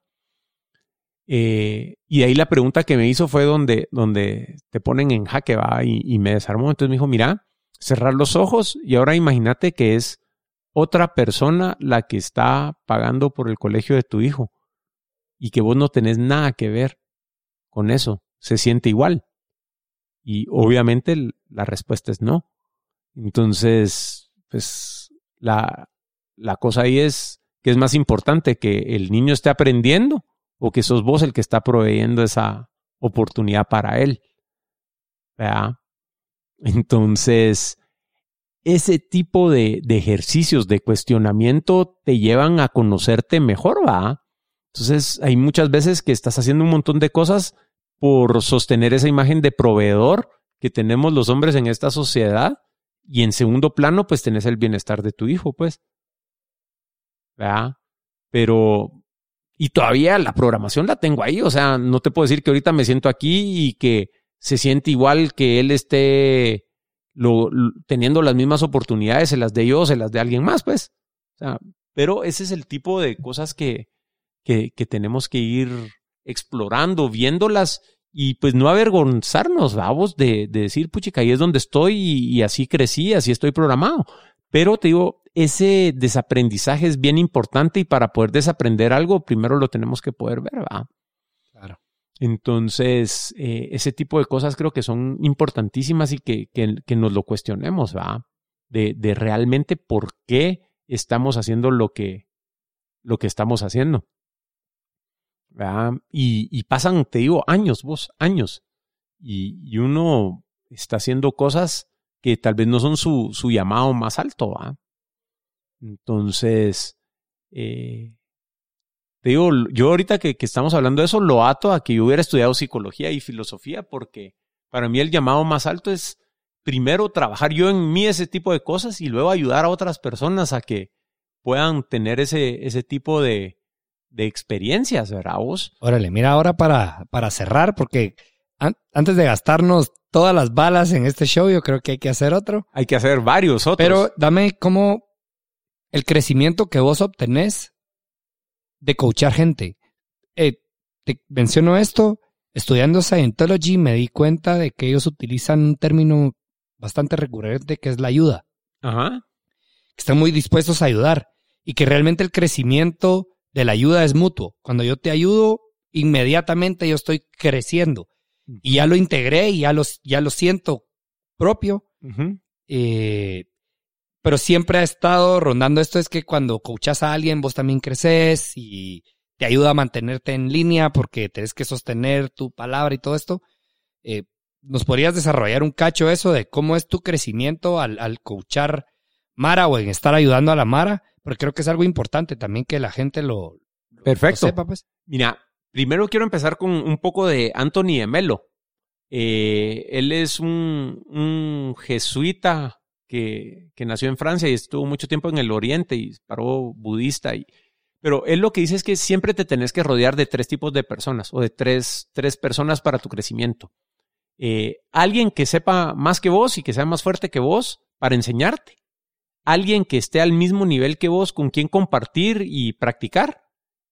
Eh, y ahí la pregunta que me hizo fue donde, donde te ponen en jaque, va, y, y me desarmó. Entonces me dijo, mira, cerrar los ojos y ahora imagínate que es otra persona la que está pagando por el colegio de tu hijo y que vos no tenés nada que ver con eso. Se siente igual. Y obviamente la respuesta es no. Entonces, pues la, la cosa ahí es que es más importante que el niño esté aprendiendo o que sos vos el que está proveyendo esa oportunidad para él. ¿Verdad? Entonces, ese tipo de, de ejercicios de cuestionamiento te llevan a conocerte mejor, ¿va? Entonces, hay muchas veces que estás haciendo un montón de cosas por sostener esa imagen de proveedor que tenemos los hombres en esta sociedad y en segundo plano, pues tenés el bienestar de tu hijo, pues. ¿Verdad? Pero, y todavía la programación la tengo ahí, o sea, no te puedo decir que ahorita me siento aquí y que se siente igual que él esté lo, teniendo las mismas oportunidades, se las de yo, se las de alguien más, pues. O sea, pero ese es el tipo de cosas que, que tenemos que ir explorando, viéndolas y pues no avergonzarnos, vamos, de, de decir, puchica, ahí es donde estoy y, y así crecí, así estoy programado. Pero te digo, ese desaprendizaje es bien importante y para poder desaprender algo, primero lo tenemos que poder ver, ¿va? Claro. Entonces, eh, ese tipo de cosas creo que son importantísimas y que, que, que nos lo cuestionemos, ¿va? De, de realmente por qué estamos haciendo lo que, lo que estamos haciendo. Y, pasan, te digo, años, vos, años. Y, uno está haciendo cosas que tal vez no son su, su llamado más alto. Entonces, eh, te digo, yo ahorita que, que estamos hablando de eso, lo ato a que yo hubiera estudiado psicología y filosofía, porque para mí el llamado más alto es primero trabajar yo en mí ese tipo de cosas y luego ayudar a otras personas a que puedan tener ese, ese tipo de, de experiencias, ¿verdad vos? Órale, mira, ahora para, para cerrar, porque an- antes de gastarnos todas las balas en este show, yo creo que hay que hacer otro. Hay que hacer varios otros. Pero dame como el crecimiento que vos obtenés de coachar gente. Eh, te menciono esto, estudiando Scientology me di cuenta de que ellos utilizan un término bastante recurrente que es la ayuda, Ajá. que están muy dispuestos a ayudar y que realmente el crecimiento de la ayuda es mutuo. Cuando yo te ayudo, inmediatamente yo estoy creciendo y ya lo integré y ya, los, ya lo siento propio eh, pero siempre ha estado rondando esto, es que cuando coachas a alguien, vos también creces y te ayuda a mantenerte en línea porque tienes que sostener tu palabra y todo esto. Eh, ¿Nos podrías desarrollar un cacho eso de cómo es tu crecimiento al, al coachar Mara o en estar ayudando a la Mara? Porque creo que es algo importante también que la gente lo, lo Perfecto. sepa, pues. Mira, primero quiero empezar con un poco de Anthony Emelo. Eh, él es un, un jesuita que, que nació en Francia y estuvo mucho tiempo en el Oriente y paró budista. Y, pero él lo que dice es que siempre te tenés que rodear de tres tipos de personas o de tres, tres personas para tu crecimiento. Eh, alguien que sepa más que vos y que sea más fuerte que vos para enseñarte. Alguien que esté al mismo nivel que vos con quien compartir y practicar.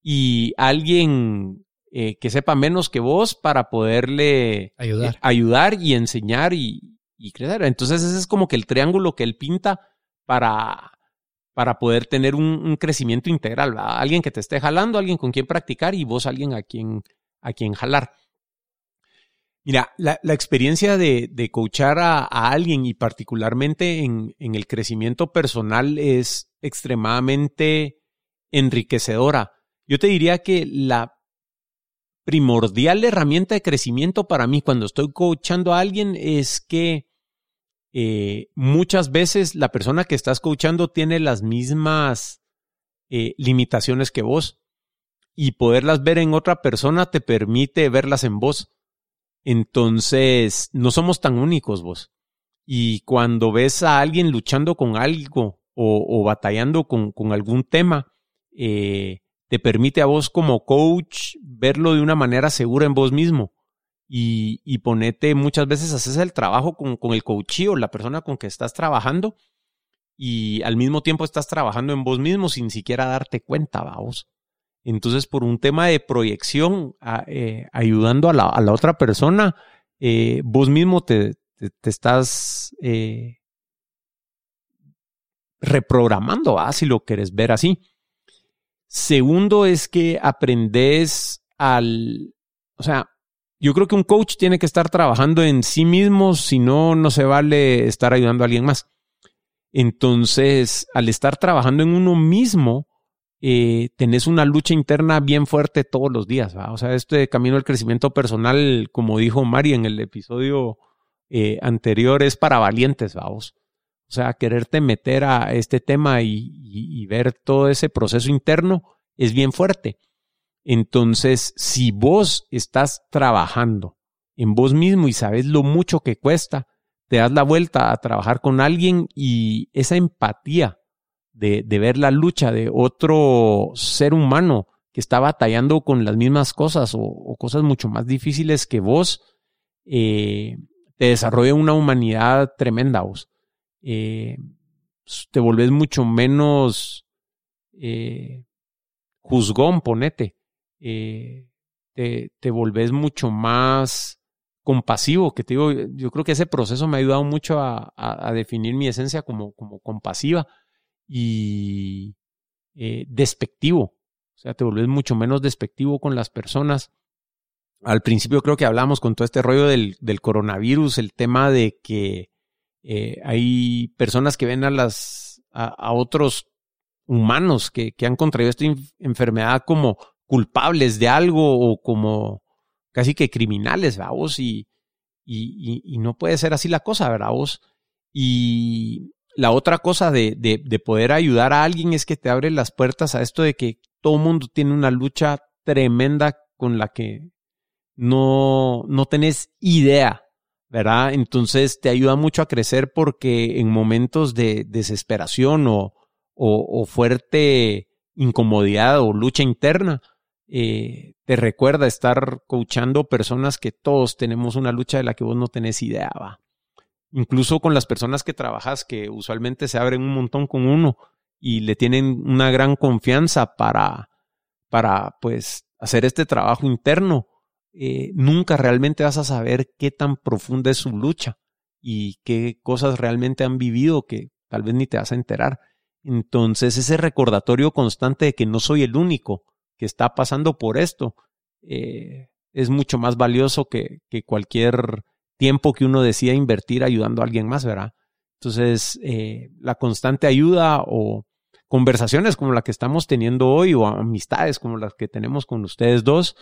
Y alguien eh, que sepa menos que vos para poderle Ayudar. eh, ayudar y enseñar y, y crecer. Entonces ese es como que el triángulo que él pinta para, para poder tener un, un crecimiento integral. ¿verdad? Alguien que te esté jalando, alguien con quien practicar y vos alguien a quien, a quien jalar. Mira, la, experiencia de, coachar a, alguien y particularmente en, en el crecimiento personal es extremadamente enriquecedora. Yo te diría que la primordial herramienta de crecimiento para mí cuando estoy coachando a alguien es que eh, muchas veces la persona que estás coachando tiene las mismas eh, limitaciones que vos y poderlas ver en otra persona te permite verlas en vos. Entonces, no somos tan únicos vos. Y cuando ves a alguien luchando con algo o, batallando con, con, algún tema, eh, te permite a vos como coach verlo de una manera segura en vos mismo. Y, y ponete muchas veces, haces el trabajo con, con el coachí o la persona con que estás trabajando y al mismo tiempo estás trabajando en vos mismo sin siquiera darte cuenta, vos. Entonces, por un tema de proyección, eh, ayudando a la, otra persona, eh, vos mismo te, estás eh, reprogramando, si lo quieres ver así. Segundo es que aprendes al, o sea, yo creo que un coach tiene que estar trabajando en sí mismo, si no, no se vale estar ayudando a alguien más. Entonces, al estar trabajando en uno mismo, eh, tenés una lucha interna bien fuerte todos los días. O sea, este camino del crecimiento personal, como dijo Mari en el episodio eh, anterior, es para valientes, vamos. O sea, quererte meter a este tema y, ver todo ese proceso interno es bien fuerte. Entonces, si vos estás trabajando en vos mismo y sabes lo mucho que cuesta, te das la vuelta a trabajar con alguien y esa empatía de, ver la lucha de otro ser humano que está batallando con las mismas cosas o, cosas mucho más difíciles que vos, eh, te desarrolla una humanidad tremenda vos. Eh, te volvés mucho menos eh, juzgón, ponete. te, te volvés mucho más compasivo, que te digo, yo creo que ese proceso me ha ayudado mucho a, definir mi esencia como, como compasiva y eh, despectivo. O sea, te volvés mucho menos despectivo con las personas. Al principio creo que hablamos con todo este rollo del, coronavirus, el tema de que eh, hay personas que ven a las a, otros humanos que, que, han contraído esta enfermedad como culpables de algo o como casi que criminales, vamos, y, y, y, no puede ser así la cosa, ¿verdad? Vos? Y la otra cosa de, de, de, poder ayudar a alguien es que te abre las puertas a esto de que todo mundo tiene una lucha tremenda con la que no, no tenés idea, ¿verdad? Entonces te ayuda mucho a crecer porque en momentos de desesperación o, o, o fuerte incomodidad o lucha interna, eh, te recuerda estar coachando personas que todos tenemos una lucha de la que vos no tenés idea, va. Incluso con las personas que trabajas, que usualmente se abren un montón con uno y le tienen una gran confianza para, para pues, hacer este trabajo interno, eh, nunca realmente vas a saber qué tan profunda es su lucha y qué cosas realmente han vivido que tal vez ni te vas a enterar. Entonces, ese recordatorio constante de que no soy el único, que está pasando por esto eh, es mucho más valioso que, que, cualquier tiempo que uno decida invertir ayudando a alguien más, ¿verdad? Entonces, eh, la constante ayuda o conversaciones como la que estamos teniendo hoy o amistades como las que tenemos con ustedes dos,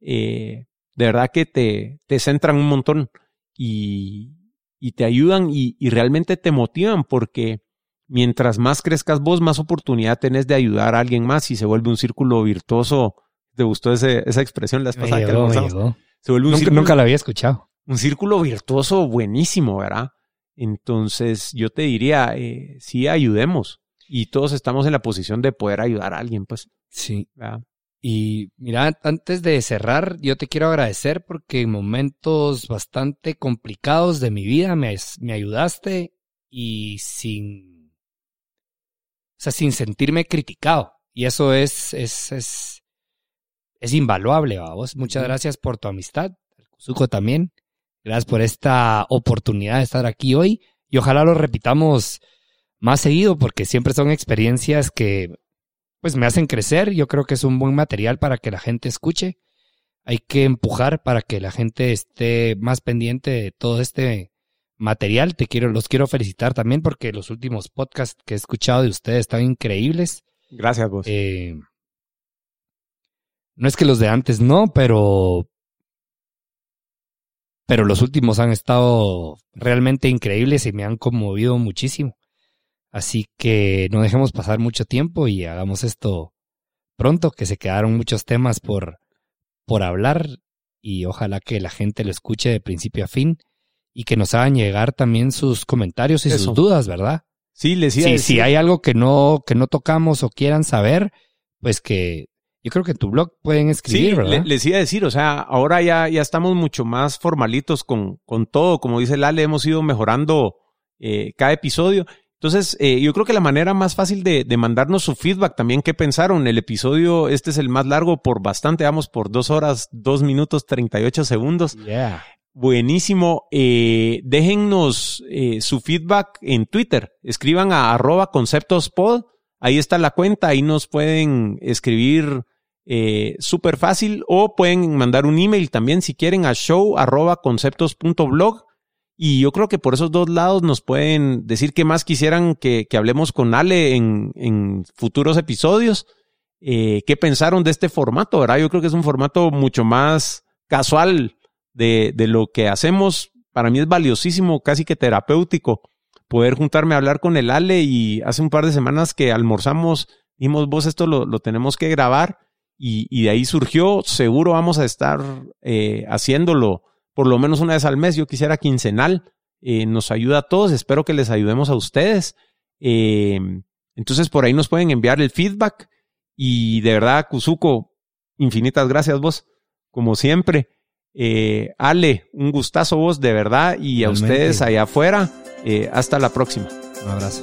eh, de verdad que te, te centran un montón y, y te ayudan y, y realmente te motivan porque mientras más crezcas vos, más oportunidad tenés de ayudar a alguien más y se vuelve un círculo virtuoso. ¿Te gustó ese, esa expresión la pasada que Se vuelve un nunca, círculo, nunca la había escuchado. Un círculo virtuoso buenísimo, ¿verdad? Entonces yo te diría, eh, sí, ayudemos. Y todos estamos en la posición de poder ayudar a alguien, pues. Sí. Y mira, antes de cerrar, yo te quiero agradecer porque en momentos bastante complicados de mi vida me, me ayudaste y sin o sea, sin sentirme criticado. Y eso es, es, es, es invaluable, vos. Muchas gracias por tu amistad, Suco también. Gracias por esta oportunidad de estar aquí hoy. Y ojalá lo repitamos más seguido, porque siempre son experiencias que pues me hacen crecer. Yo creo que es un buen material para que la gente escuche. Hay que empujar para que la gente esté más pendiente de todo este material. Te quiero, los quiero felicitar también porque los últimos podcasts que he escuchado de ustedes están increíbles. Gracias, vos. Eh, no es que los de antes no, pero. Pero los últimos han estado realmente increíbles y me han conmovido muchísimo. Así que no dejemos pasar mucho tiempo y hagamos esto pronto, que se quedaron muchos temas por, por hablar y ojalá que la gente lo escuche de principio a fin y que nos hagan llegar también sus comentarios y Eso. sus dudas, ¿verdad? Sí, les iba a decir- si hay algo que no, que no tocamos o quieran saber, pues que yo creo que en tu blog pueden escribir, Sí, ¿verdad? le- les iba a decir, o sea, ahora ya, ya estamos mucho más formalitos con, con todo. Como dice Lale, hemos ido mejorando eh, cada episodio. Entonces, eh, yo creo que la manera más fácil de, de mandarnos su feedback también, ¿qué pensaron? El episodio, este es el más largo por bastante, vamos por dos horas, dos minutos, 38 segundos. Yeah. Buenísimo. Eh, déjennos eh, su feedback en Twitter. Escriban a arroba conceptospod. Ahí está la cuenta. Ahí nos pueden escribir eh, súper fácil o pueden mandar un email también si quieren a show arroba conceptos.blog. Y yo creo que por esos dos lados nos pueden decir qué más quisieran que, que hablemos con Ale en, en futuros episodios. Eh, ¿Qué pensaron de este formato? ¿verdad? Yo creo que es un formato mucho más casual de, de lo que hacemos. Para mí es valiosísimo, casi que terapéutico, poder juntarme a hablar con el Ale y hace un par de semanas que almorzamos, dijimos, vos esto lo, lo tenemos que grabar y, y de ahí surgió, seguro vamos a estar eh, haciéndolo por lo menos una vez al mes, yo quisiera quincenal, eh, nos ayuda a todos, espero que les ayudemos a ustedes. Eh, entonces por ahí nos pueden enviar el feedback y de verdad, Kuzuko, infinitas gracias vos, como siempre. Eh, Ale, un gustazo vos, de verdad, y a ustedes allá afuera, hasta la próxima. Un abrazo.